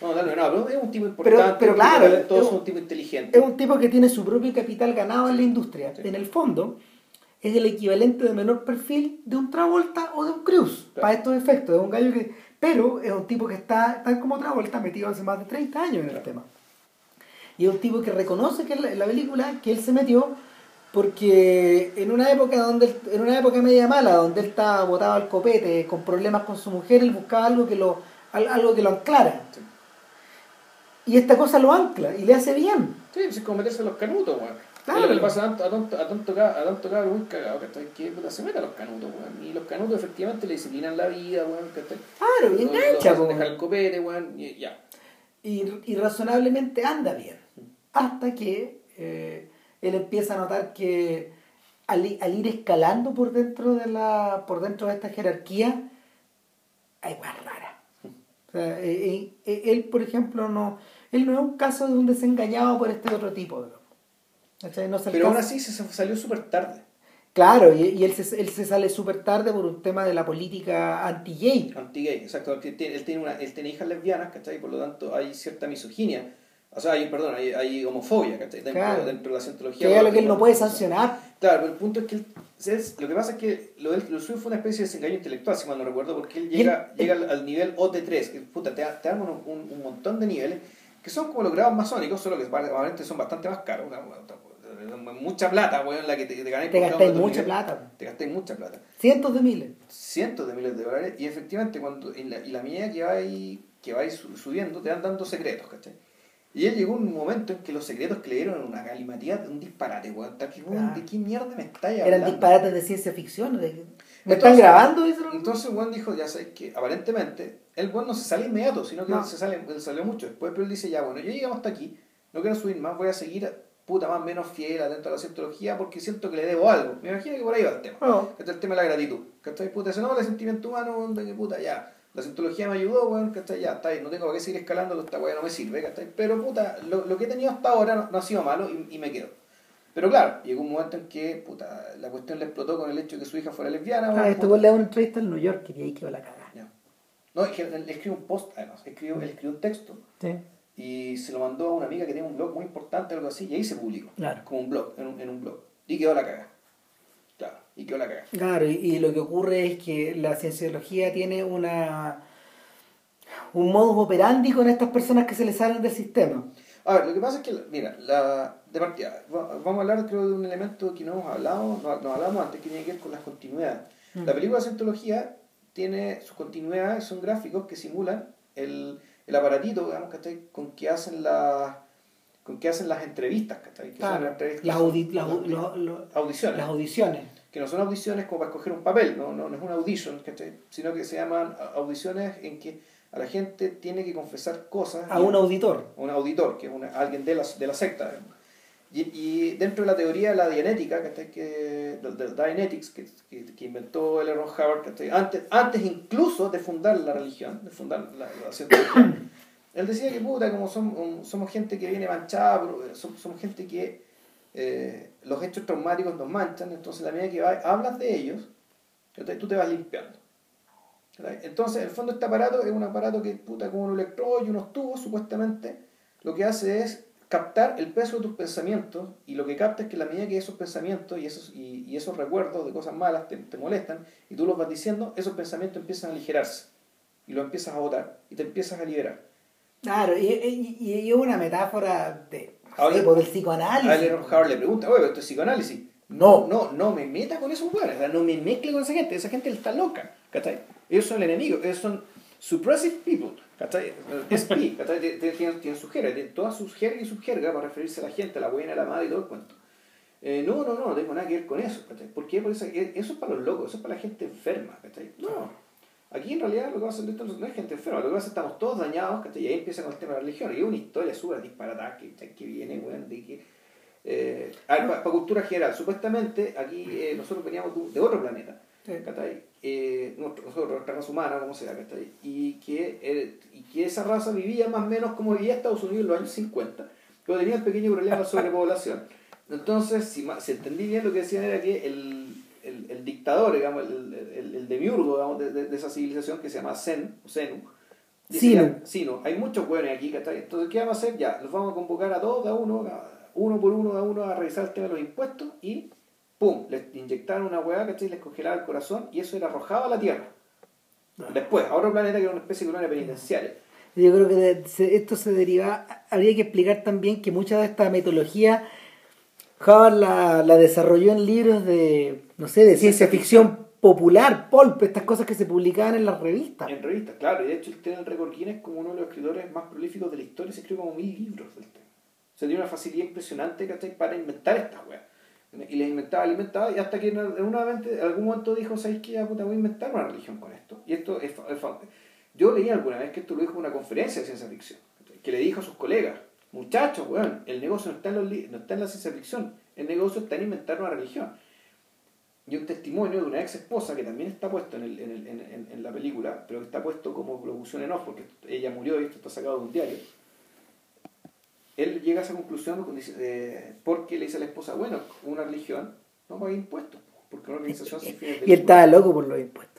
No, no, no, es un tipo importante, pero, claro, es un tipo inteligente. Es un tipo que tiene su propio capital ganado en la industria. En el fondo, es el equivalente de menor perfil de un Travolta o de un Cruz, para estos efectos. Es un gallo que, pero es un tipo que está, tal como Travolta, metido hace más de 30 años en el tema. Y es un tipo que reconoce que en la, película que él se metió porque en una época donde en una época media mala donde él estaba botado al copete con problemas con su mujer él buscaba algo que lo algo que lo anclara y esta cosa lo ancla y le hace bien. Sí, pues es como meterse los canutos, weón. Claro. Lo que le pasa a tanto, a tanto, a tanto cabrón muy cagado, que, que puta, se mete a los canutos, weón. Y los canutos efectivamente le disciplinan la vida, weón. Claro, y engancha, weón. Dejar el copete, weón, y ya. Y, y razonablemente anda bien. Hasta que eh, él empieza a notar que al, al, ir escalando por dentro de la por dentro de esta jerarquía hay más rara. O sea, eh, eh, él, por ejemplo, no él no es un caso de un desengañado por este otro tipo. No Pero aún así se salió súper tarde. Claro, y, él, se, él se sale súper tarde por un tema de la política anti-gay. Anti-gay, exacto. Él tiene, él tiene, una, él tiene hijas lesbianas, ¿cachai? Por lo tanto hay cierta misoginia. O sea, hay, perdón, hay, hay homofobia, ¿cachai? Dentro, dentro de la cientología. Que es lo que él no puede sancionar. Claro, pero el punto es que él, lo que pasa es que lo, lo suyo fue una especie de desengaño intelectual, si mal no recuerdo, porque él llega, llega al, nivel OT3, que puta, te, te dan un, un, un montón de niveles que son como los grados masónicos, solo que probablemente son bastante más caros. Mucha plata, weón, la que te, te ganáis Te gastáis mucha plata. Te gastáis mucha plata. Cientos de miles. Cientos de miles de dólares. Y efectivamente, cuando en la, y la medida que vais, que vais subiendo, te van dando secretos, ¿cachai? Y él llegó un momento en que los secretos que le dieron una galimatía, un disparate, weón. ¿De qué mierda me estáis hablando? Eran disparates de ciencia ficción. De... ¿Me están grabando? Entonces, Juan dijo, ya sabes que aparentemente el Juan no se sale inmediato, sino que se sale, salió mucho después, pero él dice, ya bueno, yo llegamos hasta aquí, no quiero subir más, voy a seguir puta más menos fiel atento a la cientología porque siento que le debo algo. Me imagino que por ahí va el tema. Que es el tema de la gratitud. ¿Cachai? Puta, ese no, el sentimiento humano, de que puta, ya. La cientología me ayudó, weón, ¿cachai? Ya, está ahí, no tengo que seguir escalando, esta weá no me sirve, ¿cachai? Pero puta, lo, lo que he tenido hasta ahora no, ha sido malo y, y me quedo. Pero claro, llegó un momento en que puta, la cuestión le explotó con el hecho de que su hija fuera lesbiana. Ah, estuvo le da una entrevista en New York y ahí quedó la cagada. No, él, escribió un post, además, escribió, él escribió un texto sí. Y se lo mandó a una amiga que tiene un blog muy importante, algo así, y ahí se publicó. Claro. Como un blog, en un, en un blog. Y quedó la cagada. Claro, y quedó la cagada. Claro, y, y, lo que ocurre es que la cienciología tiene una un modus operandi con estas personas que se les salen del sistema. A ver, lo que pasa es que, mira, la, de partida, vamos a hablar creo de un elemento que no hemos hablado, no, no hablamos antes, que tiene que ver con las continuidades. Mm. La película de Cientología tiene sus continuidades, son gráficos que simulan el, el aparatito, digamos, ¿cachai? Con que hacen las con que hacen las entrevistas, ¿cachai? Que son entrevistas, las, audiciones. Las audiciones. Que no son audiciones como para escoger un papel, no, no, no es una audition, ¿cachai? Sino que se llaman audiciones en que a la gente tiene que confesar cosas. A un auditor. A un auditor, que es una, alguien de la, de la secta. Y, dentro de la teoría de la dianética, que, que, del Dianetics, que, que, inventó L. Ron Howard, antes, antes incluso de fundar la religión, de fundar la, la él decía que puta, como somos, somos gente que viene manchada, somos, somos gente que eh, los hechos traumáticos nos manchan, entonces la medida que hablas de ellos, tú te vas limpiando. Entonces, el fondo, este aparato es un aparato que, puta, como un electrodo y unos tubos, supuestamente, lo que hace es captar el peso de tus pensamientos y lo que capta es que la medida que esos pensamientos y esos, y, esos recuerdos de cosas malas te, te, molestan y tú los vas diciendo, esos pensamientos empiezan a aligerarse y lo empiezas a botar y te empiezas a liberar. Claro, y, y, y una metáfora de, Ahora, por el psicoanálisis. A Howard le pregunta, oye, ¿esto es psicoanálisis? No, no, no me meta con esos hueones, no me mezcle con esa gente, esa gente está loca, ¿cachai? Ellos son el enemigo, ellos son suppressive people, ¿cachai? SP, ¿cachai? Tienen, tienen su jerga, tienen todas sus jergas y subjerga para referirse a la gente, a la buena, a la madre y todo el cuento. Eh, no, no, no, no tengo nada que ver con eso, ¿cachai? ¿Por qué? Porque eso, eso es para los locos, eso es para la gente enferma, ¿cachai? No. Aquí en realidad lo que pasa no es gente enferma, lo que pasa es que estamos todos dañados, ¿cachai? Y ahí empieza con el tema de la religión. Y es una historia súper disparatada que, que viene, weón, de que... Eh, para cultura general, supuestamente aquí eh, nosotros veníamos de, otro planeta. Eh, nosotros, nuestra raza humana, como sea. Y que, eh, y que esa raza vivía más o menos como vivía Estados Unidos en los años 50, pero tenía un pequeño problema de sobrepoblación. Entonces, si, si entendí bien, lo que decían era que el, el, el dictador, digamos, el, el, el demiurgo digamos, de, de, de, esa civilización que se llama Zen, o Zenu, Sino. Sino. Hay muchos hueones aquí, ¿cachai? Entonces, ¿qué vamos a hacer? Ya, los vamos a convocar a todos, a uno, uno por uno, a uno, a revisar el tema de los impuestos y ¡pum! Les inyectaron una hueá, ¿cachai? Les congelaba el corazón y eso era arrojado a la Tierra. Ah. Después, a otro planeta que era una especie de colonia penitenciaria. Yo creo que esto se deriva, habría que explicar también que mucha de esta metodología Howard la, la desarrolló en libros de, no sé, de ciencia ficción popular, pulp, estas cosas que se publicaban en las revistas. En revistas, claro, y de hecho él tiene el récord Guinness como uno de los escritores más prolíficos de la historia, se escribió como mil libros del tema. O sea, tiene una facilidad impresionante ¿cachai? para inventar estas weas. Y les inventaba, les inventaba, y hasta que en, una vez, algún momento dijo, ¿sabes qué? Ya puta, voy a inventar una religión con esto. Y esto es, es, Yo leí alguna vez que esto lo dijo en una conferencia de ciencia ficción, que le dijo a sus colegas, Muchachos, weón, el negocio no está, en los no está en la ciencia ficción, el negocio está en inventar una religión. Y un testimonio de una ex esposa que también está puesto en, el, en, el, en, en, la película, pero que está puesto como locución en off, porque ella murió y esto está sacado de un diario. Él llega a esa conclusión porque le dice a la esposa, bueno, una religión no paga impuestos, porque una organización sin fines de Y él estaba loco por los impuestos.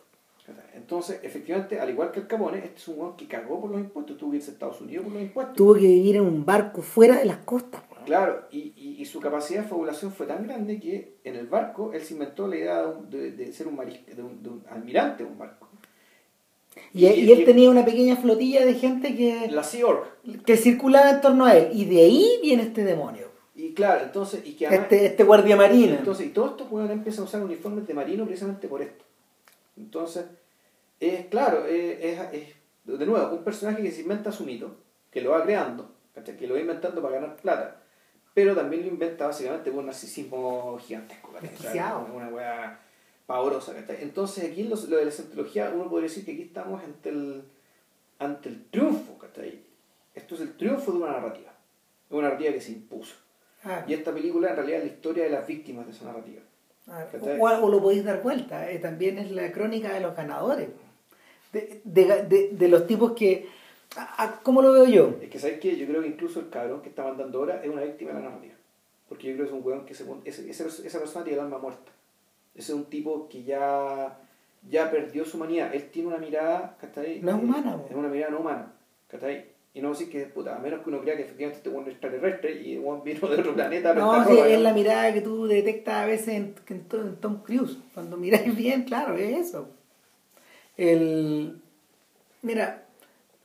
Entonces, efectivamente, al igual que el Capone, este es un hombre que cagó por los impuestos, tuvo que irse a Estados Unidos por los impuestos. Tuvo que vivir en un barco fuera de las costas. Claro, y, y, su capacidad de fabulación fue tan grande que en el barco él se inventó la idea de, de, ser un, de, un, de un almirante de un barco. Y, y, él tenía una pequeña flotilla de gente que... La Sea Org. Que circulaba en torno a él. Y de ahí viene este demonio. Y claro, entonces... Y que este, este guardia marino. Entonces, y todos estos jugadores empiezan a usar uniformes de marino precisamente por esto. Entonces es, claro, es, es, de nuevo, un personaje que se inventa su mito, que lo va creando, que lo va inventando para ganar plata, pero también lo inventa básicamente por un narcisismo gigantesco, una wea pavorosa. Entonces aquí lo, lo, de la cientología, uno podría decir que aquí estamos ante el, ante el triunfo, esto es el triunfo de una narrativa, una narrativa que se impuso. Ah. Y esta película en realidad es la historia de las víctimas de esa narrativa. Ah, o, o, lo podéis dar vuelta, eh, también es la crónica de los ganadores de, de, de, los tipos que... ¿Cómo lo veo yo? Es que, ¿sabes qué? Yo creo que incluso el cabrón que está mandando ahora es una víctima de la narrativa. Porque yo creo que es un weón que se, ese, esa persona tiene el alma muerta. Ese es un tipo que ya, ya perdió su humanidad. Él tiene una mirada, ¿cachai? No es humana, Es una mirada no humana, ¿cachai? Y no decir que, puta, a menos que uno crea que efectivamente este es extraterrestre y un vino de otro planeta. No, sí, es la mirada que tú detectas a veces en, en Tom Cruise. Cuando miráis bien, claro, es eso. El, mira.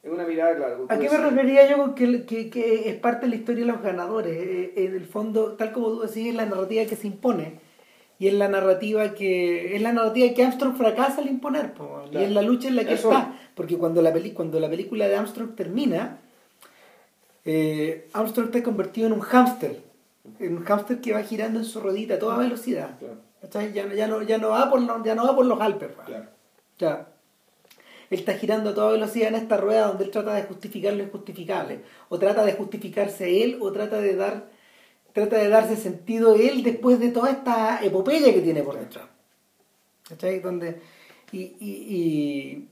Es una mirada, claro. ¿A qué me refería yo con que, que, que, es parte de la historia de los ganadores? Eh, en el fondo, tal como tú decís, es la narrativa que se impone. Y es la narrativa que es la narrativa que Armstrong fracasa al imponer. Y es la lucha en la que está. Porque cuando la, peli, cuando la película de Armstrong termina, eh, Armstrong está convertido en un hámster. En un hámster que va girando en su rodita a toda velocidad. Ya, ya, no, ya, no, va por los, ya no va por los Alpes. Claro. Ya. él está girando a toda velocidad en esta rueda donde él trata de justificar lo injustificable. O trata de justificarse él o trata de dar trata de darse sentido él después de toda esta epopeya que tiene por dentro. ¿Cachai? Donde, y, y,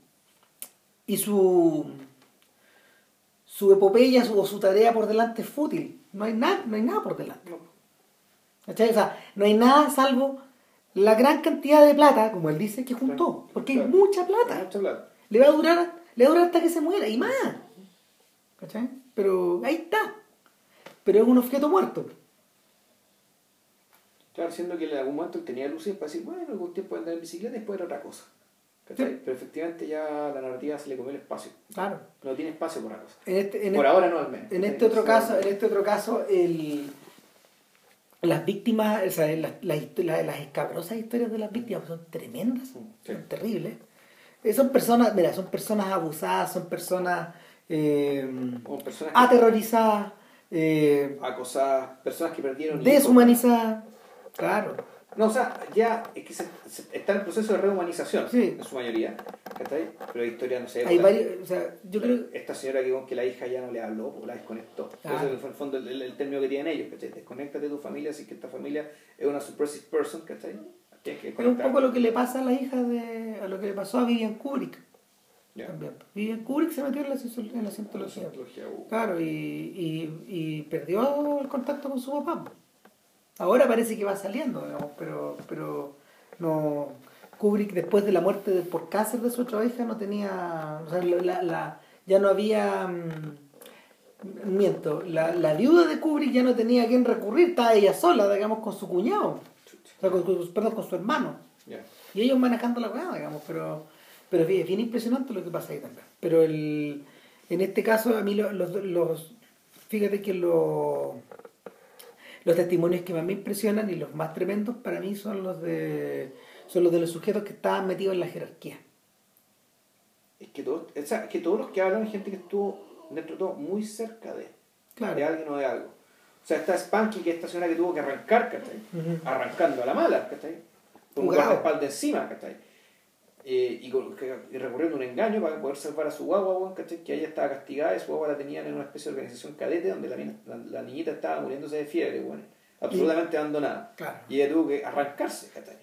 y, su, su epopeya su, o su tarea por delante es fútil. No hay, nada, no hay nada por delante. ¿Cachai? O sea, no hay nada salvo la gran cantidad de plata, como él dice, que juntó. Porque hay mucha plata. Mucha plata. Le va a durar, le va a durar hasta que se muera y más. ¿Cachai? Pero ahí está. Pero es un objeto muerto. Claro, siendo que en algún momento él tenía luces para decir, bueno, algún tiempo andar en bicicleta y después era otra cosa. ¿cachai? Pero efectivamente ya la narrativa se le comió el espacio. Claro. No tiene espacio por la cosa. En este, en por este- ahora no al menos. En este otro caso, en este otro caso, el, las víctimas, o sea, las, las, las escabrosas historias de las víctimas son tremendas, Sí. son terribles. Eh, Son personas, mira, son personas abusadas, son personas eh, personas aterrorizadas, eh, acosadas, personas que perdieron hijos. Claro. No, o sea, ya es que se, se- está en proceso de rehumanización, Sí. en su mayoría, ¿cachai? Pero hay historia, no sé, Hay la- varios, o sea, yo creo esta señora que con que la hija ya no le habló, porque la desconectó. Ah. Ese es en el fondo el, el término que tienen ellos, ¿cachai? Desconéctate de tu familia, si que esta familia es una suppressive person, ¿cachai? Tienes que es un poco lo que le pasa a la hija de, a lo que le pasó a Vivian Kubrick. También. Vivian Kubrick se metió en la, cientología- en la La cientología. cientología, uh. Claro, y, y, y perdió el contacto con su papá. Ahora parece que va saliendo, digamos, pero, pero no. Kubrick, después de la muerte de- por cáncer de su otra hija, no tenía. O sea, la, la- ya no había. mm, miento, la, la viuda de Kubrick ya no tenía a quién recurrir, estaba ella sola, digamos, con su cuñado. O sea, con, con- perdón, con su hermano. Y ellos manejando la weá, digamos, pero, pero es bien, es bien impresionante lo que pasa ahí también. Pero el, en este caso, a mí lo- los, los, fíjate que lo- los testimonios que más me impresionan y los más tremendos para mí son los de son los de los sujetos que estaban metidos en la jerarquía. Es que, todos, es que todos los que hablan es gente que estuvo dentro de todo muy cerca de, de alguien o de algo. O sea, está Spanky, que es esta señora que tuvo que arrancar, ¿cachai? Ujú. Arrancando a la mala, ¿cachai? Con un guardaespaldas encima, ¿cachai? Eh, y, con- y recurriendo a un engaño para poder salvar a su guagua, ¿cachai? Que ella estaba castigada y su guagua la tenían en una especie de organización cadete donde la, la, la niñita estaba muriéndose de fiebre, weón, absolutamente abandonada. Claro. Y ella tuvo que arrancarse, ¿cachai?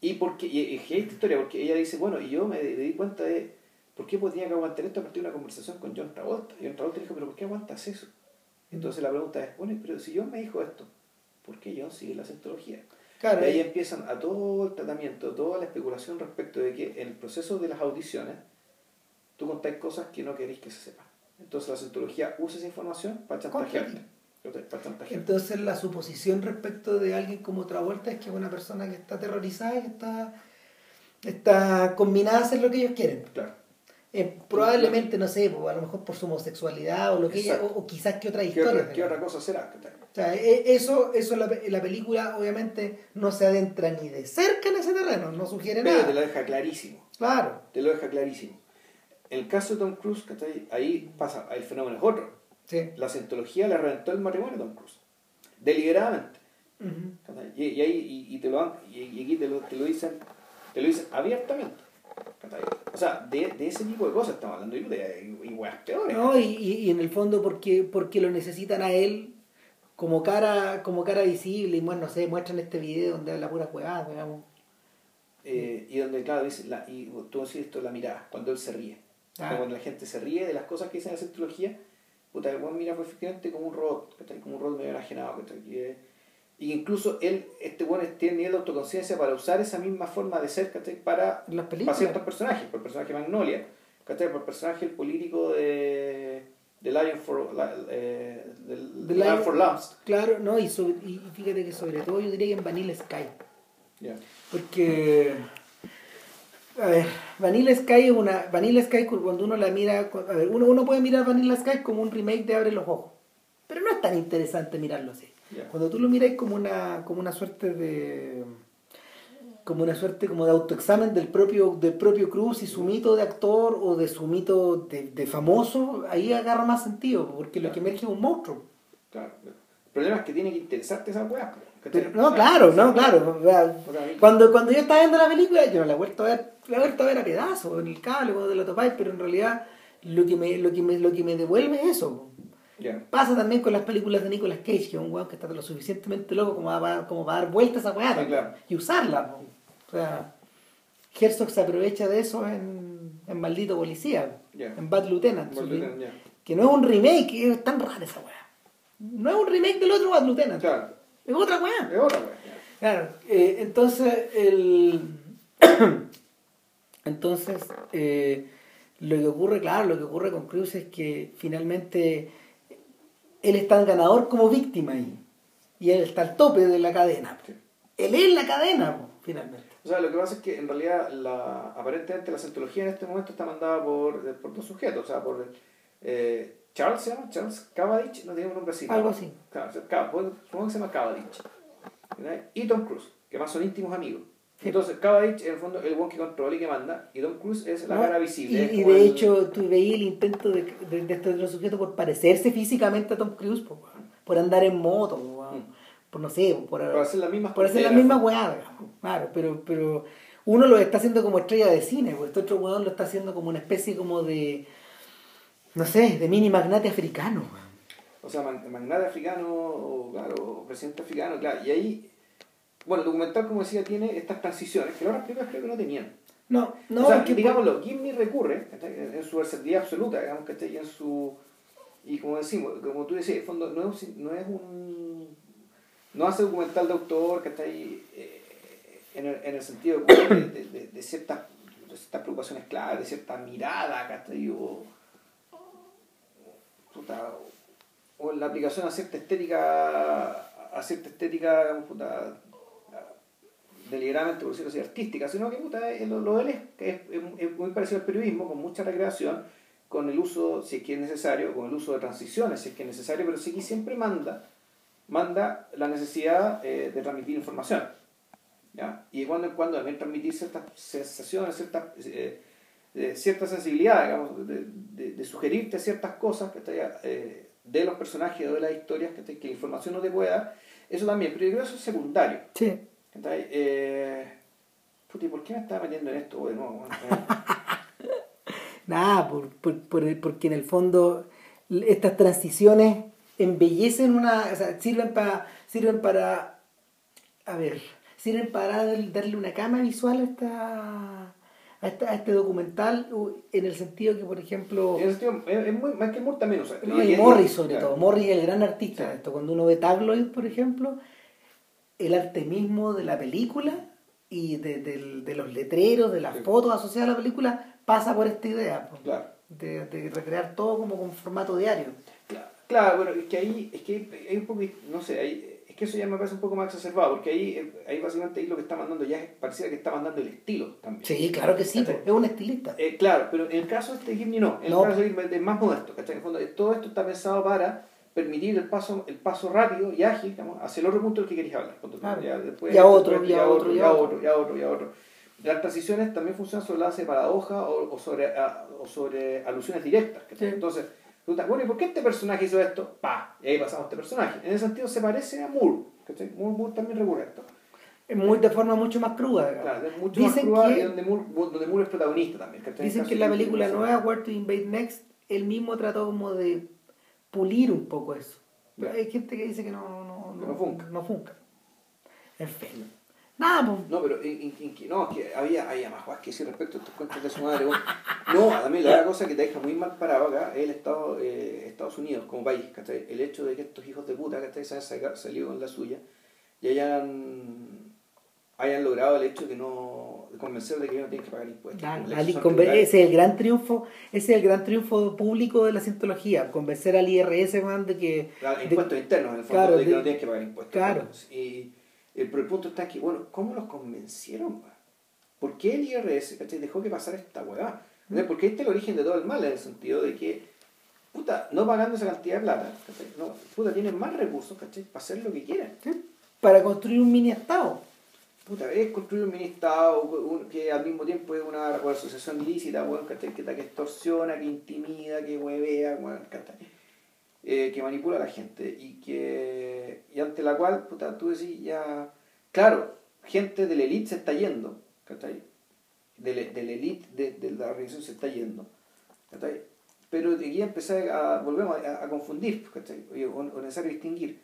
Y, porque, y, y esta historia, porque ella dice, bueno, y yo me, me di cuenta de por qué podía aguantar esto a partir de una conversación con John Travolta. Y John Travolta dijo, pero ¿por qué aguantas eso? Entonces la pregunta es, bueno, pero si John me dijo esto, ¿por qué John sigue la cientología? Claro, y ahí empiezan a todo el tratamiento, toda la especulación respecto de que en el proceso de las audiciones tú contáis cosas que no queréis que se sepan. Entonces la cientología usa esa información para chantajearte. ¿cachai? Para chantajearte. Entonces la suposición respecto de alguien como Travolta es que es una persona que está aterrorizada y que está, está combinada a hacer lo que ellos quieren. Claro. Eh, probablemente, no sé, a lo mejor por su homosexualidad o lo que ella, o, o quizás que otra ¿Qué historia. otra, qué otra cosa será? O sea, e- eso, eso la, la película obviamente no se adentra ni de cerca en ese terreno, no sugiere Pero nada. te lo deja clarísimo. Claro, Te lo deja clarísimo. En el caso de Tom Cruise, ¿cachai? ahí pasa, el fenómeno es otro. sí. La cientología le reventó el matrimonio a Tom Cruise. Deliberadamente. Y, y ahí y, y te lo y, aquí te lo, te lo dicen te lo dicen abiertamente. O sea de, de ese tipo de cosas estamos hablando y, y, y weas peores No, y, y, en el fondo porque, porque lo necesitan a él como cara, como cara visible, y bueno, no sé, muestran este video donde habla pura huevada, digamos. Eh, y donde claro dice la, y tú decís esto la mirada cuando él se ríe Ah. cuando la gente se ríe de las cosas que dicen en la cientología puta el buen mira fue efectivamente como un robot como un robot medio enajenado. Que- y incluso él este bueno tiene nivel de autoconciencia para usar esa misma forma de ser ¿cachai? para para ciertos personajes, por el personaje Magnolia, ¿cachai? por el personaje el político de, de Lion for, la- eh, Lion Lion- for Lambs. Claro, no, y, sobre- y y fíjate que sobre todo yo diría que en Vanilla Sky. Porque, a ver, Vanilla Sky es una. Vanilla Sky, cuando uno la mira. A ver, uno, uno puede mirar Vanilla Sky como un remake de Abre los Ojos. Pero no es tan interesante mirarlo así. Cuando tú lo miras como una, como una suerte de. como una suerte como de autoexamen del propio, del propio Cruz y su mito de actor o de su mito de, de famoso, ahí agarra más sentido, porque lo que emerge es un monstruo. Claro. El problema es que tiene que interesarte esa weá. no, claro, no, claro. Cuando, cuando yo estaba viendo la película, yo no la he vuelto a ver, la he vuelto a ver a pedazos, en el cable, cuando te lo topáis, pero en realidad lo que me, lo que me, lo que me devuelve es eso. Pasa también con las películas de Nicolas Cage, que es un weón que está lo suficientemente loco como para, como para dar vueltas a weá y usarla. O sea, Herzog se aprovecha de eso en, en Maldito Policía, en Bad Lieutenant. Que no es un remake, es tan raro esa weá. No es un remake del otro Bad Lieutenant. Claro. Es otra weá. Es otra weá. Claro. Eh, entonces, el. entonces, eh, lo que ocurre, claro, lo que ocurre con Cruz es que finalmente él está tan ganador como víctima ahí. Y él está al tope de la cadena. Él es la cadena, finalmente. O sea, lo que pasa es que en realidad la, aparentemente la cientología en este momento está mandada por, por dos sujetos, o sea, por eh, Charles, ¿se llama? Charles Cavendish, no tiene un nombre así. Algo así. Claro, supongo que se llama Cavendish. Y Tom Cruise, que más son íntimos amigos. Entonces, Cavendish en el fondo el buen que controla y que manda, y Tom Cruise es la cara visible. Y, de hecho, tú veías el intento de, de, de este otro sujeto por parecerse físicamente a Tom Cruise, por, por andar en moto, mm. por no sé, por, por hacer la misma por hacer la misma weá, claro, pero, pero uno lo está haciendo como estrella de cine, pues este otro weón lo está haciendo como una especie como de, no sé, de mini magnate africano. O sea, magnate africano, claro, presidente africano, claro, y ahí bueno, el documental, como decía, tiene estas transiciones que las películas creo que no tenían. No, no. O sea, digámoslo, Jimmy recurre en su versatilidad absoluta, digamos, que y en su. Y como decimos, como tú decías, en fondo no es, no es un. No hace documental de autor, que está ahí en, el, en el sentido de, de, de, ciertas, de ciertas preocupaciones claras, de cierta mirada, ¿cachai? O, puta, o la aplicación a cierta estética, a cierta estética, digamos, puta, deliberadamente, por decirlo así, artística, sino que puta, lo, lo de él es, muy parecido al periodismo, con mucha recreación, con el uso, si es que es necesario, con el uso de transiciones, si es que es necesario, pero sí que siempre manda, manda la necesidad eh, de transmitir información. ¿ya? Y de cuando en cuando también transmitir ciertas sensaciones, ciertas, eh, cierta sensibilidad, digamos, de, sugerirte ciertas cosas que eh, de los personajes o de las historias que, que la información no te pueda eso también, pero yo creo que eso es secundario. Eh, puti, ¿por qué me estaba metiendo en esto de nuevo? Nada, por, por, por, porque en el fondo estas transiciones embellecen una, o sea, sirven para, sirven para, a ver, sirven para darle una cama visual a esta, a, esta, a este documental en el sentido que, por ejemplo... En el sentido, es, muy, más que Moore también, o sea, y, Morris sobre todo, Morris es el gran artista esto, cuando uno ve Tabloid, por ejemplo, el arte mismo de la película y de, de, los letreros, de las fotos asociadas a la película, pasa por esta idea de, de, recrear todo como con formato diario. Claro, bueno, es que ahí, es que hay un poco, no sé, es que eso ya me parece un poco más exacerbado, porque ahí, ahí básicamente ahí lo que está mandando ya es, pareciera que está mandando el estilo también. Sí, claro que sí, es un estilista. Eh, claro, pero en el caso de este Gimni no, en el caso de es más modesto, En el fondo, todo esto está pensado para permitir el paso, el paso rápido y ágil hacia el otro punto del que querías hablar. y a otro, y a otro, y a otro, y a otro, y a otro. Las transiciones también funcionan sobre la base de paradoja o, sobre, o sobre alusiones directas. Entonces, tú te bueno, ¿y por qué este personaje hizo esto? ¡Pah! Y ahí pasamos a este personaje. En ese sentido se parece a Moore. Moore, Moore también recurre esto. Muy, de forma mucho más cruda. Claro, es mucho dicen más cruda que, donde, Moore, donde Moore es protagonista también. Dicen que en la película nueva, Where to Invade Next, él mismo trató como de pulir un poco eso. Pero hay gente que dice que no, no, no, no funca. No funca. En fin. Nada, pues. No, pero en, en, no, que había, había más que decir respecto a estos cuentos de su madre. no, a mí la cosa que te deja muy mal parado acá es el Estado, eh, Estados Unidos como país, ¿cachai? El hecho de que estos hijos de puta, ¿cachai? Se hayan salido con la suya y hayan, hayan logrado el hecho de no convencer de que no tienen que pagar impuestos. ese es el gran triunfo, ese es el gran triunfo público de la cientología, convencer al IRS man, de que impuestos internos en el fondo de que no tienen que pagar impuestos. Claro. Y el, pero el punto está aquí, bueno, ¿cómo los convencieron? ¿Por qué el IRS dejó que pasara esta hueá? ¿Mm? Porque este es el origen de todo el mal, en el sentido de que, puta, no pagando esa cantidad de plata, no, puta, tienen más recursos, ¿cachai? Para hacer lo que quieran. Para construir un mini estado puta, es construir un ministro que al mismo tiempo es una, asociación ilícita, bueno, que, que extorsiona, que intimida, que huevea, eh, que manipula a la gente y que y ante la cual puta, tú decís ya claro gente de la élite se está yendo ¿cachai? de, la- élite de, la organización se está yendo ¿cachai? pero de aquí empecé a volvemos a, a confundir ¿cachai? O, o necesario distinguir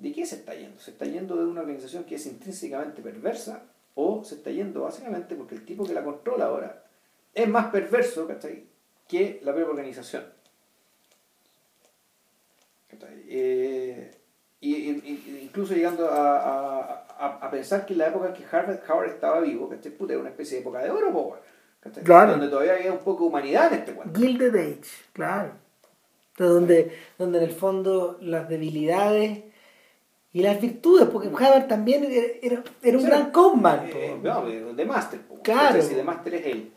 ¿de qué se está yendo? ¿se está yendo de una organización que es intrínsecamente perversa o se está yendo básicamente porque el tipo que la controla ahora es más perverso ¿cachai? que la propia organización. Eh, y, incluso llegando a, a- a- a pensar que en la época en que Harvard, Howard estaba vivo, ¿cachai? Puta, era una especie de época de oro, po, ¿cachai? Claro. donde todavía había un poco de humanidad en este cuento. Gilded Age, claro. Entonces, donde, donde en el fondo las debilidades y las virtudes, porque Haber también era, era, era un Sí. gran conman. po. Eh, no, de de Master, po, Claro. Si de Master es él.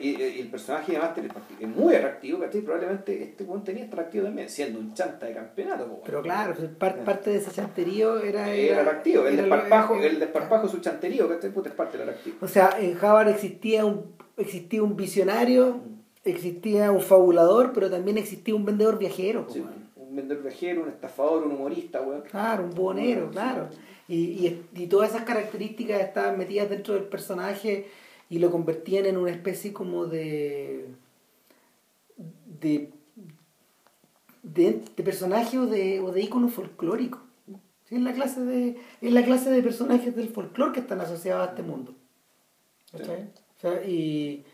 Y, y el personaje de Master es es muy atractivo, ¿cachai? Probablemente este weón tenía atractivo también, siendo un chanta de campeonato, po. Pero claro, par- parte de ese chanterío era... Era atractivo, el era desparpajo, era- el desparpajo, su chanterío, ¿cachai? Puta, es parte del atractivo. O sea, en Harvard existía un, existía un visionario, existía un fabulador, pero también existía un vendedor viajero. po, Sí, weón. Un vendedor viajero, un estafador, un humorista, weón. Claro, un buhonero, Sí. claro. Y, y, y todas esas características estaban metidas dentro del personaje y lo convertían en una especie como de. de. de, de personaje o de, o de ícono folclórico. Sí, es, la clase de, es la clase de personajes del folclore que están asociados a este mundo. ¿Cachai? O sea, y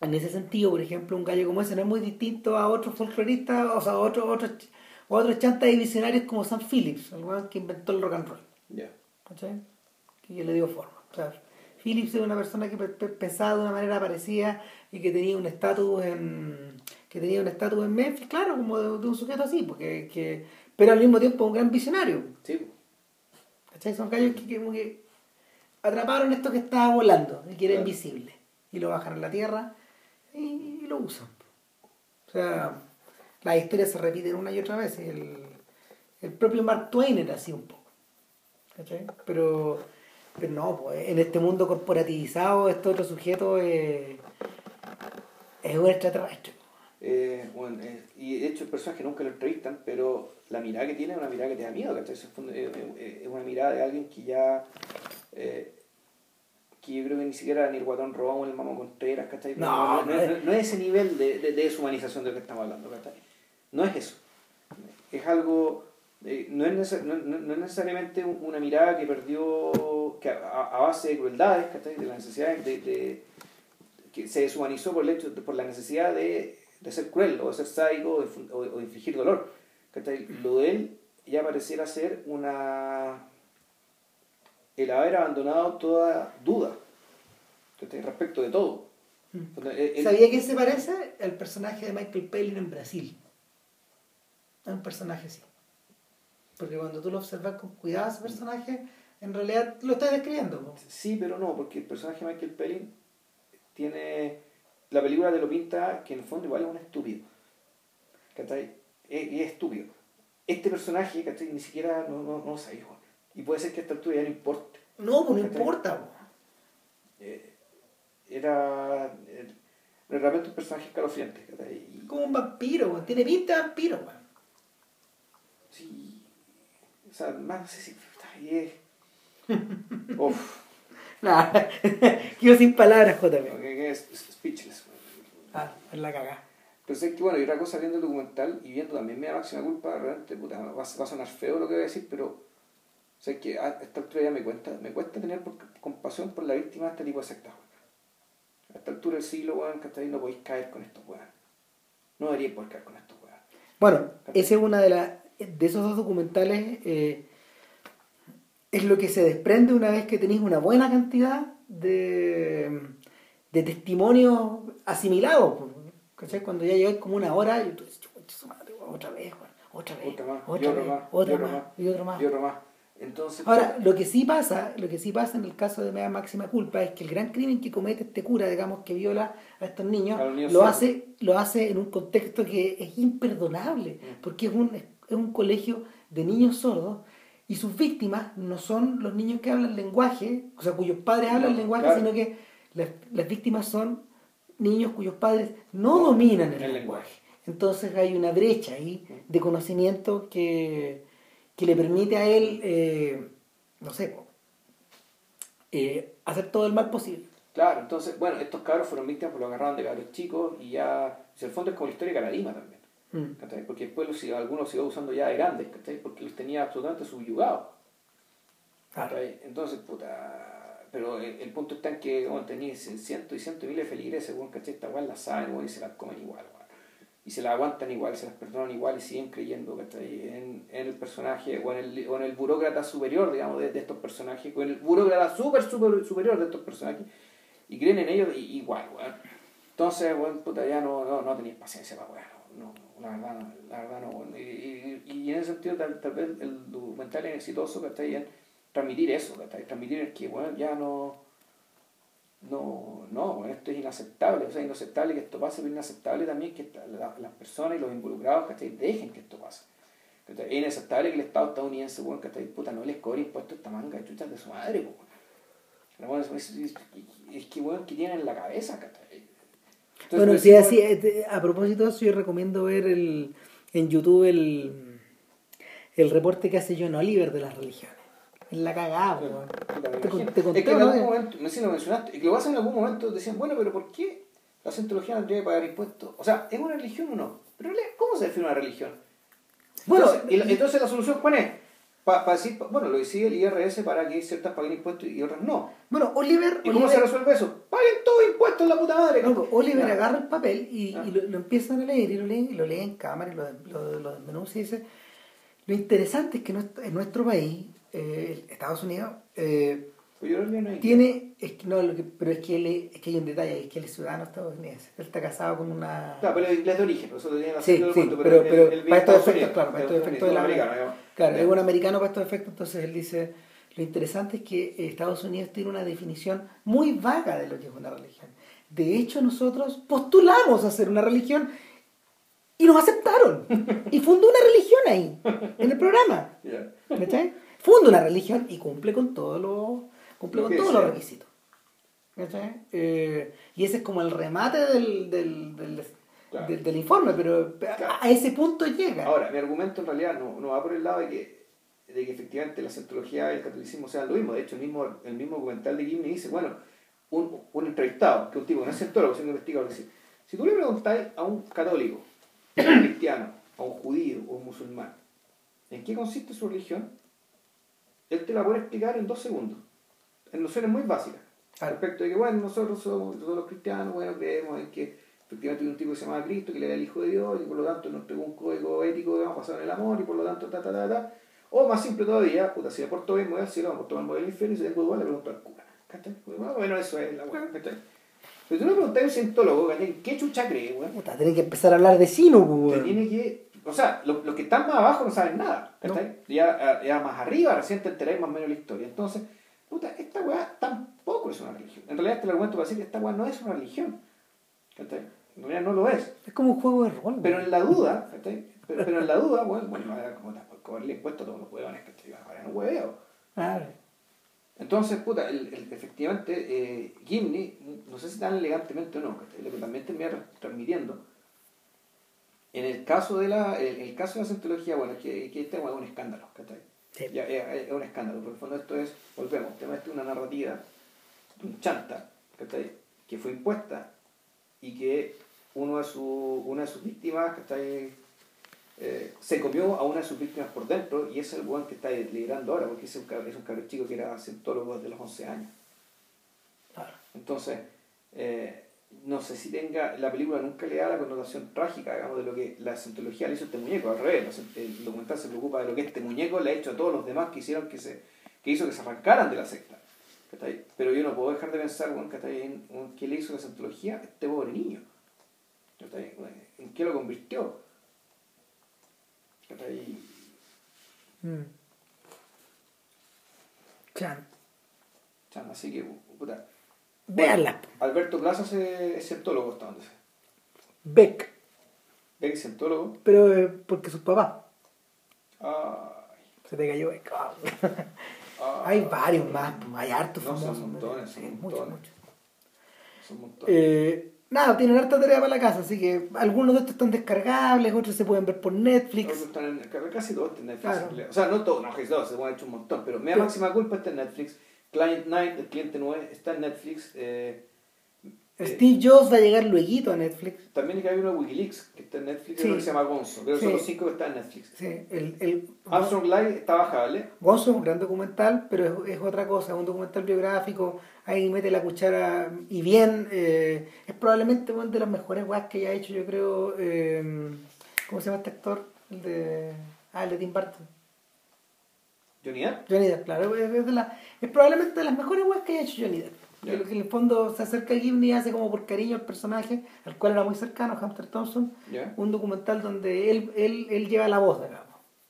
en ese sentido, por ejemplo, un gallo como ese no es muy distinto a otros folcloristas, o sea, a otros, otros, otros chantas y visionarios como Sam Phillips, el weón que inventó el rock and roll. Ya. ¿cachai? Que le dio forma. O sea, Phillips es una persona que pe- pe- pensaba de una manera parecida y que tenía un estatus en que tenía un estatus en Memphis, claro, como de, de un sujeto así, porque que, pero al mismo tiempo un gran visionario. Sí. ¿Cachai? Son gallos que, que como que atraparon esto que estaba volando y que era Claro. invisible. Y lo bajan a la tierra y, lo usan. O sea, las historias se repiten una y otra vez. El, el propio Mark Twain era así un poco. ¿Cachai? Pero, pero no, pues, en este mundo corporativizado, este otro sujeto es, es un extraterrestre. Eh, bueno, eh, y de hecho el personaje nunca lo entrevistan, pero la mirada que tiene es una mirada que te da miedo, ¿cachai? Eh, eh, es una mirada de alguien que ya... eh, que yo creo que ni siquiera ni el guatón robado ni el mamá Contreras, ¿cachai? No, no, no, no- no es ese nivel de, de, de deshumanización del que estamos hablando, ¿cachai? No es eso. Es algo... eh, no, es neces- no, es necesariamente un- una mirada que perdió que a, a base de crueldades, ¿cachai? De la necesidad de, de- que se deshumanizó por el hecho por la necesidad de, de ser cruel o de ser sádico o de, o o infligir dolor. ¿cachai? Lo de él ya pareciera ser una el haber abandonado toda duda respecto de todo. Entonces, él- ¿Sabía que se parece al personaje de Michael Palin en Brasil? Es un personaje así. Porque cuando tú lo observas con cuidado ese personaje, en realidad lo estás describiendo. Sí, pero no, porque el personaje de Michael Pelin tiene. La película te lo pinta que en el fondo igual es un estúpido. ¿Cachai? Es, es estúpido. Este personaje, ¿cachai? Ni siquiera no, no, no lo sabía. Y puede ser que a esta altura ya no importe. No, pues no importa. po. Eh, era. eh, realmente un personaje escalofriante. Y- Como un vampiro, po. tiene pinta de vampiro. po. sí. O sea, más no sé si. puta, y es- Uf, Nada, quedo sin palabras, JP. que es speechless. weón. Ah, es la cagada. Pero sé que, bueno, y otra cosa viendo el documental y viendo también mi máxima culpa, realmente, puta, va a sonar feo lo que voy a decir, pero sé que a esta altura ya me cuesta, me cuesta tener por- compasión por la víctima de este tipo de sectas. A esta altura del siglo, weón, que no podéis caer con estos weón. No deberíais poder caer con estos weón. Bueno, ese es una de las de esos dos documentales eh, es lo que se desprende una vez que tenéis una buena cantidad de, de testimonios asimilados. ¿cachai? Cuando ya llegáis como una hora y tú dices, "Chucha, su madre, weón, otra vez, otra vez, Otra más, y otra otra vez, más, y otra otra más, más, y otro más. Y otro más. Entonces, Ahora, lo que sí pasa, lo que sí pasa en el caso de Mea Máxima Culpa es que el gran crimen que comete este cura, digamos, que viola a estos niños, A los niños lo hace, lo hace en un contexto que es imperdonable, Mm. porque es un, es un colegio de niños sordos y sus víctimas no son los niños que hablan lenguaje, o sea, cuyos padres hablan No, lenguaje, claro. sino que las, las víctimas son niños cuyos padres no dominan el, el lenguaje. lenguaje. Entonces hay una brecha ahí de conocimiento que, que le permite a él, eh, no sé, eh, hacer todo el mal posible. Claro, entonces, bueno, estos cabros fueron víctimas por lo agarraron de cabros chicos y ya, en el fondo es como la historia de Caradima también. Mm. Porque después los, algunos los iba usando ya de grandes, ¿cachai? porque los tenía absolutamente subyugados. Claro. Entonces, puta, pero el, el punto está en que bueno, tenía cientos y cientos de miles de feligreses, bueno, ¿cachai? Esta weá la saben y se las comen igual, weón. Y se las aguantan igual, se las perdonan igual y siguen creyendo ¿cachai? En, en el personaje o en el, o en el burócrata superior, digamos, de, de estos personajes, o en el burócrata super, super superior de estos personajes, y creen en ellos igual, weón. Entonces, weón, puta, ya no, no, no tenéis paciencia para weón, no, la verdad la verdad no, weón. Y, y, y en ese sentido, tal, tal vez el documental es exitoso, ¿cachai? En transmitir eso, ¿cachai? Transmitir que, weón, ya no no, no, esto es inaceptable, o sea, inaceptable que esto pase, pero inaceptable también que la- las personas y los involucrados, ¿cachai? Dejen que esto pase. ¿cachai? Es inaceptable que el Estado estadounidense, bueno, ¿cachai? Puta, no les cobre impuestos a esta manga de chuchas de su madre, bueno. Pero, bueno, es, es- es que, bueno, que tienen en la cabeza, ¿cachai? Entonces, bueno, sí, así, eh, a propósito de eso, yo recomiendo ver el, en YouTube el, el reporte que hace John Oliver de las religiones. En la cagada, Claro, Te te conté, es que en ¿no? algún momento, me si lo mencionaste, y que lo vas en algún momento decían, bueno, pero ¿por qué la cientología no debe pagar impuestos? O sea, ¿es una religión o no? Pero ¿cómo se define una religión? Bueno, entonces, y la- entonces la solución, ¿cuál es? Para decir, pa- bueno, lo decide el IRS para que ciertas paguen impuestos y otras no. Bueno, Oliver, ¿Y cómo se resuelve eso? Paguen todos impuestos la puta madre. no, Oliver agarra el papel y, Ah. y lo, lo empiezan a leer y lo leen, y lo leen en cámara y lo, lo, lo desmenuza y dice, lo interesante es que en nuestro país, eh, Estados Unidos, eh, tiene, es que, no, lo que, pero es que, él es, que hay un detalle, es que él es ciudadano estadounidense, él está casado con una... Claro, pero es de origen, eso la Sí, sí, pero, él- pero él vive para estos efectos, Unidos, claro, para estos efectos de la Unidos, americano, digamos. Claro, es un americano para estos efectos, entonces él dice, lo interesante es que Estados Unidos tiene una definición muy vaga de lo que es una religión. De hecho, nosotros postulamos a ser una religión y nos aceptaron. Y fundó una religión ahí, en el programa. Ya. ¿Cachai? Funda una religión y cumple con todos los, cumple con todos los requisitos. Eh, y ese es como el remate del, del, del, Claro. del- del informe, pero a, a ese punto llega. Ahora, mi argumento en realidad no, no va por el lado de que, de que efectivamente la cientología y el catolicismo sean lo mismo. De hecho, el mismo, el mismo documental de Gimli dice, bueno, un, un entrevistado, que un tipo que no es cientólogo, sino investigador, dice, si tú le preguntáis a un católico, a un cristiano, a un judío o un musulmán, ¿en qué consiste su religión? Él te la puede explicar en dos segundos, en nociones muy básicas. Claro. Respecto de que, bueno, nosotros somos, nosotros los cristianos, bueno, creemos en que efectivamente hay un tipo que se llama Cristo, que le da el Hijo de Dios, y por lo tanto nos pegó un código ético, digamos, basado en el amor, y por lo tanto, ta, ta, ta, ta. O más simple todavía, puta, si me porto bien, me voy al cielo, me porto mal, me voy al infierno, y si tengo dudas, le pregunto al cura. Bueno, bueno, eso es la weá. Pero tú le preguntas a un cientólogo. ¿Qué chucha cree, weón? Puta, tenés que empezar a hablar de sino, pues, Te weón. tiene que. O sea, los, los que están más abajo no saben nada. Ya, ya más arriba recién te enteráis más o menos la historia. Entonces, puta, esta weá tampoco es una religión. En realidad, este es el argumento para decir que esta weá no es una religión. ¿cachai? En realidad no lo es. Es como un juego de rol. Pero en la duda, ¿cachai? Pero, pero en la duda, bueno, bueno, como cobrarle impuestos a todos los huevones, ¿cachai? Ahora no hueveo. Claro. Entonces, puta, el, el- efectivamente, eh, Gimli, no sé si tan elegantemente o no, ¿cachai? lo que también termina tra- transmitiendo, en el caso de la, el, el caso de la bueno, es que, que este bueno, es un escándalo, ¿cachai? Sí. Ya, es, es un escándalo, porque en el fondo esto es, volvemos, el tema es una narrativa, un chanta, ¿cachai? Que fue impuesta y que uno de su, una de sus víctimas, ¿cachai? Eh, se comió a una de sus víctimas por dentro y es el weón que está liderando ahora, porque es un, es un cabrón chico que era cientólogo desde los 11 años. Claro. Entonces, eh, no sé si tenga, la película nunca le da la connotación trágica, digamos, de lo que la cientología le hizo a este muñeco, al revés, el documental se preocupa de lo que este muñeco le ha hecho a todos los demás que hicieron que se, que hizo que se arrancaran de la secta. Pero yo no puedo dejar de pensar, bueno, en, qué le hizo la cientología a este pobre niño. ¿En qué lo convirtió? Mm. Chan. Chan, Así que, puta. Veanla. Alberto Plaza es cientólogo hasta donde sé. Beck. ¿Ve que es cientólogo? Pero eh, porque sus papás. Ay, Se te cayó Beck. Ah. ay. Hay varios más, pues, hay hartos No, son famosos. montones, sí, son muchos, montones. muchos. Son un montón. Eh, nada, tienen harta tarea para la casa, así que algunos de estos están descargables, otros se pueden ver por Netflix. Otros están en, casi todos están en Netflix. Claro. O sea, no todos, no, casi todos, se han hecho un montón, pero Pero- Máxima Culpa está en Netflix. Client 9, el cliente 9, está en Netflix. eh, eh, Steve Jobs va a llegar luego a Netflix. también hay uno de Wikileaks que está en Netflix, Sí. que se llama Gonzo. Creo que son Sí. los cinco que están en Netflix. Sí, el, el, Armstrong Live está bajable. Gonzo es un gran documental, pero es, es otra cosa, es un documental biográfico, ahí mete la cuchara y bien, eh, es probablemente una de las mejores weas que haya hecho, yo creo, eh, ¿cómo se llama este actor? El de, ah, el de Tim Burton. Johnny Depp. Johnny Depp, claro, es, es de la- es probablemente de las mejores weas que haya hecho Johnny Depp. Ya. Que, en el fondo se acerca a Gibney y hace como por cariño al personaje, al cual era muy cercano, Hunter Thompson, un documental donde él, él, él lleva la voz, digamos,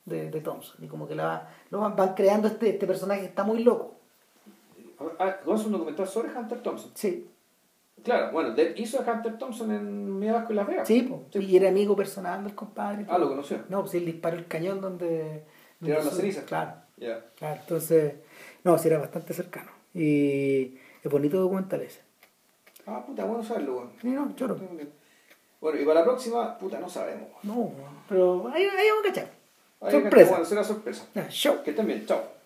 de, de Thompson, y como que la lo van, van creando este, este personaje que está muy loco. Ah, Gonzo es un documental sobre Hunter Thompson. Sí, Claro, bueno, hizo a Hunter Thompson en Media Vasco y Las Vegas. sí, y era amigo personal del compadre. Ah, lo conoció. No, pues él disparó el cañón donde... Tiraron las cenizas. Claro, Ya. claro, entonces, no, sí era bastante cercano. Y es bonito documental ese. Ah, puta, bueno saberlo, bueno. Sí, no, choro. Bueno, y para la próxima, puta, no sabemos. No, pero ahí, ahí vamos a cachar. Ahí Sorpresa. Bueno, será sorpresa. Show. Que estén bien, chao.